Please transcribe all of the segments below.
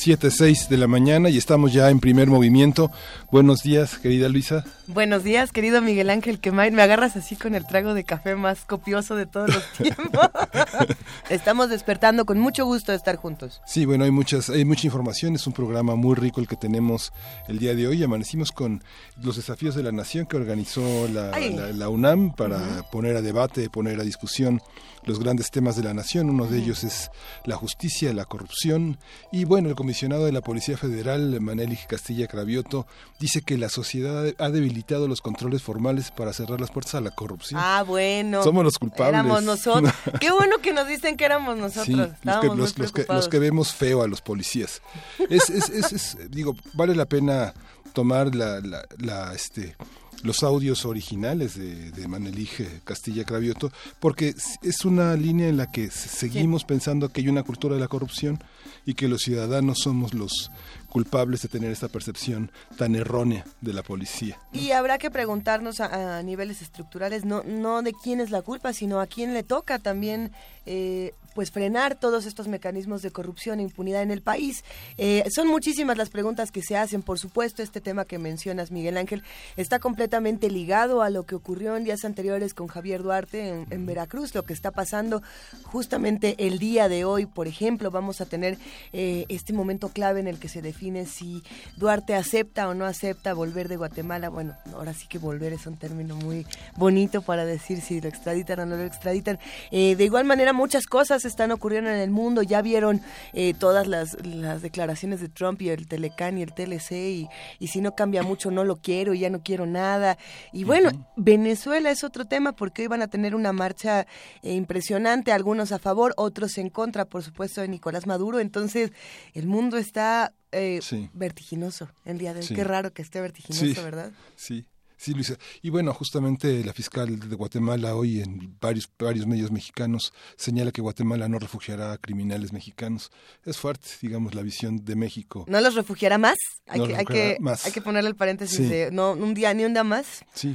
7, 6 de la mañana y estamos ya en primer movimiento. Buenos días, querida Luisa. Buenos días, querido Miguel Ángel Quemay. Me agarras así con el trago de café más copioso de todos los tiempos. Estamos despertando con mucho gusto de estar juntos. Sí, bueno, hay muchas, hay mucha información. Es un programa muy rico el que tenemos el día de hoy. Amanecimos con los desafíos de la nación que organizó la, UNAM para poner a debate, poner a discusión los grandes temas de la nación. Uno de ellos es la justicia, la corrupción. Y bueno, el comisionado de la Policía Federal, Manelich Castilla Cravioto, dice que la sociedad ha debilitado los controles formales para cerrar las puertas a la corrupción. Ah, bueno. Somos los culpables. Éramos nosotros. Qué bueno que nos dicen que éramos nosotros. los, que, los, que, vemos feo a los policías. Es, es, es, digo, vale la pena tomar la, la, la este los audios originales de, de Manelige Castilla Cravioto, porque es una línea en la que seguimos pensando que hay una cultura de la corrupción y que los ciudadanos somos los culpables de tener esta percepción tan errónea de la policía. Y habrá que preguntarnos a, niveles estructurales no, no de quién es la culpa, sino a quién le toca también eh, pues frenar todos estos mecanismos de corrupción e impunidad en el país. Eh, son muchísimas las preguntas que se hacen, por supuesto, este tema que mencionas, Miguel Ángel, está completamente ligado a lo que ocurrió en días anteriores con Javier Duarte en, Veracruz, lo que está pasando justamente el día de hoy, por ejemplo, vamos a tener eh, este momento clave en el que se define si Duarte acepta o no acepta volver de Guatemala. Bueno, ahora sí que volver es un término muy bonito para decir si lo extraditan o no lo extraditan. Eh, de igual manera, muchas cosas están ocurriendo en el mundo. Ya vieron eh, todas las, declaraciones de Trump y el Telecán y el TLC y, y, si no cambia mucho no lo quiero, ya no quiero nada. Y bueno, Venezuela es otro tema porque hoy van a tener una marcha eh, impresionante, algunos a favor, otros en contra, por supuesto, de Nicolás Maduro. Entonces, el mundo está eh, vertiginoso el día de hoy. Qué raro que esté vertiginoso, ¿verdad? Sí. Sí, Luisa. Y bueno, justamente la fiscal de Guatemala hoy en varios, varios medios mexicanos señala que Guatemala no refugiará a criminales mexicanos. Es fuerte, digamos, la visión de México. ¿No los refugiará más? Hay, que, hay, que, hay que ponerle el paréntesis de no, un día ni un día más. Sí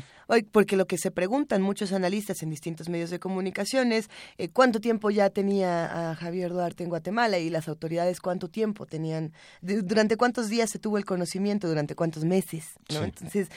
porque lo que se preguntan muchos analistas en distintos medios de comunicación es eh, cuánto tiempo ya tenía a Javier Duarte en Guatemala y las autoridades cuánto tiempo tenían, durante cuántos días se tuvo el conocimiento, durante cuántos meses. ¿no? Entonces,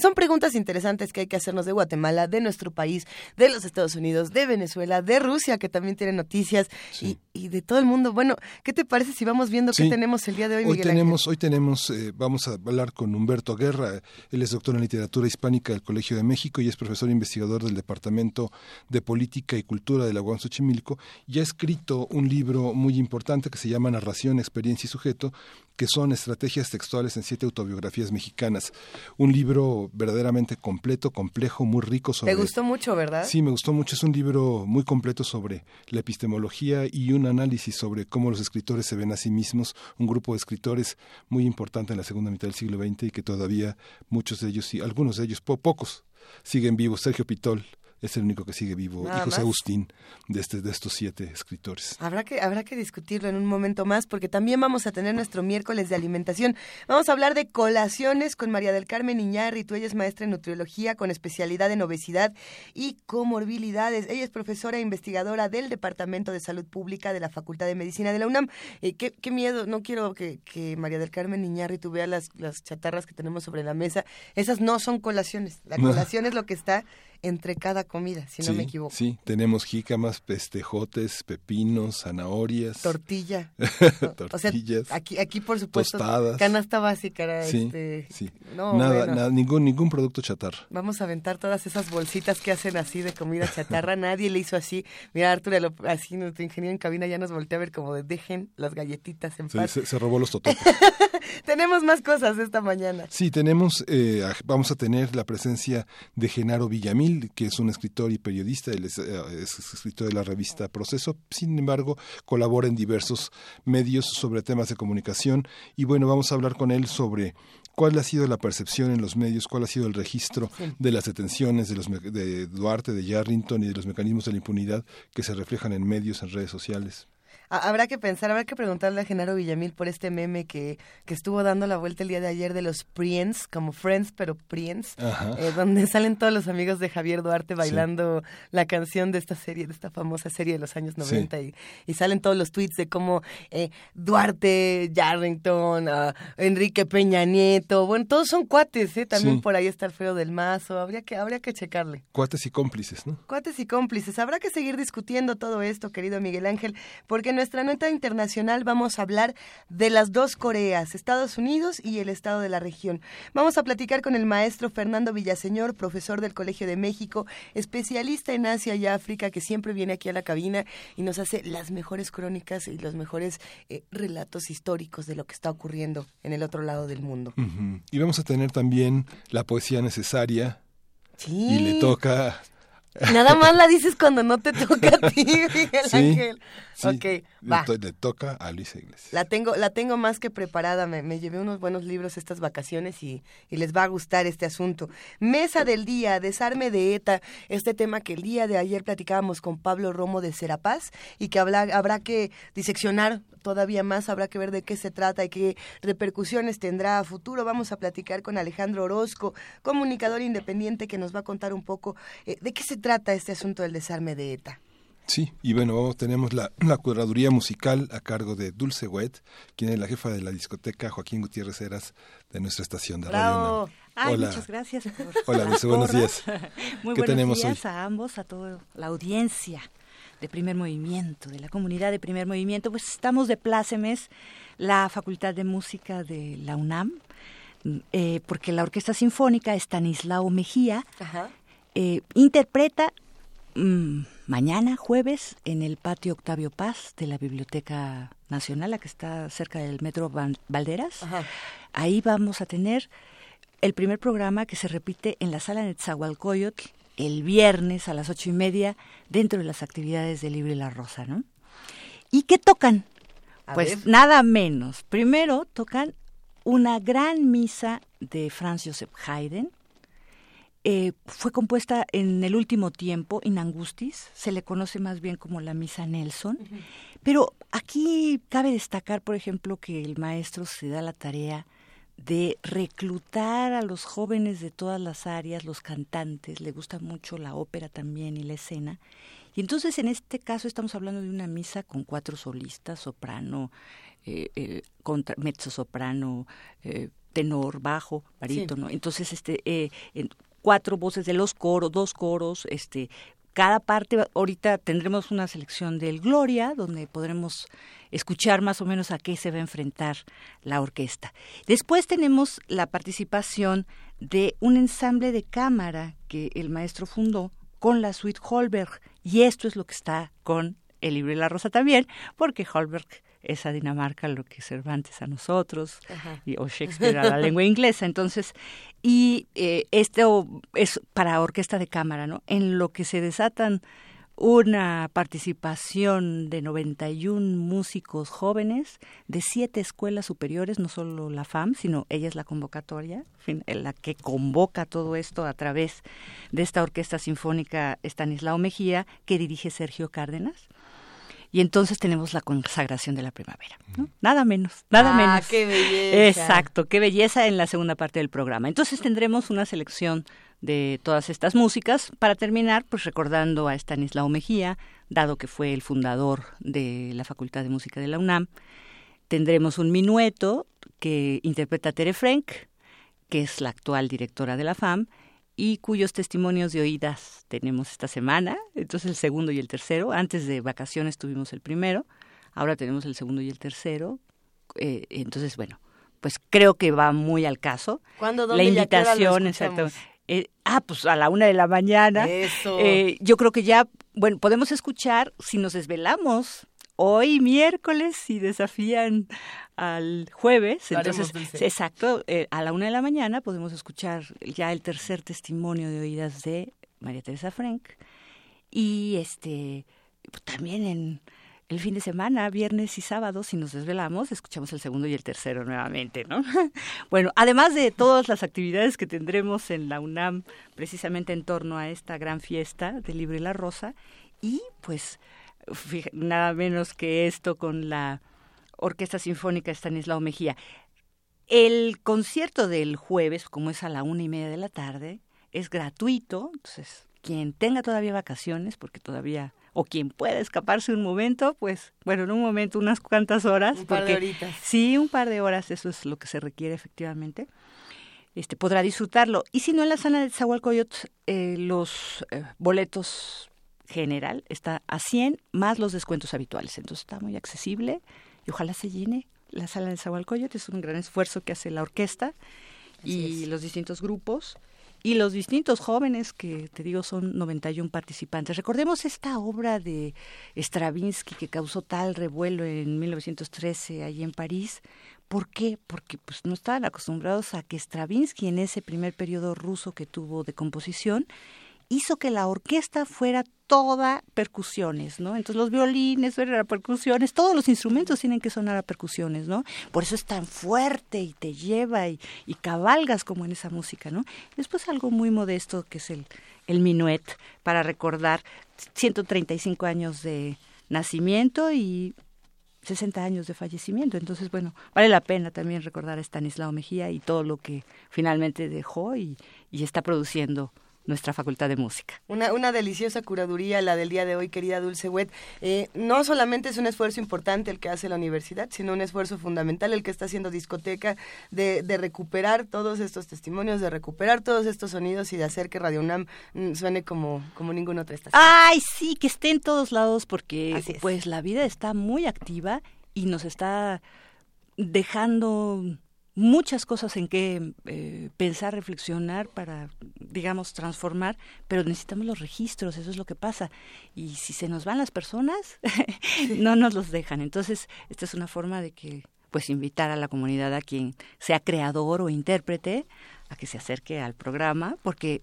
son, preguntas interesantes que hay que hacernos de Guatemala, de nuestro país, de los Estados Unidos, de Venezuela, de Rusia, que también tiene noticias, y, y, de todo el mundo. Bueno, ¿qué te parece si vamos viendo qué tenemos el día de hoy, hoy Tenemos, hoy tenemos, eh, vamos a hablar con Humberto Guerra, él es doctor en literatura hispánica del Colegio de México y es profesor investigador del Departamento de Política y Cultura de la UAM Xochimilco y ha escrito un libro muy importante que se llama Narración, Experiencia y Sujeto, que son estrategias textuales en siete autobiografías mexicanas. Un libro verdaderamente completo, complejo, muy rico sobre... ¿Te gustó mucho, verdad? Sí, me gustó mucho. Es un libro muy completo sobre la epistemología y un análisis sobre cómo los escritores se ven a sí mismos, un grupo de escritores muy importante en la segunda mitad del siglo XX y que todavía muchos de ellos, y algunos de ellos, pocos, siguen vivos. Sergio Pitol es el único que sigue vivo, y José Agustín, de, este, de estos siete escritores. Habrá que, habrá que discutirlo en un momento más, porque también vamos a tener nuestro miércoles de alimentación. Vamos a hablar de colaciones con María del Carmen Iñarri, tú ella es maestra en nutriología con especialidad en obesidad y comorbilidades. Ella es profesora e investigadora del Departamento de Salud Pública de la Facultad de Medicina de la UNAM. Eh, qué, qué, miedo, no quiero que, que María del Carmen Iñarri vea las, las chatarras que tenemos sobre la mesa. Esas no son colaciones. La colación es lo que está entre cada comida, si no me equivoco. Sí, tenemos jícamas, pestejotes, pepinos, zanahorias. Tortilla. Tortillas. aquí, aquí, por supuesto, canasta básica. Sí, este, sí. nada, nada, ningún, ningún producto chatarra. Vamos a aventar todas esas bolsitas que hacen así de comida chatarra. Nadie le hizo así. Mira, Arturo, así nuestro ingeniero en cabina ya nos voltea a ver como de dejen las galletitas en paz. Se, se, robó los totopos. tenemos más cosas esta mañana. Sí, tenemos, eh, vamos a tener la presencia de Genaro Villamil, que es un escritor y periodista, él es, eh, escritor de la revista Proceso, sin embargo, colabora en diversos medios sobre temas de comunicación y bueno, vamos a hablar con él sobre cuál ha sido la percepción en los medios, cuál ha sido el registro de las detenciones de, los, de Duarte, de Yarrington y de los mecanismos de la impunidad que se reflejan en medios, en redes sociales. Habrá que pensar, habrá que preguntarle a Genaro Villamil por este meme que, que estuvo dando la vuelta el día de ayer de los Priens, como Friends, pero Priens, eh, donde salen todos los amigos de Javier Duarte bailando la canción de esta serie, de esta famosa serie de los años 90, y, salen todos los tweets de cómo eh, Duarte, Yarrington, uh, Enrique Peña Nieto, bueno, todos son cuates, ¿eh? También por ahí está el feo del mazo, habría que, habría que checarle. Cuates y cómplices, ¿no? Cuates y cómplices. Habrá que seguir discutiendo todo esto, querido Miguel Ángel, porque nuestra nota internacional vamos a hablar de las dos Coreas, Estados Unidos y el Estado de la región. Vamos a platicar con el maestro Fernando Villaseñor, profesor del Colegio de México, especialista en Asia y África, que siempre viene aquí a la cabina y nos hace las mejores crónicas y los mejores eh, relatos históricos de lo que está ocurriendo en el otro lado del mundo. Y vamos a tener también la poesía necesaria. Y le toca Nada más la dices cuando no te toca a ti, Miguel Ángel. ok, va. Le, toca a Luisa Iglesias. La tengo, la tengo más que preparada. Me, me llevé unos buenos libros estas vacaciones y, y, les va a gustar este asunto. Mesa del día, desarme de ETA. Este tema que el día de ayer platicábamos con Pablo Romo de Serapaz y que habrá que diseccionar todavía más, habrá que ver de qué se trata y qué repercusiones tendrá a futuro. Vamos a platicar con Alejandro Orozco, comunicador independiente, que nos va a contar un poco eh, de qué se trata este asunto del desarme de ETA. Sí, y bueno, tenemos la, la curaduría musical a cargo de Dulce Wet, quien es la jefa de la discoteca Joaquín Gutiérrez Heras de nuestra estación de radio. Hola. muchas gracias. Hola, Dulce, buenos días. Muy ¿Qué buenos tenemos días a ambos, a toda la audiencia de primer movimiento, de la comunidad de primer movimiento, pues estamos de plácemes la Facultad de Música de la UNAM, eh, porque la Orquesta Sinfónica Estanislao Mejía eh, interpreta mm, mañana, jueves, en el patio Octavio Paz de la Biblioteca Nacional, la que está cerca del Metro Valderas. Ahí vamos a tener el primer programa que se repite en la sala de Tzahualcoyotl el viernes a las ocho y media dentro de las actividades de Libre La Rosa, ¿no? ¿Y qué tocan? pues nada menos. Primero tocan una gran misa de Franz Joseph Haydn. Eh, fue compuesta en el último tiempo, in Angustis, se le conoce más bien como la misa Nelson. Pero aquí cabe destacar, por ejemplo, que el maestro se da la tarea de reclutar a los jóvenes de todas las áreas, los cantantes, le gusta mucho la ópera también y la escena. Y entonces en este caso estamos hablando de una misa con cuatro solistas, soprano, eh, eh mezzo soprano, eh, tenor, bajo, barítono. Entonces este eh, cuatro voces de los coros, dos coros, este cada parte, ahorita tendremos una selección del Gloria, donde podremos escuchar más o menos a qué se va a enfrentar la orquesta. Después tenemos la participación de un ensamble de cámara que el maestro fundó con la suite Holberg, y esto es lo que está con el libro y la rosa también, porque Holberg es a Dinamarca lo que Cervantes a nosotros y, o Shakespeare a la lengua inglesa. Entonces, y eh, esto es para orquesta de cámara, ¿no? En lo que se desatan una participación de 91 músicos jóvenes de siete escuelas superiores, no solo la FAM, sino ella es la convocatoria, la que convoca todo esto a través de esta orquesta sinfónica Estanislao Mejía, que dirige Sergio Cárdenas y entonces tenemos la consagración de la primavera. Nada menos, nada ah, menos. ¡Qué belleza! Exacto, qué belleza en la segunda parte del programa. Entonces tendremos una selección de todas estas músicas. Para terminar, pues recordando a Stanislao Mejía, dado que fue el fundador de la Facultad de Música de la UNAM, tendremos un minueto que interpreta Tere Frank, que es la actual directora de la FAM, y cuyos testimonios de oídas tenemos esta semana, entonces el segundo y el tercero. Antes de vacaciones tuvimos el primero, ahora tenemos el segundo y el tercero. Eh, entonces, bueno, pues creo que va muy al caso. ¿Cuándo, dónde, La invitación, exacto. Eh, ah, pues a la una de la mañana. Eso. Eh, yo creo que ya, bueno, podemos escuchar si nos desvelamos hoy miércoles si desafían al jueves. Entonces, exacto, eh, a la una de la mañana podemos escuchar ya el tercer testimonio de oídas de María Teresa Frank. Y este también en el fin de semana, viernes y sábado, si nos desvelamos, escuchamos el segundo y el tercero nuevamente, ¿no? bueno, además de todas las actividades que tendremos en la UNAM precisamente en torno a esta gran fiesta del libro y la rosa, y pues nada menos que esto con la Orquesta Sinfónica Estanislao Mejía. El concierto del jueves, como es a la una y media de la tarde, es gratuito, entonces quien tenga todavía vacaciones, porque todavía, o quien pueda escaparse un momento, pues, bueno, en un momento, unas cuantas horas. Un par de horitas. Sí, un par de horas, eso es lo que se requiere efectivamente. Este, podrá disfrutarlo. Y si no, en la sala de Zahualcoyot, eh, los eh, boletos general está a 100 más los descuentos habituales. Entonces está muy accesible y ojalá se llene la sala de Zahualcoyot. Es un gran esfuerzo que hace la orquesta y los distintos grupos y los distintos jóvenes que te digo son 91 participantes. Recordemos esta obra de Stravinsky que causó tal revuelo en 1913 allí en París. ¿Por qué? Porque pues no estaban acostumbrados a que Stravinsky en ese primer periodo ruso que tuvo de composición hizo que la orquesta fuera toda percusiones, ¿no? Entonces los violines eran percusiones, todos los instrumentos tienen que sonar a percusiones, ¿no? Por eso es tan fuerte y te lleva y, cabalgas como en esa música, ¿no? Después algo muy modesto que es el, el minuet para recordar 135 años de nacimiento y 60 años de fallecimiento. Entonces, bueno, vale la pena también recordar a Stanislao Mejía y todo lo que finalmente dejó y, y está produciendo nuestra Facultad de Música. Una, una deliciosa curaduría la del día de hoy, querida Dulce Wet. Eh, no solamente es un esfuerzo importante el que hace la universidad, sino un esfuerzo fundamental el que está haciendo discoteca de, de recuperar todos estos testimonios, de recuperar todos estos sonidos y de hacer que Radio UNAM mm, suene como, como ninguna otra estación. Ay, sí, que esté en todos lados porque pues la vida está muy activa y nos está dejando muchas cosas en que eh, pensar, reflexionar para, digamos, transformar, pero necesitamos los registros, eso es lo que pasa. Y si se nos van las personas, no nos los dejan. Entonces, esta es una forma de que, pues, invitar a la comunidad, a quien sea creador o intérprete, a que se acerque al programa, porque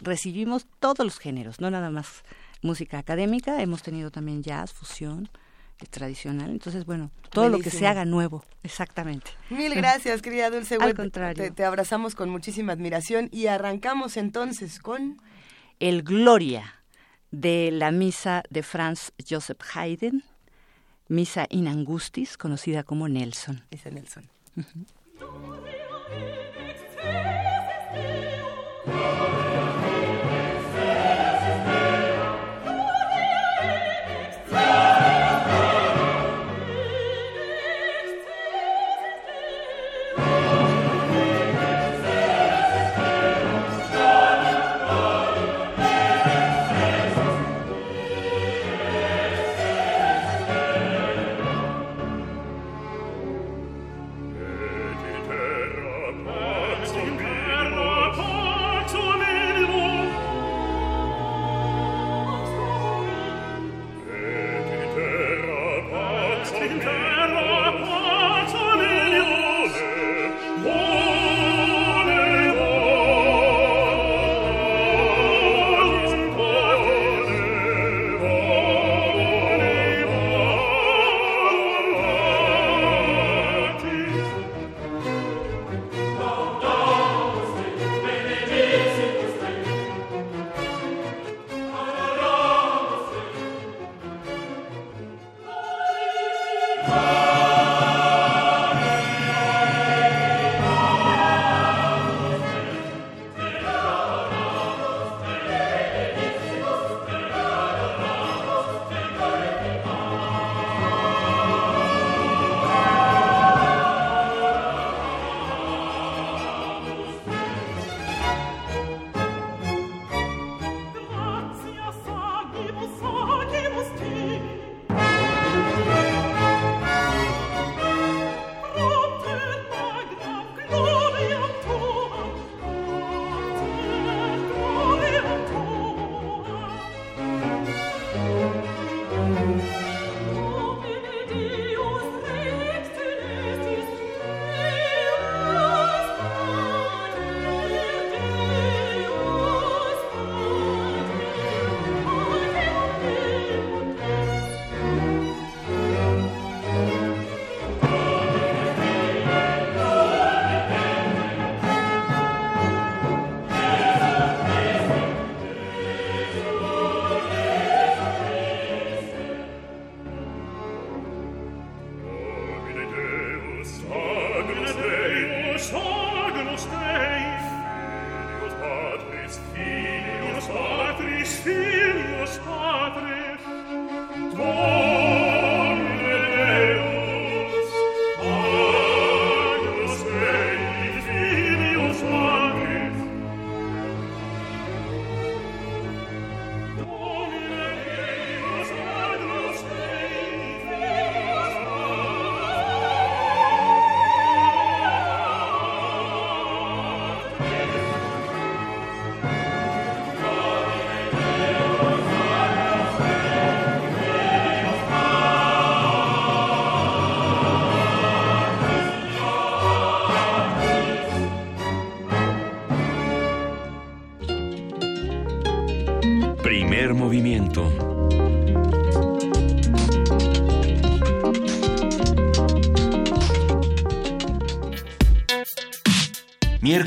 recibimos todos los géneros, no nada más música académica, hemos tenido también jazz, fusión, tradicional. Entonces, bueno, todo lo que se haga nuevo, exactamente. Mil gracias, querida Dulce. Al contrario. Te, abrazamos con muchísima admiración y arrancamos entonces con... El Gloria de la misa de Franz Joseph Haydn, Misa in Angustis, conocida como Nelson. Misa Nelson.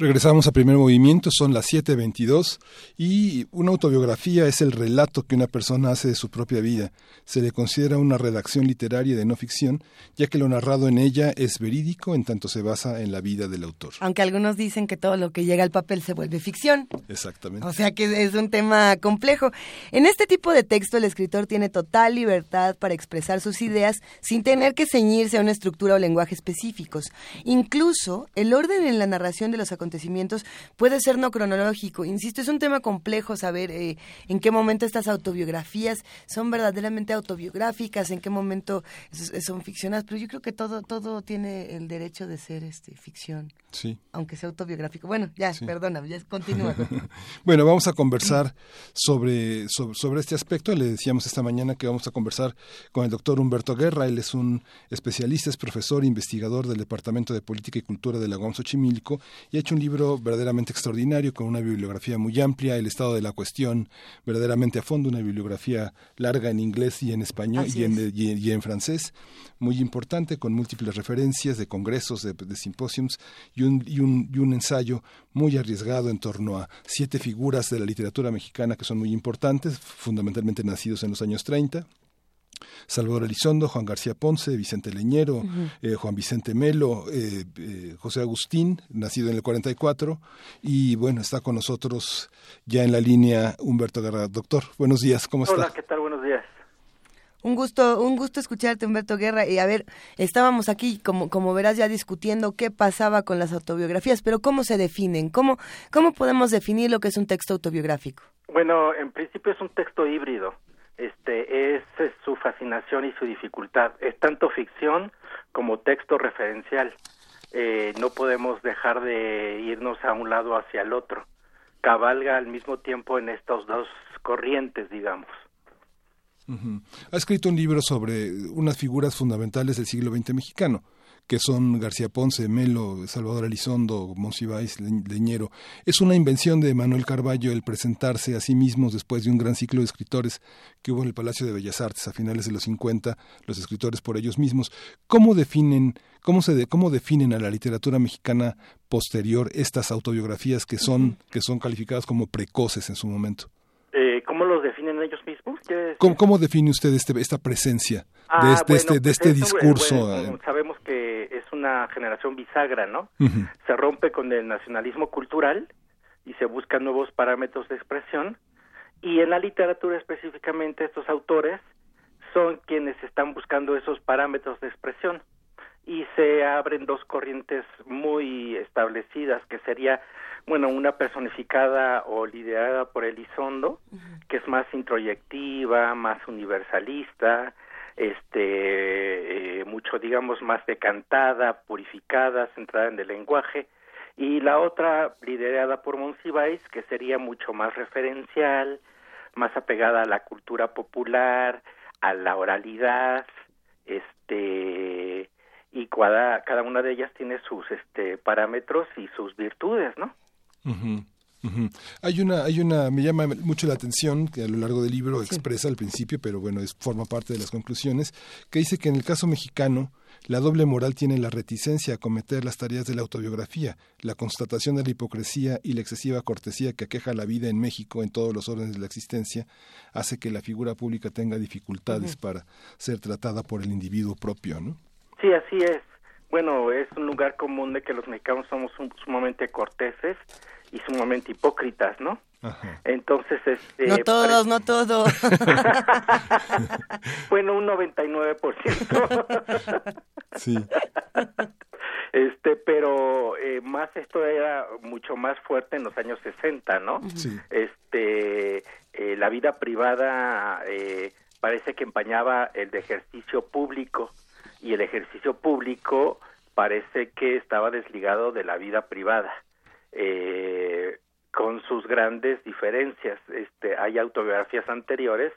Regresamos a primer movimiento, son las 7.22 y una autobiografía es el relato que una persona hace de su propia vida. Se le considera una redacción literaria de no ficción, ya que lo narrado en ella es verídico en tanto se basa en la vida del autor. Aunque algunos dicen que todo lo que llega al papel se vuelve ficción. Exactamente. O sea que es un tema complejo. En este tipo de texto el escritor tiene total libertad para expresar sus ideas sin tener que ceñirse a una estructura o lenguaje específicos. Incluso el orden en la narración de los acontecimientos acontecimientos puede ser no cronológico. Insisto, es un tema complejo saber eh, en qué momento estas autobiografías son verdaderamente autobiográficas, en qué momento son ficcionadas, pero yo creo que todo todo tiene el derecho de ser este ficción. Sí. Aunque sea autobiográfico. Bueno, ya, perdona, ya continúa. bueno, vamos a conversar sobre, sobre, este aspecto. Le decíamos esta mañana que vamos a conversar con el doctor Humberto Guerra. Él es un especialista, es profesor, investigador del Departamento de Política y Cultura de la UAM Xochimilco y ha hecho un libro verdaderamente extraordinario con una bibliografía muy amplia, el estado de la cuestión verdaderamente a fondo, una bibliografía larga en inglés y en español y en, y, en, francés, muy importante, con múltiples referencias de congresos, de, de simposiums y un, y, un, y un ensayo muy arriesgado en torno a siete figuras de la literatura mexicana que son muy importantes, fundamentalmente nacidos en los años 30. Salvador Elizondo, Juan García Ponce, Vicente Leñero, eh, Juan Vicente Melo, eh, eh, José Agustín, nacido en el 44, y bueno, está con nosotros ya en la línea Humberto Guerra. Doctor, buenos días, ¿cómo está? Hola, ¿qué tal? Buenos días. Un gusto, un gusto escucharte, Humberto Guerra. Y a ver, estábamos aquí, como, como verás, ya discutiendo qué pasaba con las autobiografías, pero ¿cómo se definen? ¿Cómo, ¿Cómo podemos definir lo que es un texto autobiográfico? Bueno, en principio es un texto híbrido. Este es, su fascinación y su dificultad. Es tanto ficción como texto referencial. Eh, no podemos dejar de irnos a un lado hacia el otro. Cabalga al mismo tiempo en estas dos corrientes, digamos. Ha escrito un libro sobre unas figuras fundamentales del siglo XX mexicano, que son García Ponce, Melo, Salvador Elizondo, Monsiváis, Leñero. Es una invención de Manuel Carballo el presentarse a sí mismos después de un gran ciclo de escritores que hubo en el Palacio de Bellas Artes a finales de los 50, los escritores por ellos mismos. ¿Cómo definen, cómo se cómo definen a la literatura mexicana posterior estas autobiografías que son, que son calificadas como precoces en su momento? ¿Cómo los definen ellos mismos? ¿Cómo, define usted este, esta presencia de este, este, de este pues discurso? sabemos que es una generación bisagra, ¿no? Se rompe con el nacionalismo cultural y se buscan nuevos parámetros de expresión. Y en la literatura específicamente estos autores son quienes están buscando esos parámetros de expresión y se abren dos corrientes muy establecidas que sería bueno, una personificada o liderada por Elizondo, que es más introyectiva, más universalista, este, eh, mucho, digamos, más decantada, purificada, centrada en el lenguaje, y la otra liderada por Monsiváis, que sería mucho más referencial, más apegada a la cultura popular, a la oralidad, este, y cada, cada una de ellas tiene sus este, parámetros y sus virtudes, ¿no? Hay una, hay una, me llama mucho la atención que a lo largo del libro expresa al principio, pero bueno, es, forma parte de las conclusiones, que dice que en el caso mexicano la doble moral tiene la reticencia a cometer las tareas de la autobiografía, la constatación de la hipocresía y la excesiva cortesía que aqueja la vida en México en todos los órdenes de la existencia, hace que la figura pública tenga dificultades para ser tratada por el individuo propio, ¿no? Sí, así es. Bueno, es un lugar común de que los mexicanos somos sumamente corteses y sumamente hipócritas, ¿no? Entonces, este... No todos, no todos. bueno, un 99%. sí. Este, pero eh, más esto era mucho más fuerte en los años 60, ¿no? Sí. Este, eh, la vida privada eh, parece que empañaba el de ejercicio público y el ejercicio público parece que estaba desligado de la vida privada. Eh, con sus grandes diferencias. Este, hay autobiografías anteriores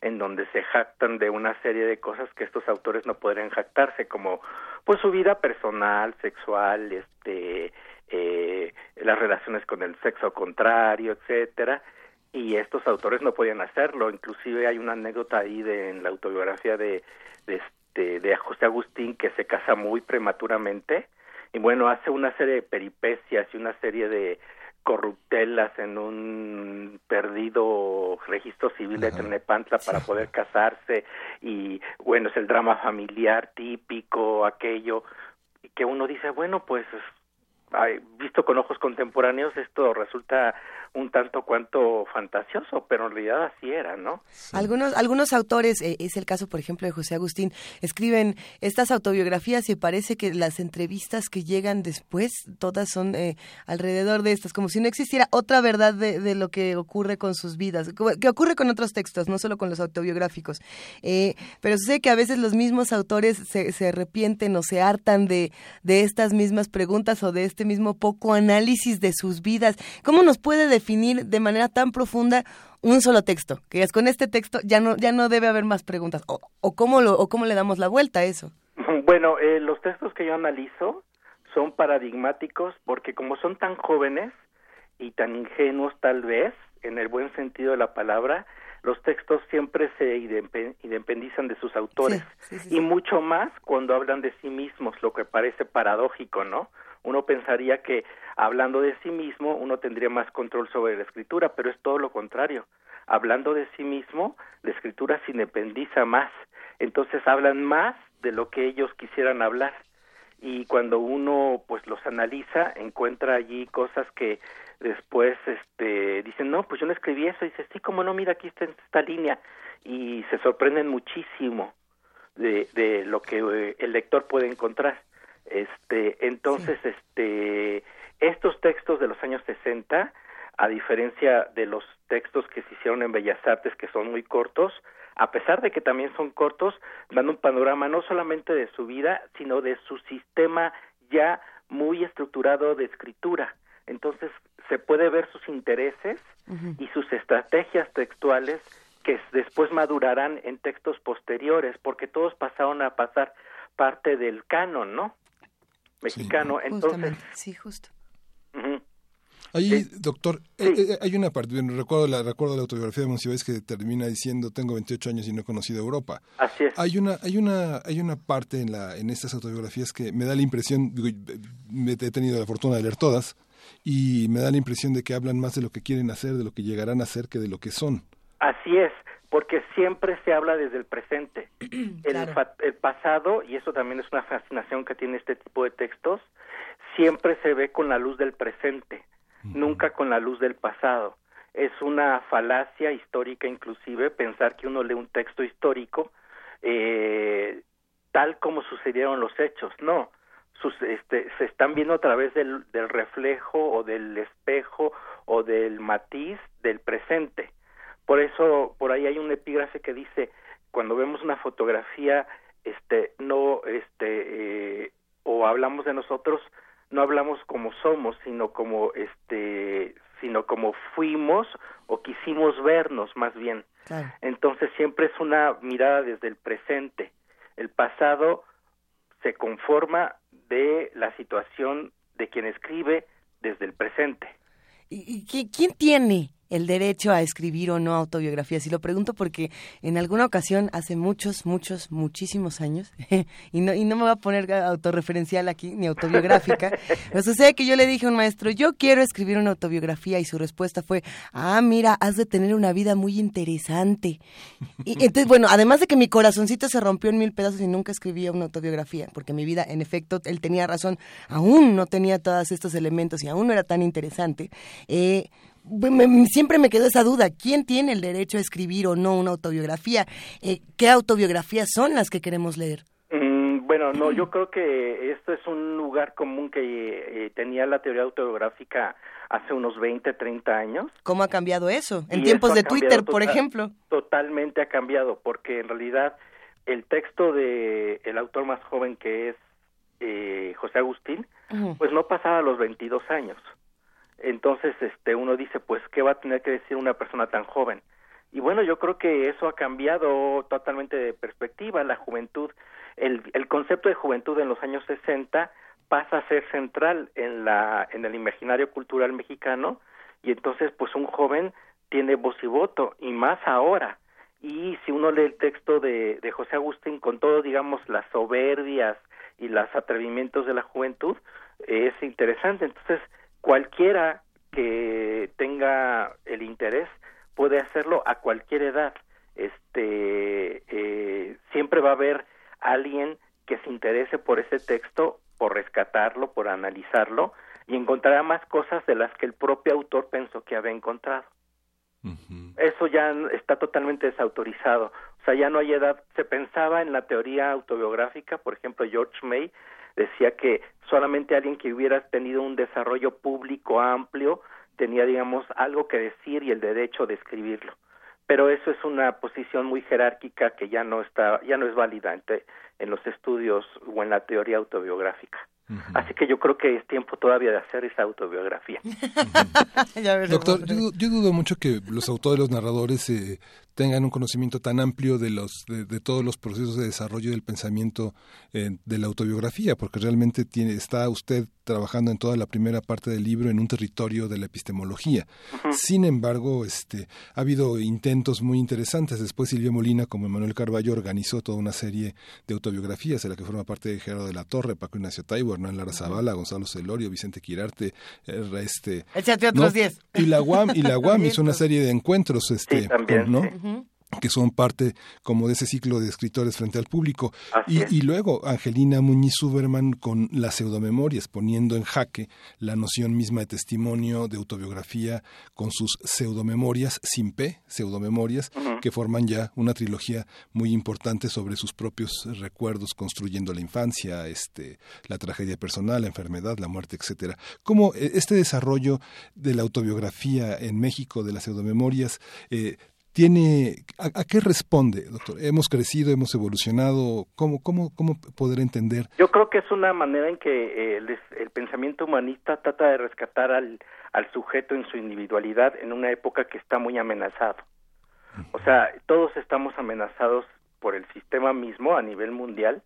en donde se jactan de una serie de cosas que estos autores no podrían jactarse, como pues su vida personal, sexual, este, eh, las relaciones con el sexo contrario, etcétera, y estos autores no podían hacerlo. Inclusive hay una anécdota ahí de, en la autobiografía de, de, este, de José Agustín que se casa muy prematuramente y bueno, hace una serie de peripecias y una serie de corruptelas en un perdido registro civil de Ternepantla para poder casarse y bueno, es el drama familiar típico, aquello que uno dice, bueno, pues visto con ojos contemporáneos esto resulta un tanto cuanto fantasioso, pero en realidad así era, ¿no? Algunos, algunos autores, eh, es el caso por ejemplo de José Agustín, escriben estas autobiografías y parece que las entrevistas que llegan después, todas son eh, alrededor de estas, como si no existiera otra verdad de, lo que ocurre con sus vidas, que ocurre con otros textos, no solo con los autobiográficos. Eh, pero sé que a veces los mismos autores se, se arrepienten o se hartan de, de estas mismas preguntas o de este mismo poco análisis de sus vidas. ¿Cómo nos puede definir de manera tan profunda un solo texto, que es con este texto ya no ya no debe haber más preguntas o, o cómo lo o cómo le damos la vuelta a eso. Bueno, eh, los textos que yo analizo son paradigmáticos porque como son tan jóvenes y tan ingenuos tal vez en el buen sentido de la palabra, los textos siempre se independizan de sus autores y mucho más cuando hablan de sí mismos, lo que parece paradójico, ¿no? Uno pensaría que hablando de sí mismo uno tendría más control sobre la escritura, pero es todo lo contrario. Hablando de sí mismo, la escritura se independiza más. Entonces hablan más de lo que ellos quisieran hablar. Y cuando uno pues los analiza, encuentra allí cosas que después este dicen, "No, pues yo no escribí eso." Y dice, "Sí, como no, mira, aquí está esta línea." Y se sorprenden muchísimo de, de lo que eh, el lector puede encontrar. Este, entonces, este, estos textos de los años 60, a diferencia de los textos que se hicieron en Bellas Artes, que son muy cortos, a pesar de que también son cortos, dan un panorama no solamente de su vida, sino de su sistema ya muy estructurado de escritura. Entonces, se puede ver sus intereses y sus estrategias textuales que después madurarán en textos posteriores, porque todos pasaron a pasar parte del canon, ¿no? Mexicano. Entonces, sí, justo. Ahí, doctor, eh, eh, hay una parte, recuerdo la, recuerdo la autobiografía de Monsiváis que termina diciendo, tengo 28 años y no he conocido Europa. Así es. Hay una, hay una, hay una parte en, la, en estas autobiografías que me da la impresión, me he tenido la fortuna de leer todas, y me da la impresión de que hablan más de lo que quieren hacer, de lo que llegarán a ser, que de lo que son. Así es porque siempre se habla desde el presente. El, pasado, y eso también es una fascinación que tiene este tipo de textos, siempre se ve con la luz del presente, nunca con la luz del pasado. Es una falacia histórica inclusive pensar que uno lee un texto histórico eh, tal como sucedieron los hechos. No, sus, este, se están viendo a través del, del reflejo o del espejo o del matiz del presente por eso, por ahí hay un epígrafe que dice, cuando vemos una fotografía, este, no, este, eh, o hablamos de nosotros, no hablamos como somos, sino como, este, sino como fuimos o quisimos vernos más bien. Entonces siempre es una mirada desde el presente. El pasado se conforma de la situación de quien escribe desde el presente. ¿Y, y quién tiene el derecho a escribir o no autobiografías. Y lo pregunto porque en alguna ocasión, hace muchos, muchos, muchísimos años, y, no, y no me voy a poner autorreferencial aquí, ni autobiográfica, pero sucede que yo le dije a un maestro, yo quiero escribir una autobiografía, y su respuesta fue, ah, mira, has de tener una vida muy interesante. Y entonces, bueno, además de que mi corazoncito se rompió en mil pedazos y nunca escribía una autobiografía, porque mi vida, en efecto, él tenía razón, aún no tenía todos estos elementos y aún no era tan interesante, eh, siempre me quedó esa duda, ¿quién tiene el derecho a escribir o no una autobiografía? Eh, ¿Qué autobiografías son las que queremos leer? Mm, bueno, no, yo creo que esto es un lugar común que eh, tenía la teoría autobiográfica hace unos 20, 30 años. ¿Cómo ha cambiado eso? En tiempos de Twitter, por ejemplo. Totalmente ha cambiado, porque en realidad el texto de el autor más joven que es eh, José Agustín, pues no pasaba los 22 años entonces este uno dice pues qué va a tener que decir una persona tan joven y bueno yo creo que eso ha cambiado totalmente de perspectiva. La juventud el, el concepto de juventud en los años 60 pasa a ser central en la en el imaginario cultural mexicano. Y entonces pues un joven tiene voz y voto y más ahora. Y si uno lee el texto de, de José Agustín con todo digamos las soberbias y los atrevimientos de la juventud es interesante. Entonces cualquiera que tenga el interés puede hacerlo a cualquier edad. Este eh, siempre va a haber alguien que se interese por ese texto por rescatarlo por analizarlo y encontrará más cosas de las que el propio autor pensó que había encontrado. Eso ya está totalmente desautorizado. O sea ya no hay edad. Se pensaba en la teoría autobiográfica por ejemplo George May decía que solamente alguien que hubiera tenido un desarrollo público amplio tenía, digamos, algo que decir y el derecho de escribirlo. Pero eso es una posición muy jerárquica que ya no está, ya no es válida en los estudios o en la teoría autobiográfica. Así que yo creo que es tiempo todavía de hacer esa autobiografía. Doctor, yo, dudo mucho que los autores, los narradores, eh, tengan un conocimiento tan amplio de los de, todos los procesos de desarrollo del pensamiento eh, de la autobiografía porque realmente tiene está usted trabajando en toda la primera parte del libro en un territorio de la epistemología. Sin embargo este ha habido intentos muy interesantes. Después Silvia Molina como Manuel Carballo organizó toda una serie de autobiografías de la que forma parte de Gerardo de la Torre Paco Ignacio Taibo Hernán Lara Zavala Gonzalo Celorio Vicente Quirarte eh, este otros y la UAM y la UAM hizo una serie de encuentros este ¿no? Que son parte como de ese ciclo de escritores frente al público. Y, luego Angelina Muñiz Suberman con las pseudomemorias, poniendo en jaque la noción misma de testimonio, de autobiografía, con sus pseudomemorias, sin P, pseudomemorias, que forman ya una trilogía muy importante sobre sus propios recuerdos, construyendo la infancia, este, la tragedia personal, la enfermedad, la muerte, etcétera. ¿Cómo eh, este desarrollo de la autobiografía en México, de las pseudomemorias, eh, tiene a, qué responde, doctor? Hemos crecido, hemos evolucionado. ¿Cómo, cómo, cómo poder entender? Yo creo que es una manera en que el, el pensamiento humanista trata de rescatar al, al sujeto en su individualidad en una época que está muy amenazado. O sea, todos estamos amenazados por el sistema mismo a nivel mundial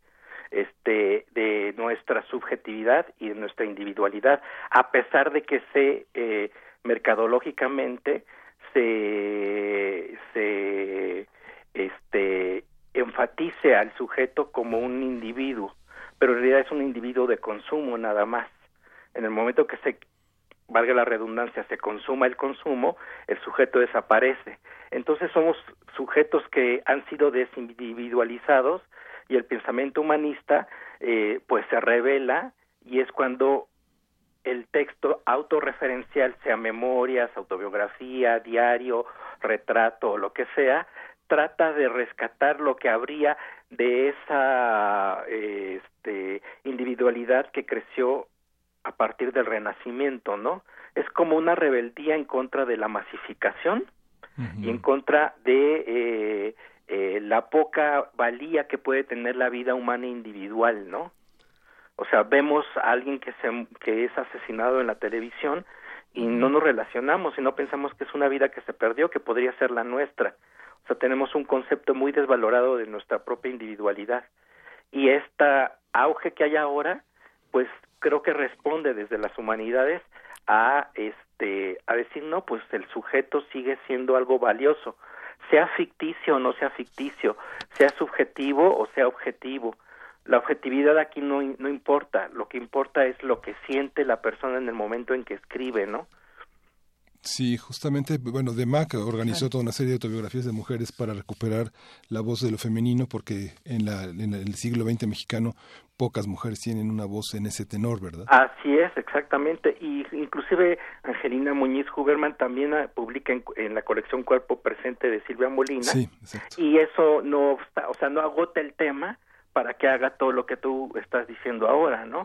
este de nuestra subjetividad y de nuestra individualidad a pesar de que se eh, mercadológicamente se, se este, enfatice al sujeto como un individuo, pero en realidad es un individuo de consumo nada más. En el momento que se, valga la redundancia, se consuma el consumo, el sujeto desaparece. Entonces somos sujetos que han sido desindividualizados y el pensamiento humanista eh, pues se revela y es cuando el texto autorreferencial, sea memorias, autobiografía, diario, retrato o lo que sea, trata de rescatar lo que habría de esa este, individualidad que creció a partir del Renacimiento, ¿no? Es como una rebeldía en contra de la masificación y en contra de eh, eh, la poca valía que puede tener la vida humana individual, ¿no? O sea, vemos a alguien que, se, que es asesinado en la televisión y no nos relacionamos y no pensamos que es una vida que se perdió, que podría ser la nuestra. O sea, tenemos un concepto muy desvalorado de nuestra propia individualidad. Y este auge que hay ahora, pues creo que responde desde las humanidades a este a decir no, pues el sujeto sigue siendo algo valioso, sea ficticio o no sea ficticio, sea subjetivo o sea objetivo la objetividad aquí no, no importa, lo que importa es lo que siente la persona en el momento en que escribe, ¿no? Sí, justamente, bueno, Mac organizó toda una serie de autobiografías de mujeres para recuperar la voz de lo femenino, porque en, la, en el siglo XX mexicano pocas mujeres tienen una voz en ese tenor, ¿verdad? Así es, exactamente. Y inclusive Angelina Muñiz Huberman también ah, publica en, la colección Cuerpo Presente de Silvia Molina. Sí, Y eso no, o sea, no agota el tema, para que haga todo lo que tú estás diciendo ahora, ¿no?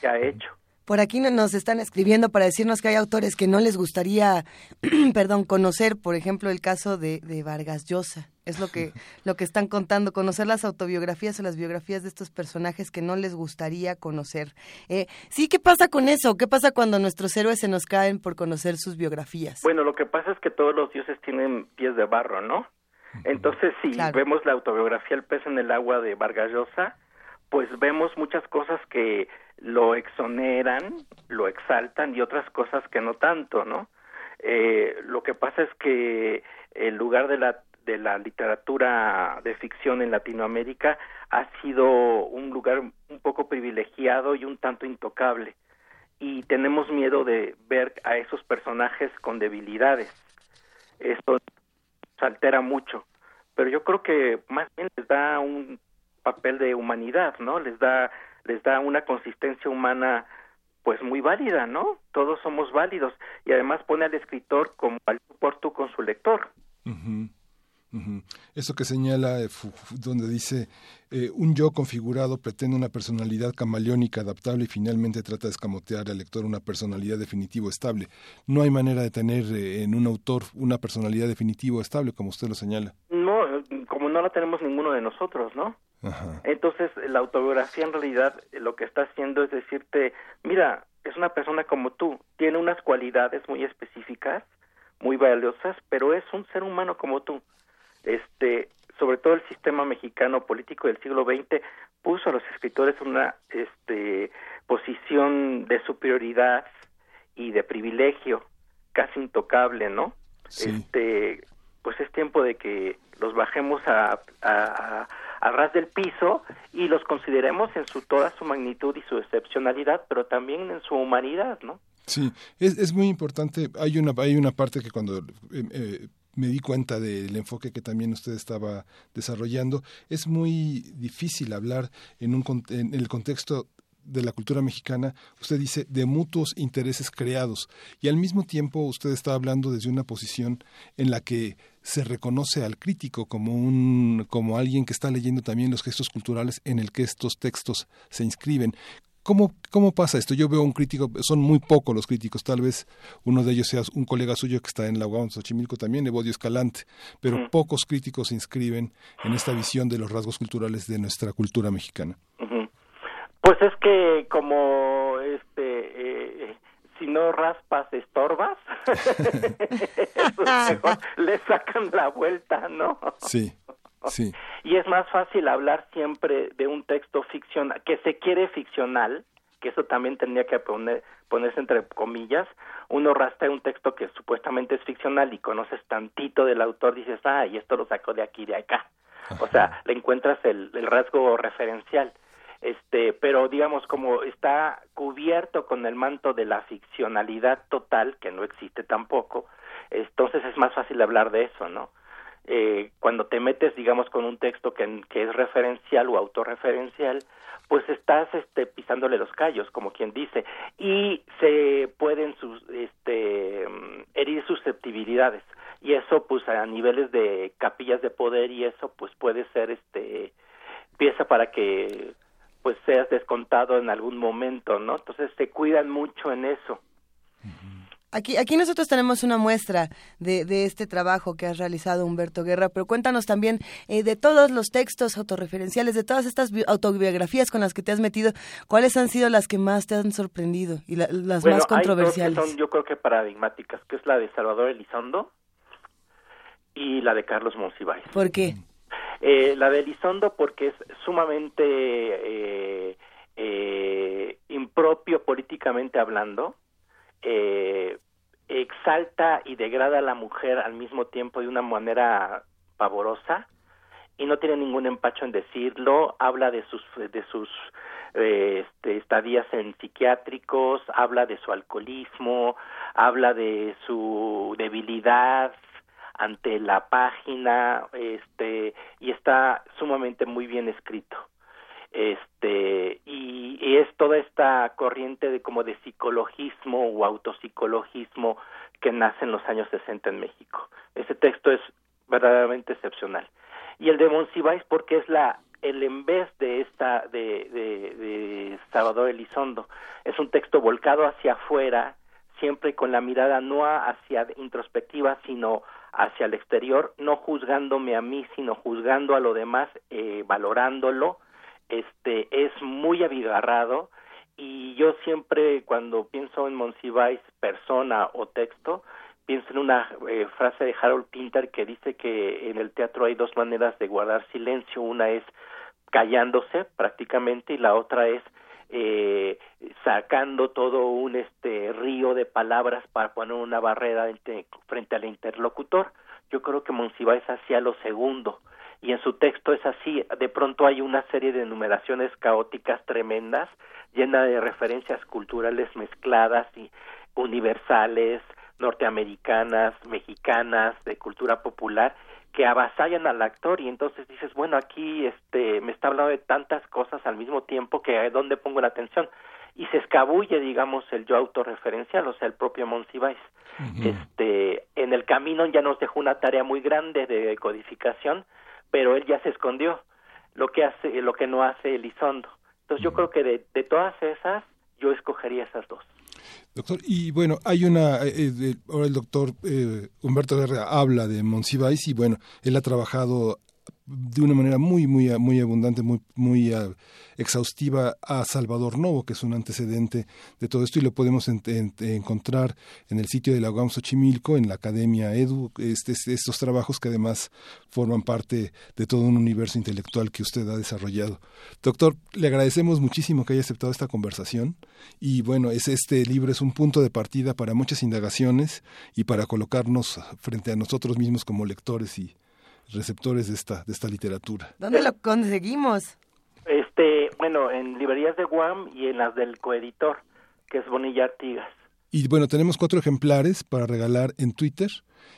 Que ha hecho. Por aquí nos están escribiendo para decirnos que hay autores que no les gustaría, perdón, conocer, por ejemplo, el caso de, de, Vargas Llosa. Es lo que, lo que están contando, conocer las autobiografías o las biografías de estos personajes que no les gustaría conocer. Eh, sí, ¿qué pasa con eso? ¿Qué pasa cuando nuestros héroes se nos caen por conocer sus biografías? Bueno, lo que pasa es que todos los dioses tienen pies de barro, ¿no? Entonces, si vemos la autobiografía El pez en el agua de Vargas Llosa, pues vemos muchas cosas que lo exoneran, lo exaltan y otras cosas que no tanto, ¿no? Eh, lo que pasa es que el lugar de la de la literatura de ficción en Latinoamérica ha sido un lugar un poco privilegiado y un tanto intocable y tenemos miedo de ver a esos personajes con debilidades. Esto altera mucho, pero yo creo que más bien les da un papel de humanidad, ¿no? Les da les da una consistencia humana pues muy válida, ¿no? Todos somos válidos y además pone al escritor como al tú con su lector. Eso que señala, eh, donde dice, eh, un yo configurado pretende una personalidad camaleónica, adaptable y finalmente trata de escamotear al lector una personalidad definitiva estable. No hay manera de tener eh, en un autor una personalidad definitiva estable, como usted lo señala. No, como no la tenemos ninguno de nosotros, ¿no? Entonces, la autobiografía en realidad lo que está haciendo es decirte, mira, es una persona como tú, tiene unas cualidades muy específicas, muy valiosas, pero es un ser humano como tú este sobre todo el sistema mexicano político del siglo XX puso a los escritores una este posición de superioridad y de privilegio casi intocable, ¿no? Este, pues es tiempo de que los bajemos a, a, a, ras del piso y los consideremos en su toda su magnitud y su excepcionalidad, pero también en su humanidad, ¿no? Sí, es, es muy importante. Hay una hay una parte que cuando eh, eh me di cuenta del enfoque que también usted estaba desarrollando. Es muy difícil hablar en, un, el contexto de la cultura mexicana, usted dice, de mutuos intereses creados. Y al mismo tiempo usted está hablando desde una posición en la que se reconoce al crítico como un como alguien que está leyendo también los gestos culturales en el que estos textos se inscriben. ¿Cómo, ¿Cómo pasa esto? Yo veo un crítico, son muy pocos los críticos, tal vez uno de ellos sea un colega suyo que está en la UAM Xochimilco también, Evodio Escalante, pero pocos críticos se inscriben en esta visión de los rasgos culturales de nuestra cultura mexicana. Pues es que como este eh, si no raspas estorbas, le sacan la vuelta, ¿no? Sí. Sí. Y es más fácil hablar siempre de un texto ficcional, que se quiere ficcional, que eso también tendría que poner, ponerse entre comillas. Uno rastra un texto que supuestamente es ficcional y conoces tantito del autor, dices, ah, y esto lo sacó de aquí, de acá. O sea, le encuentras el, el rasgo referencial este pero digamos como está cubierto con el manto de la ficcionalidad total que no existe tampoco entonces es más fácil hablar de eso no eh, cuando te metes, digamos, con un texto que, es referencial o autorreferencial, pues estás este, pisándole los callos, como quien dice, y se pueden sus, este, herir susceptibilidades. Y eso, pues, a niveles de capillas de poder y eso, pues, puede ser, este, pieza para que, pues, seas descontado en algún momento, ¿no? Entonces, se cuidan mucho en eso. Aquí, aquí nosotros tenemos una muestra de, de, este trabajo que has realizado Humberto Guerra, pero cuéntanos también eh, de todos los textos autorreferenciales, de todas estas autobiografías con las que te has metido, ¿cuáles han sido las que más te han sorprendido y las más controversiales? Hay son, yo creo que paradigmáticas, que es la de Salvador Elizondo y la de Carlos Monsiváis. ¿Por qué? Eh, la de Elizondo porque es sumamente eh, eh impropio políticamente hablando eh, exalta y degrada a la mujer al mismo tiempo de una manera pavorosa y no tiene ningún empacho en decirlo, habla de sus de sus eh, este, estadías en psiquiátricos, habla de su alcoholismo, habla de su debilidad ante la página, este, y está sumamente muy bien escrito este y, es toda esta corriente de como de psicologismo o autopsicologismo que nace en los años 60 en México. Ese texto es verdaderamente excepcional. Y el de Monsiváis porque es la el en vez de esta de, de, Salvador Elizondo es un texto volcado hacia afuera siempre con la mirada no hacia introspectiva sino hacia el exterior no juzgándome a mí sino juzgando a lo demás eh, valorándolo este es muy abigarrado y yo siempre cuando pienso en Monsiváis persona o texto pienso en una eh, frase de Harold Pinter que dice que en el teatro hay dos maneras de guardar silencio una es callándose prácticamente y la otra es eh, sacando todo un este río de palabras para poner una barrera frente al interlocutor. Yo creo que Monsiváis hacía lo segundo y en su texto es así, de pronto hay una serie de enumeraciones caóticas tremendas, llena de referencias culturales mezcladas y universales, norteamericanas, mexicanas, de cultura popular, que avasallan al actor. Y entonces dices, bueno, aquí este me está hablando de tantas cosas al mismo tiempo que dónde pongo la atención. Y se escabulle, digamos, el yo autorreferencial, o sea, el propio Monsiváis. Este, en el camino ya nos dejó una tarea muy grande de codificación, pero él ya se escondió, lo que hace, lo que no hace Elizondo. Entonces yo creo que de, de todas esas, yo escogería esas dos. Doctor, y bueno, hay una, eh, eh, ahora el doctor eh, Humberto Guerra habla de Monsiváis y bueno, él ha trabajado de una manera muy, muy, muy abundante, muy, muy uh, exhaustiva a Salvador Novo, que es un antecedente de todo esto, y lo podemos encontrar en el sitio de la UAM Xochimilco, en la Academia Edu, este, estos trabajos que además forman parte de todo un universo intelectual que usted ha desarrollado. Doctor, le agradecemos muchísimo que haya aceptado esta conversación, y bueno, es, este libro es un punto de partida para muchas indagaciones y para colocarnos frente a nosotros mismos como lectores y receptores de esta, de esta literatura. ¿Dónde lo conseguimos? Este, bueno, en librerías de Guam y en las del coeditor, que es Bonilla Artigas. Y bueno, tenemos cuatro ejemplares para regalar en Twitter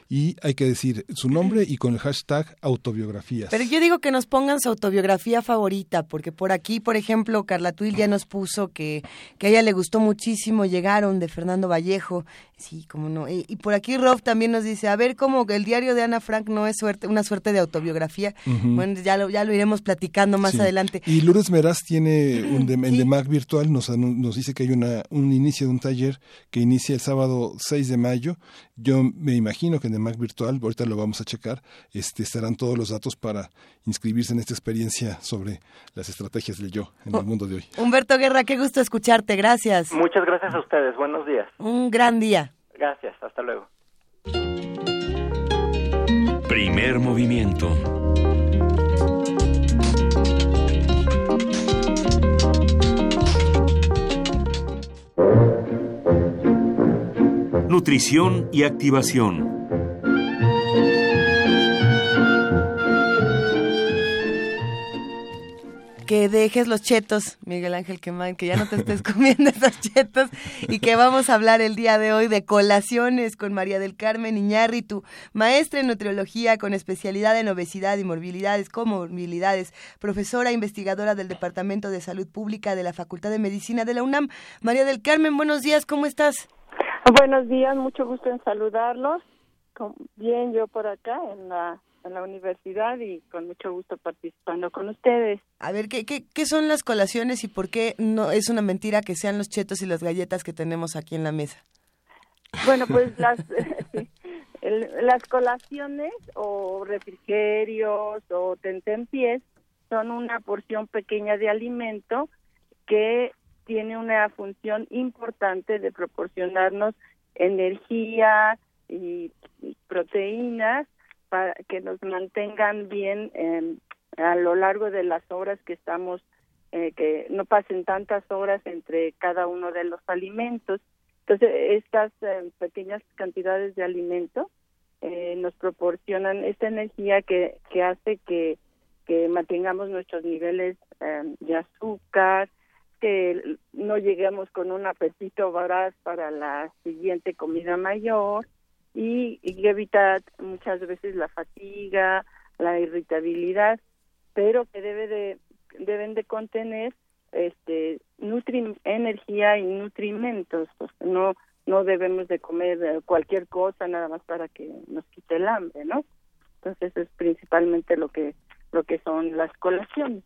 y hay que decir su nombre y con el hashtag autobiografías. Pero yo digo que nos pongan su autobiografía favorita, porque por aquí, por ejemplo, Carla Tuil ya nos puso que, que a ella le gustó muchísimo Llegaron de Fernando Vallejo. Sí, como no. Y, por aquí Rob también nos dice, a ver, cómo el diario de Ana Frank no es suerte, una suerte de autobiografía. Bueno, ya lo, ya lo iremos platicando más adelante. Y Lourdes Meraz tiene un de, de Mac Virtual, nos, nos dice que hay una, un inicio de un taller que inicia el sábado 6 de mayo. Yo me imagino que en Mac Virtual, ahorita lo vamos a checar, este, estarán todos los datos para inscribirse en esta experiencia sobre las estrategias del yo en el oh, mundo de hoy. Humberto Guerra, qué gusto escucharte, gracias. Muchas gracias a ustedes, buenos días. Un gran día. Gracias, hasta luego. Primer movimiento. Nutrición y activación. Que dejes los chetos, Miguel Ángel Quemán, que ya no te estés comiendo esos chetos y que vamos a hablar el día de hoy de colaciones con María del Carmen Iñárritu, maestra en nutriología con especialidad en obesidad y morbilidades, comorbilidades, profesora investigadora del Departamento de Salud Pública de la Facultad de Medicina de la UNAM. María del Carmen, buenos días, ¿cómo estás? Buenos días, mucho gusto en saludarlos. Bien, yo por acá en la en la universidad y con mucho gusto participando con ustedes. A ver, ¿qué, qué, qué son las colaciones y por qué no es una mentira que sean los chetos y las galletas que tenemos aquí en la mesa? Bueno, pues las, las colaciones o refrigerios o tentempiés son una porción pequeña de alimento que tiene una función importante de proporcionarnos energía y proteínas para que nos mantengan bien em, a lo largo de las horas que estamos, eh, que no pasen tantas horas entre cada uno de los alimentos. Entonces, estas em, pequeñas cantidades de alimento eh, nos proporcionan esta energía que, que hace que, que mantengamos nuestros niveles em, de azúcar, que no lleguemos con un apetito voraz para la siguiente comida mayor y, y evitar muchas veces la fatiga, la irritabilidad, pero que debe de deben de contener este nutri energía y nutrimentos, pues no no debemos de comer eh, cualquier cosa nada más para que nos quite el hambre, ¿no? Entonces es principalmente lo que lo que son las colaciones.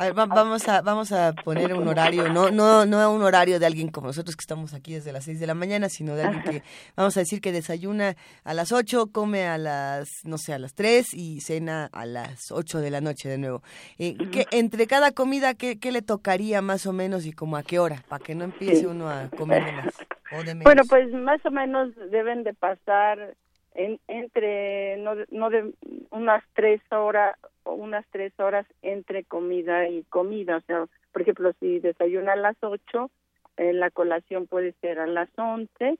A ver, vamos a vamos a poner un horario, no no no un horario de alguien como nosotros que estamos aquí desde las 6 de la mañana, sino de alguien que vamos a decir que desayuna a las 8, come a las no sé, a las 3 y cena a las 8 de la noche de nuevo. Eh, que entre cada comida ¿qué, ¿qué, le tocaría más o menos y como a qué hora para que no empiece uno a comer de más o de menos? Bueno, pues más o menos deben de pasar en, entre no, no de unas tres horas unas tres horas entre comida y comida. O sea, por ejemplo, si desayuna a las ocho, eh, la colación puede ser a las once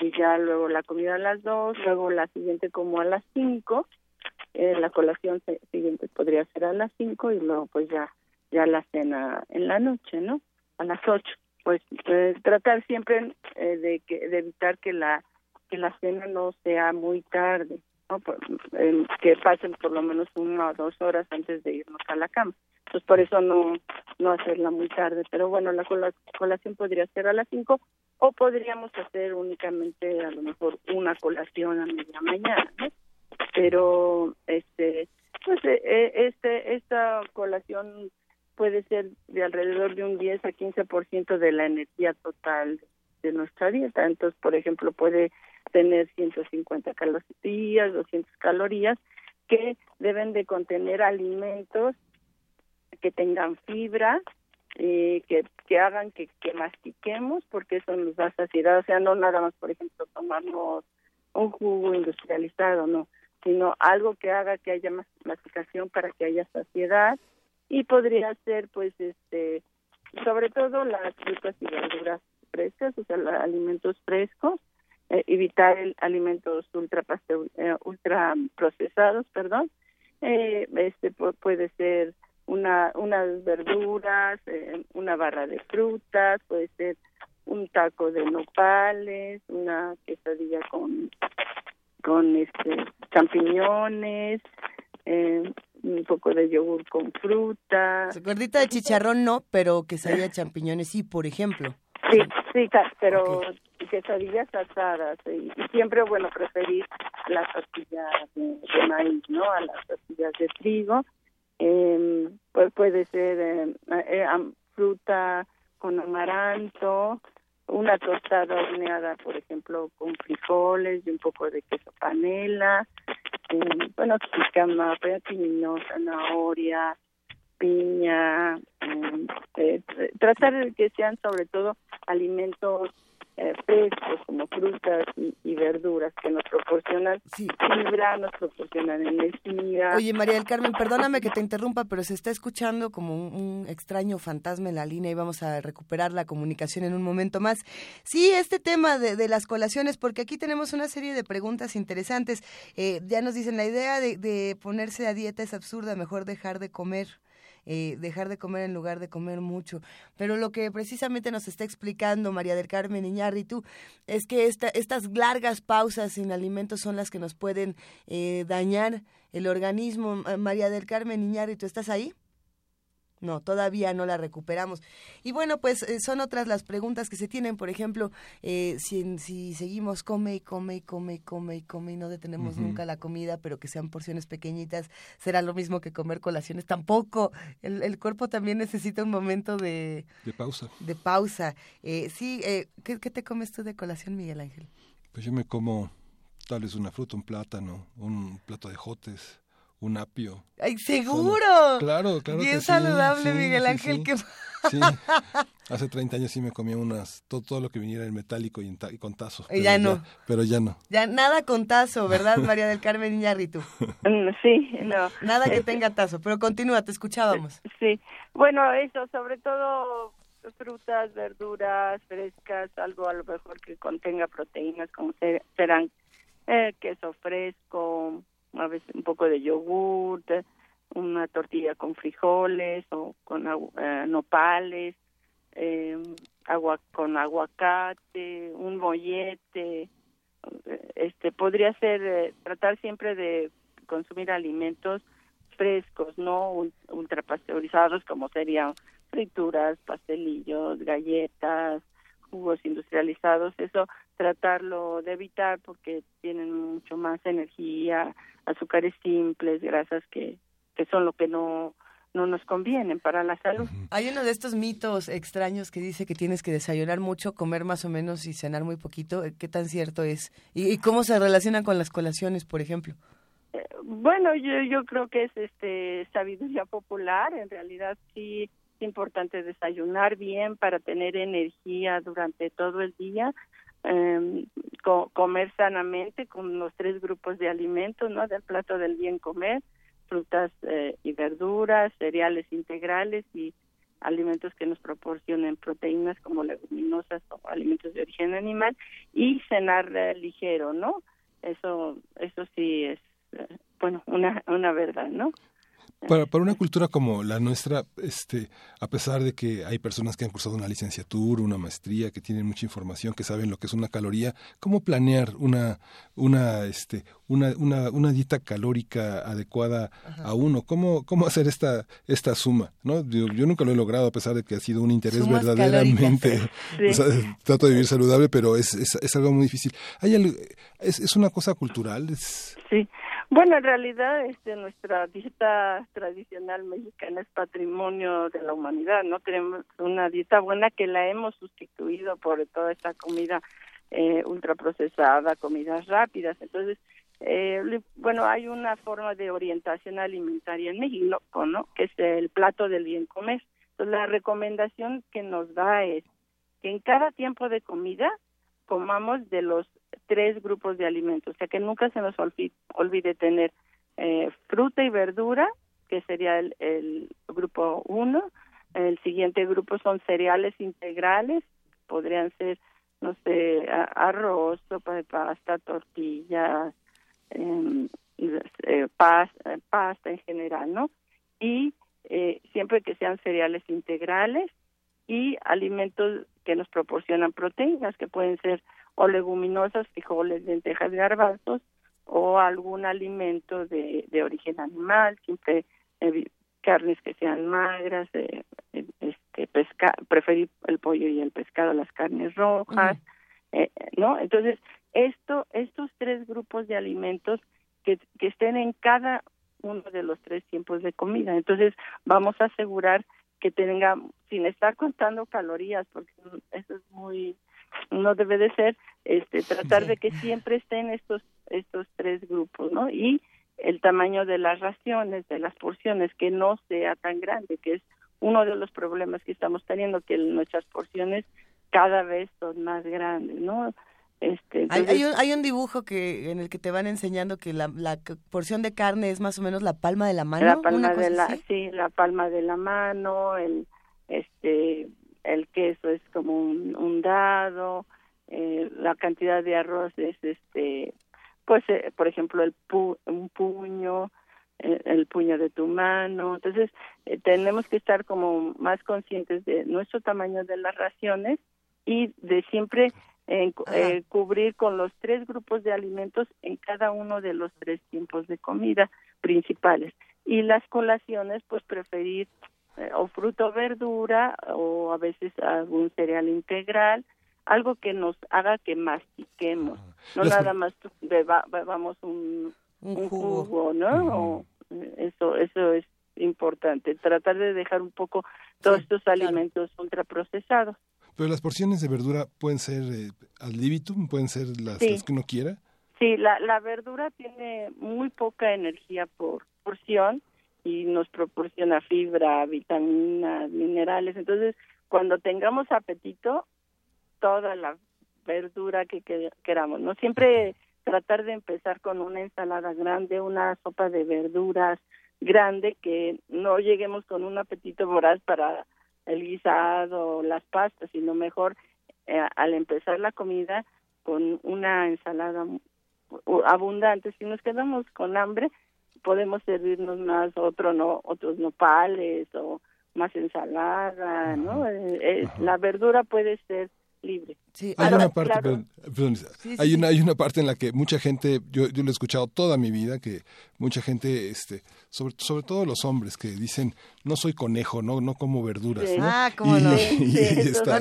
y ya luego la comida a las dos, luego la siguiente como a las cinco, eh, la colación siguiente podría ser a las cinco y luego pues ya ya la cena en la noche, ¿no? A las ocho. Pues eh, tratar siempre eh, de que de evitar que la que la cena no sea muy tarde, ¿no? que pasen por lo menos una o dos horas antes de irnos a la cama. Entonces por eso no no hacerla muy tarde. Pero bueno, la colación podría ser a las cinco o podríamos hacer únicamente a lo mejor una colación a media mañana. Pero este pues eh, este esta colación puede ser de alrededor de un 10 a 15% de la energía total de nuestra dieta. Entonces, por ejemplo, puede tener 150 calorías, 200 calorías, que deben de contener alimentos que tengan fibra, eh, que, que hagan que, que mastiquemos, porque eso nos da saciedad. O sea, no nada más, por ejemplo, tomarnos un jugo industrializado, no, sino algo que haga que haya masticación para que haya saciedad y podría ser pues este sobre todo las frutas y verduras frescas o sea alimentos frescos eh, evitar el, alimentos ultra eh, ultra procesados perdón eh, este puede ser una unas verduras eh, una barra de frutas puede ser un taco de nopales una quesadilla con con este champiñones eh, un poco de yogur con fruta. Gordita de chicharrón no, pero quesadilla de champiñones sí, por ejemplo. Sí, sí, pero quesadillas asadas y, siempre, bueno, preferir las tortillas de, maíz, ¿no? A las tortillas de trigo. Eh, pues puede ser em, eh, fruta con amaranto, una tostada horneada, por ejemplo, con frijoles y un poco de queso panela, eh, bueno, jícama, pepino, zanahoria, piña, eh, eh, tratar de que sean sobre todo alimentos eh, frescos como frutas y, verduras que nos proporcionan fibra, nos proporcionan energía. Oye, María del Carmen, perdóname que te interrumpa, pero se está escuchando como un, extraño fantasma en la línea y vamos a recuperar la comunicación en un momento más. Sí, este tema de, las colaciones, porque aquí tenemos una serie de preguntas interesantes. Eh, ya nos dicen, la idea de, de ponerse a dieta es absurda, mejor dejar de comer. Eh, dejar de comer en lugar de comer mucho. Pero lo que precisamente nos está explicando María del Carmen Iñárritu es que esta, estas largas pausas sin alimentos son las que nos pueden eh, dañar el organismo. María del Carmen Iñárritu, ¿estás ahí? No, todavía no la recuperamos. Y bueno, pues eh, son otras las preguntas que se tienen. Por ejemplo, eh, si, si seguimos come y come y come y come y come y no detenemos nunca la comida, pero que sean porciones pequeñitas, será lo mismo que comer colaciones. Tampoco. El, el cuerpo también necesita un momento de... De pausa. De pausa. Eh, sí, eh, ¿qué, ¿qué te comes tú de colación, Miguel Ángel? Pues yo me como tal vez una fruta, un plátano, un plato de jotes un apio. ¡Ay, seguro! claro, claro. Bien saludable, Miguel Ángel. Sí, hace 30 años sí me comía unas, todo, todo lo que viniera en metálico y, con tazo. Y ya no. pero ya no. Ya nada con tazo, ¿verdad, María del Carmen Iñárritu? Mm, sí, no. Nada que tenga tazo, pero continúa, te escuchábamos. Sí, bueno, eso, sobre todo frutas, verduras frescas, algo a lo mejor que contenga proteínas, como serán eh, queso fresco, a veces un poco de yogur, una tortilla con frijoles o con eh, nopales, eh, agua con aguacate, un mollete, este podría ser eh, tratar siempre de consumir alimentos frescos, no ultrapasteurizados como serían frituras, pastelillos, galletas, jugos industrializados, eso tratarlo de evitar porque tienen mucho más energía, azúcares simples, grasas que, que son lo que no no nos convienen para la salud. Hay uno de estos mitos extraños que dice que tienes que desayunar mucho, comer más o menos y cenar muy poquito. ¿Qué tan cierto es? ¿Y, cómo se relaciona con las colaciones, por ejemplo? Eh, bueno, yo, yo creo que es este sabiduría popular. En realidad sí es importante desayunar bien para tener energía durante todo el día eh, comer sanamente con los tres grupos de alimentos, ¿no? Del plato del bien comer, frutas eh, y verduras, cereales integrales y alimentos que nos proporcionen proteínas como leguminosas o alimentos de origen animal y cenar ligero, ¿no? Eso eso sí es bueno, una una verdad, ¿no? Para, para, una cultura como la nuestra, este, a pesar de que hay personas que han cursado una licenciatura, una maestría, que tienen mucha información, que saben lo que es una caloría, ¿cómo planear una, una, este, una, una, una dieta calórica adecuada a uno? ¿Cómo, cómo hacer esta, esta suma? ¿no? Yo, nunca lo he logrado, a pesar de que ha sido un interés verdaderamente. trato de vivir saludable, pero es, es, es algo muy difícil. ¿Hay es, es una cosa cultural? Es... Sí. Bueno, en realidad este, nuestra dieta tradicional mexicana es patrimonio de la humanidad, ¿no? Tenemos una dieta buena que la hemos sustituido por toda esta comida eh, ultraprocesada, comidas rápidas. Entonces, eh, bueno, hay una forma de orientación alimentaria en México, ¿no? Que es el plato del bien comer. Entonces, la recomendación que nos da es que en cada tiempo de comida comamos de los tres grupos de alimentos, o sea que nunca se nos olvide, tener eh, fruta y verdura, que sería el, el grupo uno, el siguiente grupo son cereales integrales, podrían ser, no sé, arroz, sopa de pasta, tortillas, em, eh, pasta, pasta en general, ¿no? Y eh, siempre que sean cereales integrales y alimentos que nos proporcionan proteínas, que pueden ser o leguminosas, frijoles, lentejas, garbanzos o algún alimento de, de origen animal, siempre eh, carnes que sean magras, eh, este pesca, preferir el pollo y el pescado, las carnes rojas, eh, ¿no? Entonces, esto, estos tres grupos de alimentos que, que estén en cada uno de los tres tiempos de comida. Entonces, vamos a asegurar que tenga, sin estar contando calorías, porque eso es muy no debe de ser este tratar de que siempre estén estos estos tres grupos no y el tamaño de las raciones de las porciones que no sea tan grande que es uno de los problemas que estamos teniendo que nuestras porciones cada vez son más grandes no este, hay, un, hay un dibujo que en el que te van enseñando que la, la porción de carne es más o menos la palma de la mano la palma de la sí la palma de la mano el este el queso es como un, dado, eh, la cantidad de arroz es este, pues eh, por ejemplo el un puño, eh, el puño de tu mano, entonces tenemos que estar como más conscientes de nuestro tamaño de las raciones y de siempre cubrir con los tres grupos de alimentos en cada uno de los tres tiempos de comida principales. Y las colaciones pues preferir eh, o fruto verdura o a veces algún cereal integral algo que nos haga que mastiquemos. No nada más bebamos un, un, jugo. no eso eso es importante tratar de dejar un poco todos estos alimentos ultraprocesados pero las porciones de verdura pueden ser eh, al libitum pueden ser las, las que uno quiera sí la la verdura tiene muy poca energía por porción y nos proporciona fibra, vitaminas, minerales. Entonces, cuando tengamos apetito, toda la verdura que, queramos, ¿no? Siempre tratar de empezar con una ensalada grande, una sopa de verduras grande, que no lleguemos con un apetito voraz para el guisado, las pastas, sino mejor eh, al empezar la comida con una ensalada abundante. Si nos quedamos con hambre, podemos servirnos más otro no otros nopales o más ensalada no eh, la verdura puede ser libre. Sí, hay una parte hay una hay una parte en la que mucha gente yo yo lo he escuchado toda mi vida que mucha gente este sobre sobre todo los hombres que dicen no soy conejo no no como verduras ah cómo no. y, esta,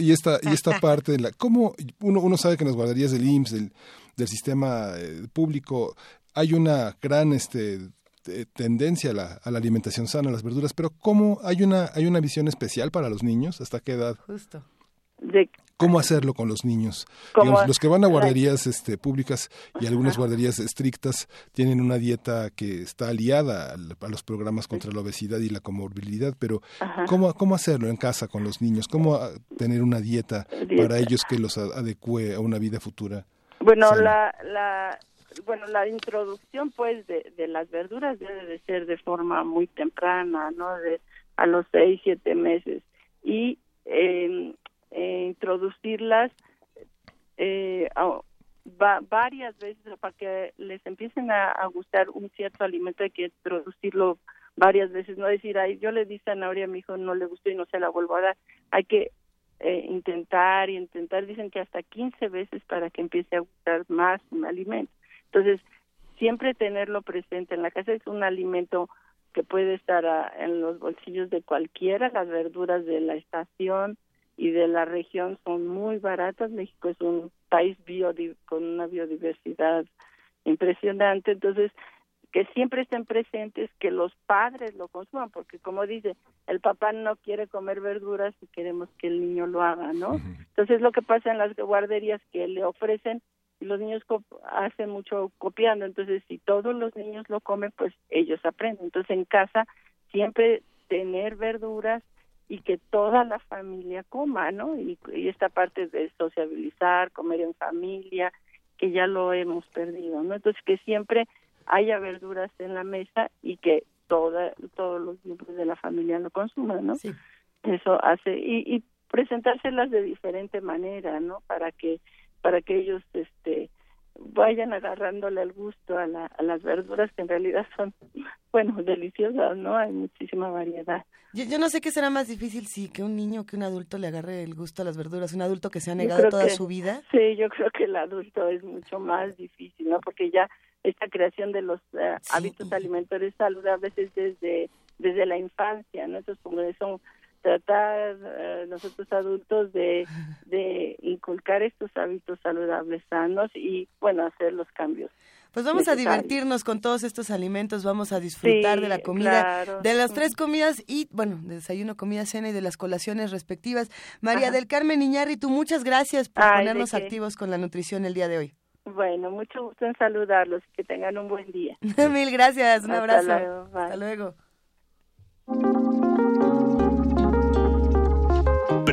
y, esta, y esta parte de la cómo uno uno sabe que en las guarderías del IMSS del del sistema eh, público hay una gran este tendencia a la, a la, alimentación sana, a las verduras, pero ¿cómo hay una hay una visión especial para los niños? ¿Hasta qué edad? Justo. ¿Cómo hacerlo con los niños? los que van a guarderías este, públicas y algunas guarderías estrictas tienen una dieta que está aliada a, los programas contra la obesidad y la comorbilidad, pero ¿cómo, ¿cómo hacerlo en casa con los niños? ¿Cómo tener una dieta, para ellos que los adecue a una vida futura? Bueno, la, la, bueno, la introducción pues de, de las verduras debe de ser de forma muy temprana, ¿no? De a los seis, siete meses y eh, introducirlas eh, varias veces para que les empiecen a, gustar un cierto alimento hay que introducirlo varias veces no decir ay yo le di zanahoria a mi hijo no le gustó y no se la vuelvo a dar hay que eh, intentar y intentar dicen que hasta 15 veces para que empiece a gustar más un alimento. Entonces siempre tenerlo presente en la casa es un alimento que puede estar en los bolsillos de cualquiera las verduras de la estación y de la región son muy baratas. México es un país con una biodiversidad impresionante, entonces que siempre estén presentes, que los padres lo consuman, porque como dice, el papá no quiere comer verduras y queremos que el niño lo haga, ¿no? Entonces lo que pasa en las guarderías que le ofrecen y los niños hacen mucho copiando, entonces si todos los niños lo comen, pues ellos aprenden. Entonces en casa siempre tener verduras y que toda la familia coma, ¿no? Y, esta parte de sociabilizar, comer en familia, que ya lo hemos perdido, ¿no? Entonces que siempre haya verduras en la mesa y que toda, todos los miembros de la familia lo consuman, ¿no? Sí. Eso hace y, y presentárselas de diferente manera, ¿no? Para que para que ellos este vayan agarrándole el gusto a, la, a las verduras que en realidad son, bueno, deliciosas, ¿no? Hay muchísima variedad. Yo, no sé qué será más difícil si que un niño que un adulto le agarre el gusto a las verduras, un adulto que se ha negado toda su vida. Sí, yo creo que el adulto es mucho más difícil, ¿no? Porque ya esta creación de los eh, hábitos alimentarios saludables es desde desde la infancia, ¿no? Entonces, como son tratar eh, nosotros adultos de, de inculcar estos hábitos saludables sanos y bueno hacer los cambios pues vamos a divertirnos con todos estos alimentos, vamos a disfrutar de la comida, de las tres comidas y, bueno, de desayuno, comida, cena y de las colaciones respectivas. María del Carmen tú muchas gracias por ponernos activos con la nutrición el día de hoy. Bueno, mucho gusto en saludarlos, que tengan un buen día. Mil gracias, un abrazo. Hasta luego.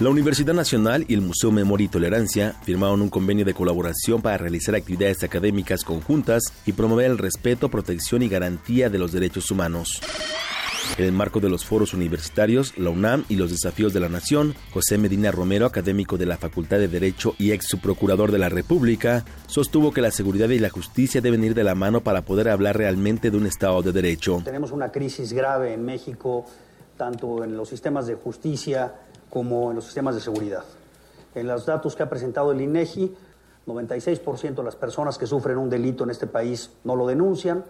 La Universidad Nacional y el Museo Memoria y Tolerancia firmaron un convenio de colaboración para realizar actividades académicas conjuntas y promover el respeto, protección y garantía de los derechos humanos. En el marco de los foros universitarios, la UNAM y los desafíos de la nación, José Medina Romero, académico de la Facultad de Derecho y ex subprocurador de la República, sostuvo que la seguridad y la justicia deben ir de la mano para poder hablar realmente de un Estado de Derecho. Tenemos una crisis grave en México, tanto en los sistemas de justicia, como en los sistemas de seguridad. En los datos que ha presentado el INEGI, 96% de las personas que sufren un delito en este país no lo denuncian.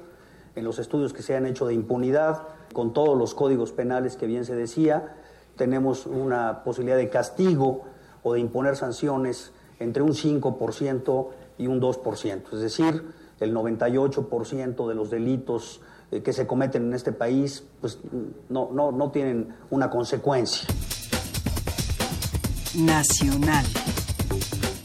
En los estudios que se han hecho de impunidad, con todos los códigos penales que bien se decía, tenemos una posibilidad de castigo o de imponer sanciones entre un 5% y un 2%. Es decir, el 98% de los delitos eh, que se cometen en este país pues, no, no, no tienen una consecuencia. Nacional.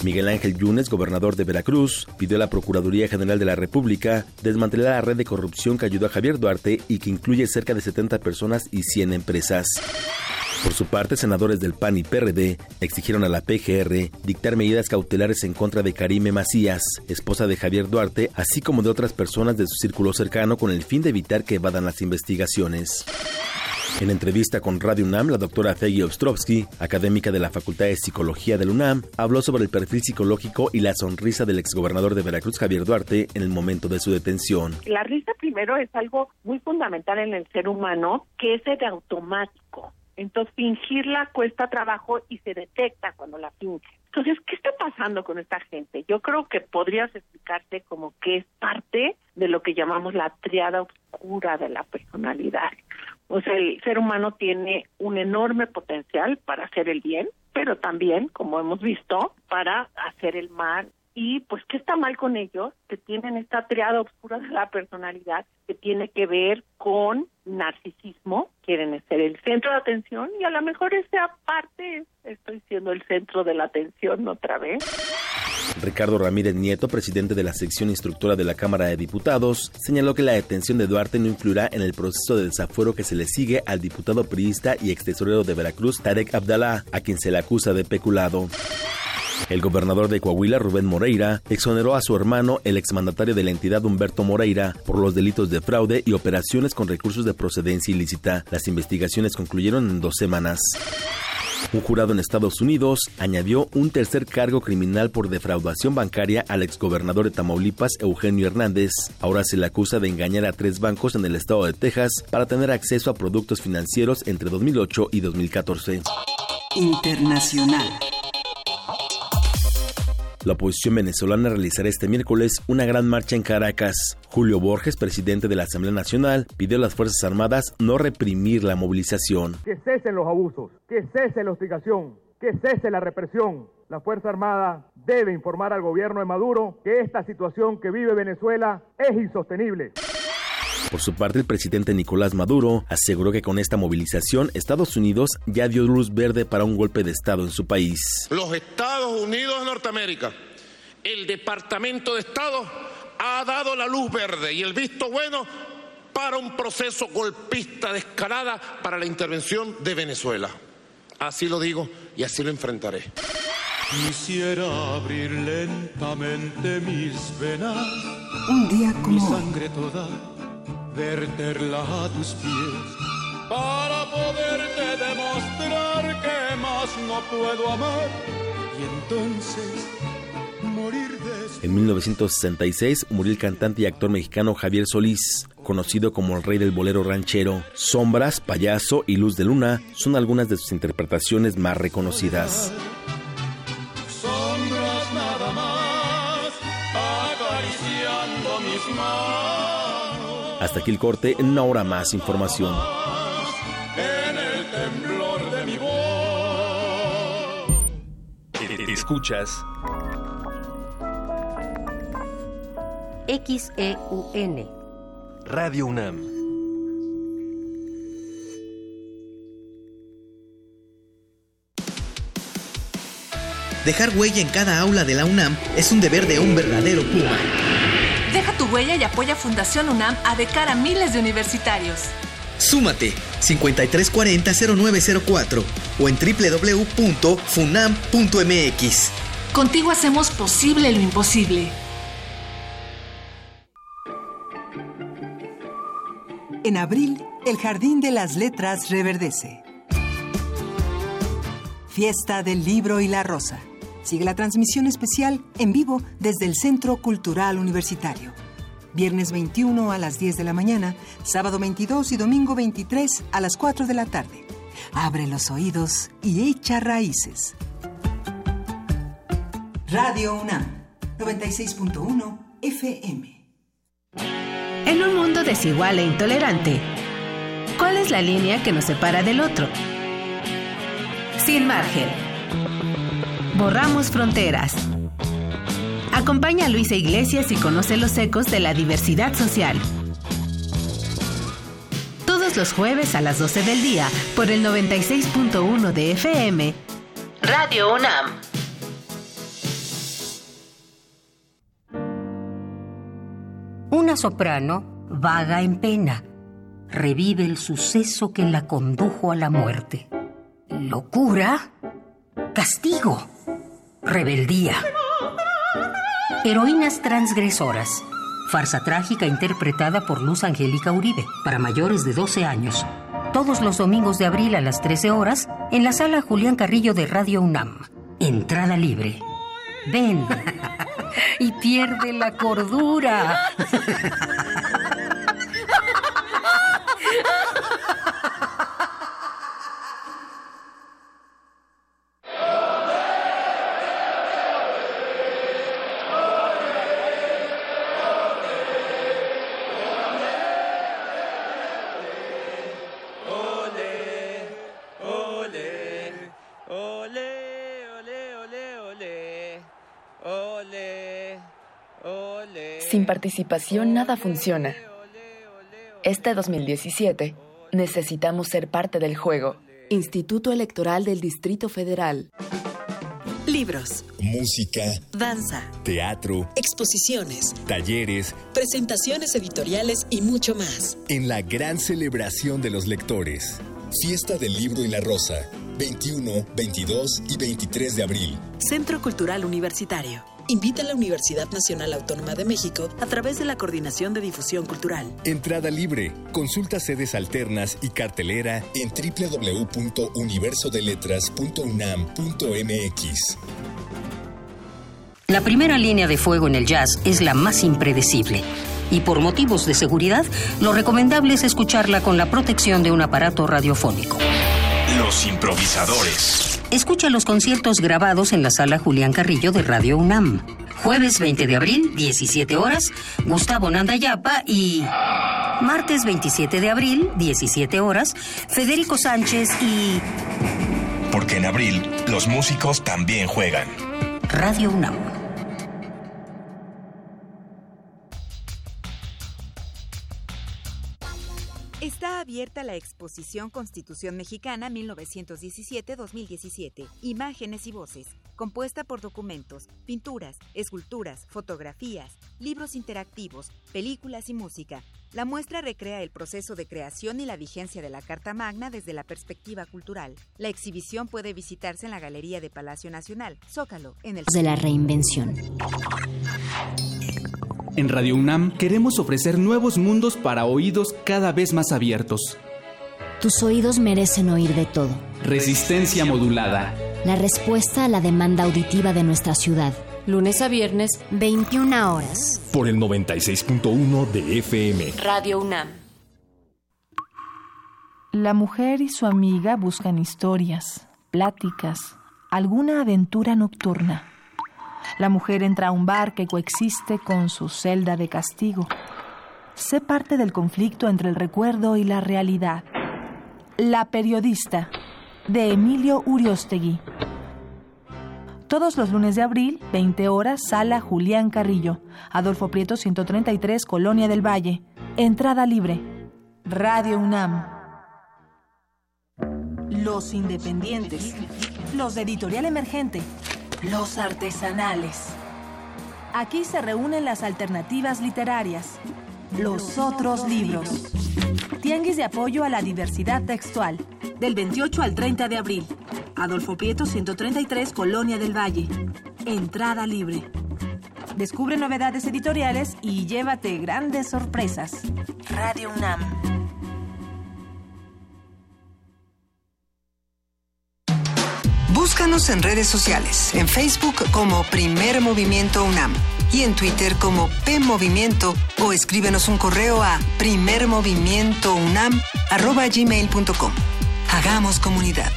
Miguel Ángel Yunes, gobernador de Veracruz, pidió a la Procuraduría General de la República desmantelar la red de corrupción que ayudó a Javier Duarte y que incluye cerca de 70 personas y 100 empresas. Por su parte, senadores del PAN y PRD exigieron a la PGR dictar medidas cautelares en contra de Karime Macías, esposa de Javier Duarte, así como de otras personas de su círculo cercano con el fin de evitar que evadan las investigaciones. En entrevista con Radio UNAM, la doctora Feggy Ostrovsky, académica de la Facultad de Psicología del UNAM, habló sobre el perfil psicológico y la sonrisa del exgobernador de Veracruz, Javier Duarte, en el momento de su detención. La risa primero es algo muy fundamental en el ser humano, que es de automático. Entonces, fingirla cuesta trabajo y se detecta cuando la finge. Entonces, ¿qué está pasando con esta gente? Yo creo que podrías explicarte como que es parte de lo que llamamos la triada oscura de la personalidad. O el ser humano tiene un enorme potencial para hacer el bien, pero también, como hemos visto, para hacer el mal. Y pues, ¿qué está mal con ellos? Que tienen esta triada oscura de la personalidad que tiene que ver con narcisismo, quieren ser el centro de atención y a lo mejor esa parte estoy siendo el centro de la atención otra vez. Ricardo Ramírez Nieto, presidente de la sección instructora de la Cámara de Diputados, señaló que la detención de Duarte no incluirá en el proceso de desafuero que se le sigue al diputado priista y ex tesorero de Veracruz, Tarek Abdalá, a quien se le acusa de peculado. El gobernador de Coahuila, Rubén Moreira, exoneró a su hermano, el exmandatario de la entidad Humberto Moreira, por los delitos de fraude y operaciones con recursos de procedencia ilícita. Las investigaciones concluyeron en dos semanas. Un jurado en Estados Unidos añadió un tercer cargo criminal por defraudación bancaria al exgobernador de Tamaulipas, Eugenio Hernández. Ahora se le acusa de engañar a tres bancos en el estado de Texas para tener acceso a productos financieros entre 2008 y 2014. Internacional. La oposición venezolana realizará este miércoles una gran marcha en Caracas. Julio Borges, presidente de la Asamblea Nacional, pidió a las Fuerzas Armadas no reprimir la movilización. Que cesen los abusos, que cese la hostigación, que cese la represión. La Fuerza Armada debe informar al gobierno de Maduro que esta situación que vive Venezuela es insostenible. Por su parte, el presidente Nicolás Maduro aseguró que con esta movilización Estados Unidos ya dio luz verde para un golpe de Estado en su país. Los Estados Unidos de Norteamérica, el Departamento de Estado ha dado la luz verde y el visto bueno para un proceso golpista de escalada para la intervención de Venezuela. Así lo digo y así lo enfrentaré. Quisiera abrir lentamente mis venas. Un día como mi sangre toda verterla a tus pies para poderte demostrar que más no puedo amar y entonces morir de En 1966 murió el cantante y actor mexicano Javier Solís, conocido como el rey del bolero ranchero. Sombras, Payaso y Luz de Luna son algunas de sus interpretaciones más reconocidas. Sombras nada más acariciando mis manos hasta aquí el corte, en una hora más información. En el temblor de mi voz. Escuchas XEUN Radio UNAM. Dejar huella en cada aula de la UNAM es un deber de un verdadero Puma. Huella y apoya Fundación UNAM a de cara a miles de universitarios. Súmate 5340-0904 o en www.funam.mx. Contigo hacemos posible lo imposible. En abril, el Jardín de las Letras reverdece. Fiesta del Libro y la Rosa. Sigue la transmisión especial en vivo desde el Centro Cultural Universitario. Viernes 21 a las 10 de la mañana, sábado 22 y domingo 23 a las 4 de la tarde. Abre los oídos y echa raíces. Radio UNAM, 96.1 FM. En un mundo desigual e intolerante, ¿cuál es la línea que nos separa del otro? Sin margen. Borramos fronteras. Acompaña a Luisa Iglesias y conoce los ecos de la diversidad social. Todos los jueves a las 12 del día por el 96.1 de FM. Radio UNAM. Una soprano vaga en pena. Revive el suceso que la condujo a la muerte. Locura. Castigo. Rebeldía. Heroínas transgresoras. Farsa trágica interpretada por Luz Angélica Uribe para mayores de 12 años. Todos los domingos de abril a las 13 horas en la sala Julián Carrillo de Radio UNAM. Entrada libre. Ven y pierde la cordura. Sin participación nada funciona. Este 2017 necesitamos ser parte del juego. Instituto Electoral del Distrito Federal. Libros, música, danza, teatro, exposiciones, talleres, presentaciones editoriales y mucho más. En la gran celebración de los lectores. Fiesta del Libro y la Rosa, 21, 22 y 23 de abril. Centro Cultural Universitario. Invita a la Universidad Nacional Autónoma de México a través de la Coordinación de Difusión Cultural. Entrada libre. Consulta sedes alternas y cartelera en www.universodeletras.unam.mx. La primera línea de fuego en el jazz es la más impredecible. Y por motivos de seguridad, lo recomendable es escucharla con la protección de un aparato radiofónico. Los improvisadores. Escucha los conciertos grabados en la sala Julián Carrillo de Radio UNAM. Jueves 20 de abril, 17 horas, Gustavo Nandayapa y... Martes 27 de abril, 17 horas, Federico Sánchez y... Porque en abril los músicos también juegan. Radio UNAM. Abierta la exposición Constitución Mexicana 1917-2017, Imágenes y Voces, compuesta por documentos, pinturas, esculturas, fotografías, libros interactivos, películas y música. La muestra recrea el proceso de creación y la vigencia de la Carta Magna desde la perspectiva cultural. La exhibición puede visitarse en la Galería de Palacio Nacional, Zócalo, en el... De la reinvención. En Radio UNAM queremos ofrecer nuevos mundos para oídos cada vez más abiertos. Tus oídos merecen oír de todo. Resistencia modulada. La respuesta a la demanda auditiva de nuestra ciudad. Lunes a viernes, 21 horas. Por el 96.1 de FM. Radio UNAM. La mujer y su amiga buscan historias, pláticas, alguna aventura nocturna. La mujer entra a un bar que coexiste con su celda de castigo. Sé parte del conflicto entre el recuerdo y la realidad. La periodista, de Emilio Uriostegui. Todos los lunes de abril, 20 horas, sala Julián Carrillo, Adolfo Prieto 133, Colonia del Valle. Entrada libre. Radio UNAM. Los independientes. Los de editorial emergente los artesanales. Aquí se reúnen las alternativas literarias, los otros libros. Tianguis de apoyo a la diversidad textual, del 28 al 30 de abril. Adolfo Prieto 133, Colonia del Valle. Entrada libre. Descubre novedades editoriales y llévate grandes sorpresas. Radio UNAM. Búscanos en redes sociales, en Facebook como Primer Movimiento UNAM y en Twitter como P Movimiento o escríbenos un correo a primermovimientounam@gmail.com. Hagamos comunidad.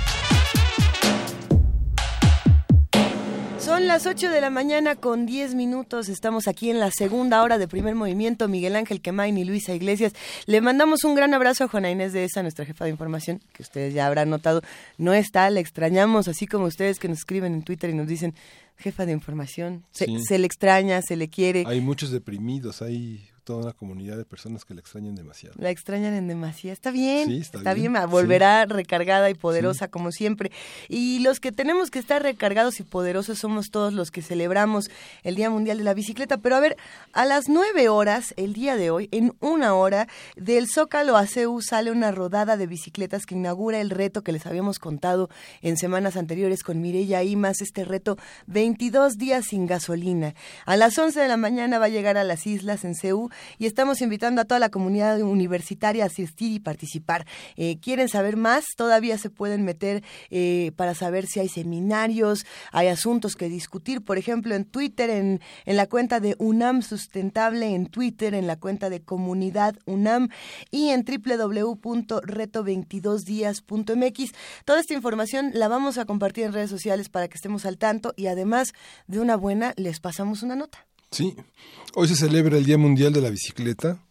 Son las 8 de la mañana con 10 minutos. Estamos aquí en la segunda hora de primer movimiento. Miguel Ángel Quemain y Luisa Iglesias. Le mandamos un gran abrazo a Juana Inés de esa, nuestra jefa de información, que ustedes ya habrán notado. No está, le extrañamos, así como ustedes que nos escriben en Twitter y nos dicen, jefa de información, se, se le extraña, se le quiere. Hay muchos deprimidos, hay toda una comunidad de personas que la extrañan demasiado. La extrañan en demasía. Está bien, está, bien. volverá recargada y poderosa como siempre. Y los que tenemos que estar recargados y poderosos somos todos los que celebramos el Día Mundial de la Bicicleta. Pero a ver, a las nueve horas, el día de hoy, en una hora, del Zócalo a CEU sale una rodada de bicicletas que inaugura el reto que les habíamos contado en semanas anteriores con Mireya Imas, este reto 22 días sin gasolina. A las 11 de la mañana va a llegar a las islas en CEU y estamos invitando a toda la comunidad universitaria a asistir y participar. Eh, ¿Quieren saber más? Todavía se pueden meter eh, para saber si hay seminarios, hay asuntos que discutir, por ejemplo, en Twitter, en, en la cuenta de UNAM Sustentable, en Twitter, en la cuenta de Comunidad UNAM y en www.reto22días.mx. Toda esta información la vamos a compartir en redes sociales para que estemos al tanto y además de una buena les pasamos una nota. Sí, hoy se celebra el Día Mundial de la Bicicleta